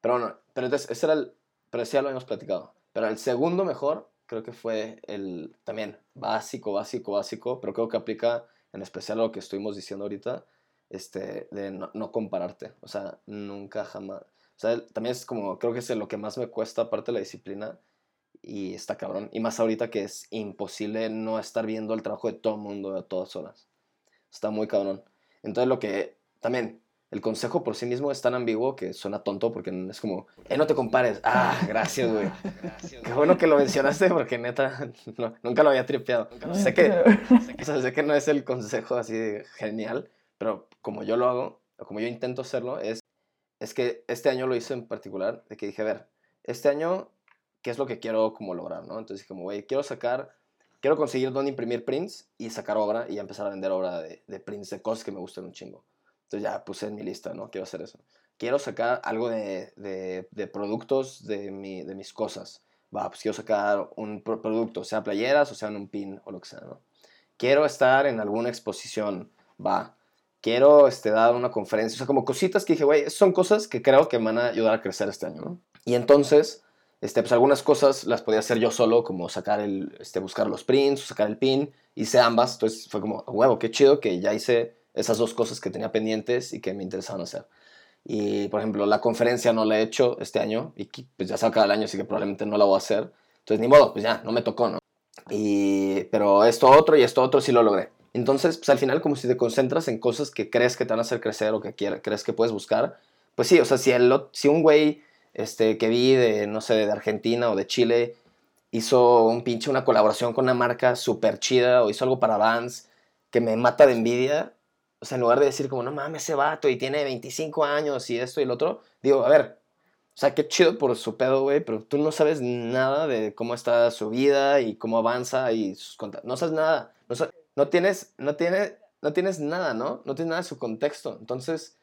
Pero bueno, pero entonces, ese era el, pero ese ya lo habíamos platicado. Pero el segundo mejor, creo que fue el también básico, básico, básico, pero creo que aplica en especial lo que estuvimos diciendo ahorita, este, de no, no compararte. O sea, nunca jamás. O sea, también es como, creo que es lo que más me cuesta, aparte de la disciplina, y está cabrón. Y más ahorita que es imposible no estar viendo el trabajo de todo el mundo a todas horas. Está muy cabrón. Entonces lo que también, el consejo por sí mismo es tan ambiguo que suena tonto porque es como, eh, no te compares. Ah, gracias, güey. Qué bueno que lo mencionaste porque neta, no, nunca lo había tripeado. Sé que, o sea, sé que no es el consejo así genial, pero como yo lo hago, o como yo intento hacerlo, es, es que este año lo hice en particular, de que dije, a ver, este año, ¿qué es lo que quiero como lograr, no? Entonces como, güey, quiero sacar, quiero conseguir dónde imprimir prints y sacar obra y empezar a vender obra de, de prints de cosas que me gustan un chingo. Entonces ya puse en mi lista, ¿no? Quiero hacer eso. Quiero sacar algo de, de, productos de, mi, de mis cosas. Va, pues quiero sacar un pro- producto, sea playeras o sea un pin o lo que sea, ¿no? quiero estar en alguna exposición, va. Quiero este, dar una conferencia, o sea, como cositas que dije, güey, son cosas que creo que me van a ayudar a crecer este año, ¿no? Y entonces, este, pues algunas cosas las podía hacer yo solo, como sacar el, este, buscar los prints, sacar el pin, hice ambas, entonces fue como, huevo, qué chido que ya hice esas dos cosas que tenía pendientes y que me interesaban hacer. Y, por ejemplo, la conferencia no la he hecho este año y pues ya se acaba el año, así que probablemente no la voy a hacer. Entonces, ni modo, pues ya, no me tocó, ¿no? Y, pero esto otro y esto otro sí lo logré. Entonces, pues al final, como si te concentras en cosas que crees que te van a hacer crecer o que crees que puedes buscar, pues sí, o sea, si, el, si un güey este, que vi de, no sé, de Argentina o de Chile hizo un pinche, una colaboración con una marca súper chida o hizo algo para Vans que me mata de envidia, o sea, en lugar de decir como, no mames, ese vato y tiene 25 años y esto y el otro, digo, a ver, o sea, qué chido por su pedo, güey, pero tú no sabes nada de cómo está su vida y cómo avanza y sus No sabes nada. No, no tienes, no, tiene, no tienes nada, ¿no? No tienes nada de su contexto. Entonces,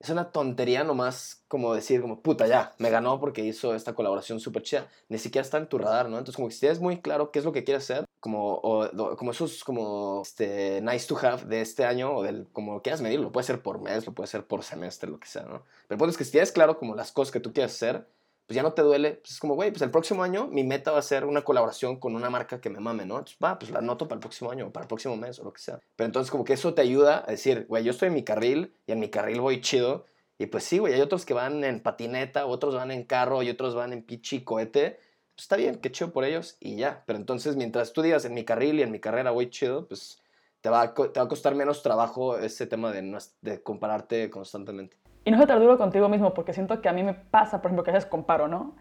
es una tontería nomás como decir, como, puta, ya, me ganó porque hizo esta colaboración súper chida. Ni siquiera está en tu radar, ¿no? Entonces, como que si tienes muy claro qué es lo que quieres hacer, como, o, como esos, como, este, nice to have de este año, o del, como quieras medir, lo puede ser por mes, lo puede ser por semestre, lo que sea, ¿no? Pero el es que si tienes claro como las cosas que tú quieres hacer, pues ya no te duele. Pues es como, güey, pues el próximo año mi meta va a ser una colaboración con una marca que me mame, ¿no? Va, pues la anoto para el próximo año, o para el próximo mes, o lo que sea. Pero entonces como que eso te ayuda a decir, güey, yo estoy en mi carril y en mi carril voy chido. Y pues sí, güey, hay otros que van en patineta, otros van en carro y otros van en pichi cohete. Pues está bien, qué chido por ellos y ya. Pero entonces mientras tú digas en mi carril y en mi carrera voy chido, pues te va a, te va a costar menos trabajo ese tema de, de compararte constantemente. Y no se te duro contigo mismo, porque siento que a mí me pasa, por ejemplo, que a veces comparo, ¿no?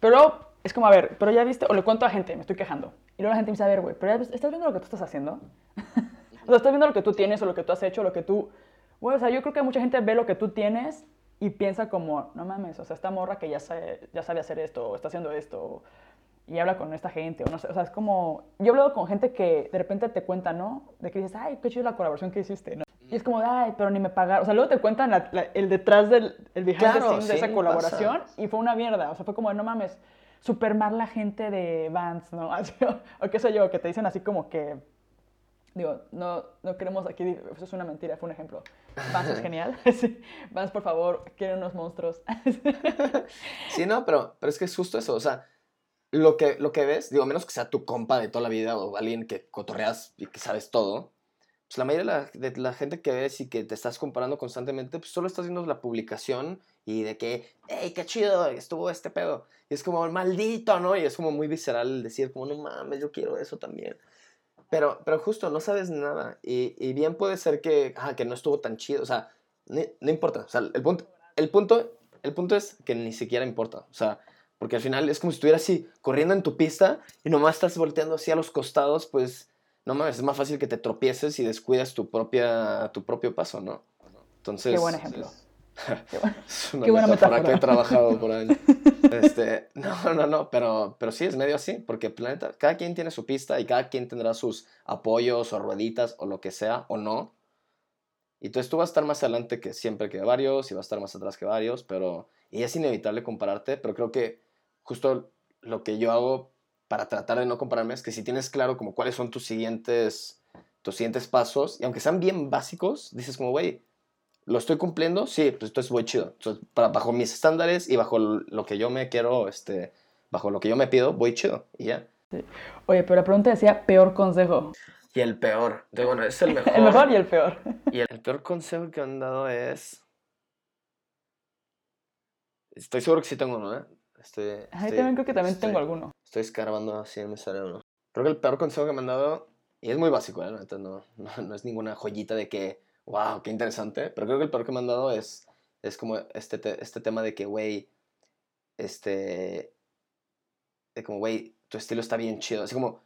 Pero es como, a ver, pero ya viste, o le cuento a gente, me estoy quejando. Y luego la gente me dice, a ver, güey, pero ya estás viendo lo que tú estás haciendo. o sea, estás viendo lo que tú tienes o lo que tú has hecho, lo que tú... Bueno, o sea, yo creo que mucha gente ve lo que tú tienes y piensa como, no mames, o sea, esta morra que ya sabe, ya sabe hacer esto, o está haciendo esto, y habla con esta gente, o no sé, o sea, es como... Yo he hablado con gente que de repente te cuenta, ¿no? De que dices, ay, qué chido la colaboración que hiciste, ¿no? Y es como, ay, pero ni me pagaron. O sea, luego te cuentan el detrás del el behind the scenes de esa colaboración y fue una mierda. O sea, fue como, no mames, super mal la gente de Vans, ¿no? o qué sé yo, que te dicen así como que. Digo, no, no queremos aquí. Eso es una mentira, fue un ejemplo. Vans es genial. Vans, por favor, quieren unos monstruos. sí, no, pero, pero es que es justo eso. O sea, lo que, lo que ves, digo, menos que sea tu compa de toda la vida o alguien que cotorreas y que sabes todo pues la mayoría de la, gente que ves y que te estás comparando constantemente, pues solo estás viendo la publicación y de que, hey, qué chido, estuvo este pedo. Y es como, maldito, ¿no? Y es como muy visceral decir, como, no mames, yo quiero eso también. Pero, pero justo, no sabes nada. Y, bien puede ser que, ah, que no estuvo tan chido. O sea, no importa. O sea, el punto, el, punto, el punto es que ni siquiera importa. O sea, porque al final es como si estuvieras así, corriendo en tu pista y nomás estás volteando así a los costados, pues no mames, es más fácil que te tropieces y descuidas tu, propia, tu propio paso, ¿no? Entonces... Qué buen ejemplo. Qué, es una buena metáfora, que he trabajado por años. Este, no, no, no, pero, pero sí es medio así, porque planeta, cada quien tiene su pista y cada quien tendrá sus apoyos o rueditas o lo que sea o no. Y entonces tú vas a estar más adelante que siempre que varios y vas a estar más atrás que varios, pero y es inevitable compararte, pero creo que justo lo que yo hago para tratar de no compararme es que si tienes claro como cuáles son tus siguientes, tus siguientes pasos, y aunque sean bien básicos, dices como, güey, ¿lo estoy cumpliendo? Sí, pues entonces voy chido. Entonces, para, bajo mis estándares y bajo lo que yo me quiero, este, bajo lo que yo me pido, voy chido y ya. Oye, pero la pregunta decía peor consejo. Y el peor. bueno, es el mejor. el mejor y el peor. Y el, peor consejo que han dado es... Estoy seguro que sí tengo uno, ¿eh? Estoy, también creo que también tengo alguno. Estoy escarbando así en mi cerebro. Creo que el peor consejo que me han dado, y es muy básico, ¿eh? no, no, es ninguna joyita de que, wow, qué interesante, pero creo que el peor que me han dado es, es como este, este tema de que, güey, este, de como, güey, tu estilo está bien chido. Así como,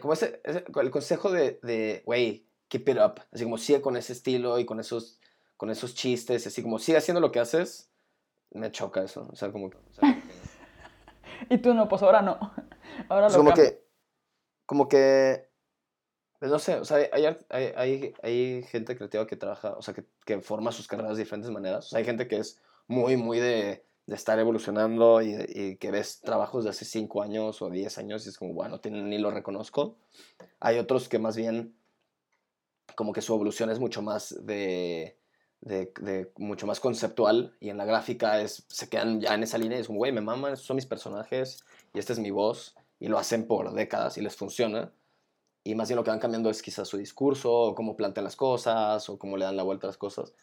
como ese, el consejo de, güey, keep it up. Así como, sigue con ese estilo y con esos, con esos chistes, así como, sigue haciendo lo que haces. Me choca eso. O sea, como, o sea, y tú no, pues ahora no. Ahora lo como que, como que, pues no sé, o sea, hay, hay, hay, hay, gente creativa que trabaja, o sea, que, que, forma sus carreras de diferentes maneras. O sea, hay gente que es muy, muy de, de estar evolucionando y, y, que ves trabajos de hace 5 años o 10 años y es como, bueno, ni lo reconozco. Hay otros que más bien como que su evolución es mucho más de, de, de mucho más conceptual y en la gráfica es, se quedan ya en esa línea y es como, güey, me maman, estos son mis personajes y esta es mi voz y lo hacen por décadas y les funciona. Y más bien lo que van cambiando es quizás su discurso, o cómo plantean las cosas, o cómo le dan la vuelta a las cosas.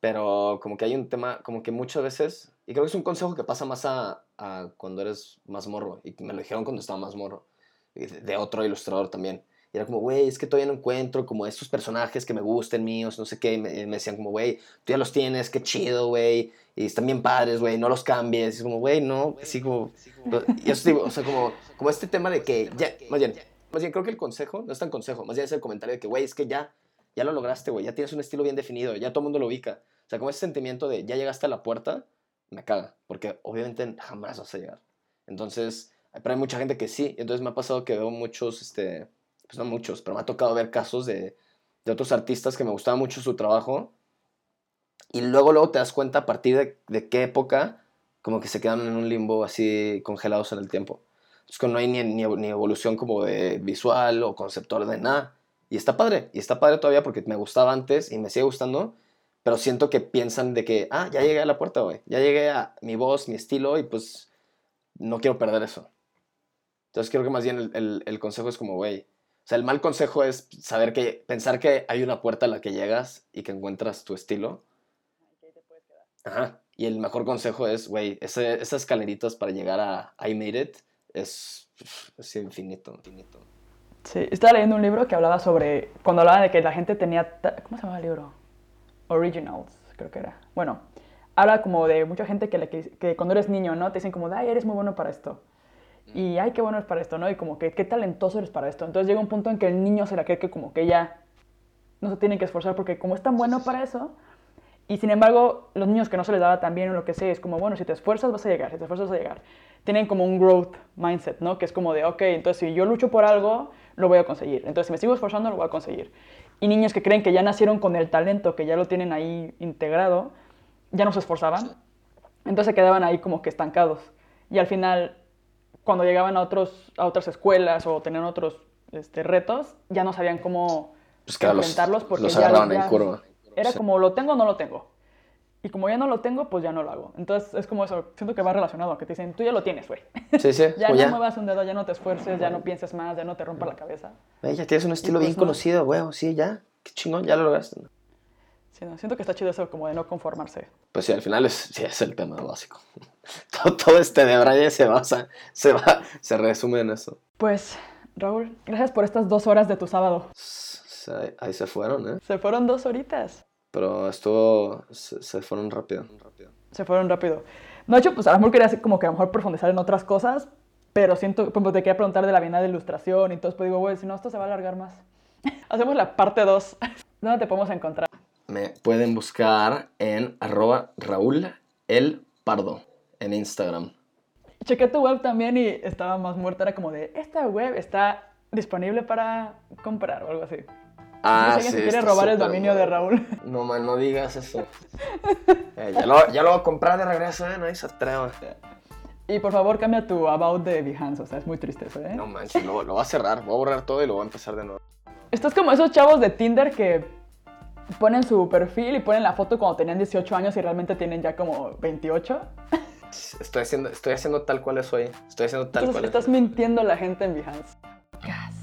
Pero como que hay un tema, como que muchas veces, y creo que es un consejo que pasa más a, a cuando eres más morro, y me lo dijeron cuando estaba más morro, de, de otro ilustrador también. Y era como, güey, es que todavía no encuentro como estos personajes que me gusten míos, no sé qué. Y me, decían como, güey, tú ya los tienes, qué chido, güey. Y están bien padres, güey, no los cambies. Y como, güey, no, así como... Y eso digo, o sea, como, como este tema de que más bien, más bien creo que el consejo, no es tan consejo, más bien es el comentario de que, güey, es que ya, ya lo lograste, güey, ya tienes un estilo bien definido, ya todo el mundo lo ubica. O sea, como ese sentimiento de ya llegaste a la puerta, me caga, porque obviamente jamás vas a llegar. Entonces, pero hay mucha gente que sí. Entonces me ha pasado que veo muchos, este, pues no muchos, pero me ha tocado ver casos de, de otros artistas que me gustaba mucho su trabajo. Y luego, luego te das cuenta a partir de, de qué época, como que se quedan en un limbo así congelados en el tiempo. Es que no hay ni, ni, ni evolución como de visual o conceptual de nada. Y está padre, y está padre todavía porque me gustaba antes y me sigue gustando, pero siento que piensan de que, ah, ya llegué a la puerta, güey, ya llegué a mi voz, mi estilo, y pues no quiero perder eso. Entonces creo que más bien el, el, el consejo es como, güey, o sea, el mal consejo es saber que, pensar que hay una puerta a la que llegas y que encuentras tu estilo. Ajá. Y el mejor consejo es, güey, esas escaleritas para llegar a I made it es, es infinito, infinito. Sí, estaba leyendo un libro que hablaba sobre, cuando hablaba de que la gente tenía, ¿cómo se llama el libro? Originals, creo que era. Bueno, habla como de mucha gente que, le, que cuando eres niño, ¿no? Te dicen como, ay, eres muy bueno para esto. Y, ay, qué bueno eres para esto, ¿no? Y como que, qué talentoso eres para esto. Entonces llega un punto en que el niño se la cree que como que ya no se tiene que esforzar porque como es tan bueno para eso, y sin embargo, los niños que no se les daba tan bien o lo que sea, es como, bueno, si te esfuerzas vas a llegar, si te esfuerzas vas a llegar. Tienen como un growth mindset, ¿no? Que es como de, ok, entonces si yo lucho por algo, lo voy a conseguir. Entonces si me sigo esforzando, lo voy a conseguir. Y niños que creen que ya nacieron con el talento, que ya lo tienen ahí integrado, ya no se esforzaban. Entonces se quedaban ahí como que estancados. Y al final, cuando llegaban a, otros, a otras escuelas o tenían otros este, retos, ya no sabían cómo pues que enfrentarlos los, porque los ya, agarraban ya en curva. era Sí. como lo tengo o no lo tengo. Y como ya no lo tengo, pues ya no lo hago. Entonces es como eso, siento que va relacionado, que te dicen, tú ya lo tienes, güey. Sí, sí. ya como no ya. muevas un dedo, ya no te esfuerces, ya no pienses más, ya no te rompa la cabeza. Ey, ya tienes un estilo pues bien no. conocido, güey. Sí, ya. Qué chingón, ya lo lograste. Siento que está chido eso como de no conformarse. Pues sí, al final es, sí, es el tema básico. todo, todo este de Braille se basa, se va, se resume en eso. Pues, Raúl, gracias por estas dos horas de tu sábado. Se- ahí- se fueron, ¿eh? Se fueron dos horitas. Pero estuvo, se, se fueron rápido. Se fueron rápido. No, de hecho, pues a lo mejor quería como que a lo mejor profundizar en otras cosas, pero siento, por ejemplo, te quería preguntar de la Bienal de Ilustración y todo, pues digo, güey, si no, esto se va a alargar más. Hacemos la parte 2. ¿Dónde te podemos encontrar? Me pueden buscar en arroba Raúl el Pardo en Instagram. Chequé tu web también y estaba más muerta. Era como de, esta web está disponible para comprar o algo así. Ah, no sé alguien sí, se quiere robar el dominio de. Raúl. No, man, no digas eso. Eh, ya, lo, ya lo voy a comprar de regreso, ¿eh? Nadie se atreva. Y por favor, cambia tu about de Behance. O sea, es muy triste eso, ¿eh? No manches, lo, lo voy a cerrar. Voy a borrar todo y lo voy a empezar de nuevo. Estás como esos chavos de Tinder que ponen su perfil y ponen la foto cuando tenían 18 años y realmente tienen ya como 28. Estoy haciendo, estoy haciendo tal cual soy. Estoy haciendo tal Entonces, cual. Estás mintiendo a la gente en Behance. Gas.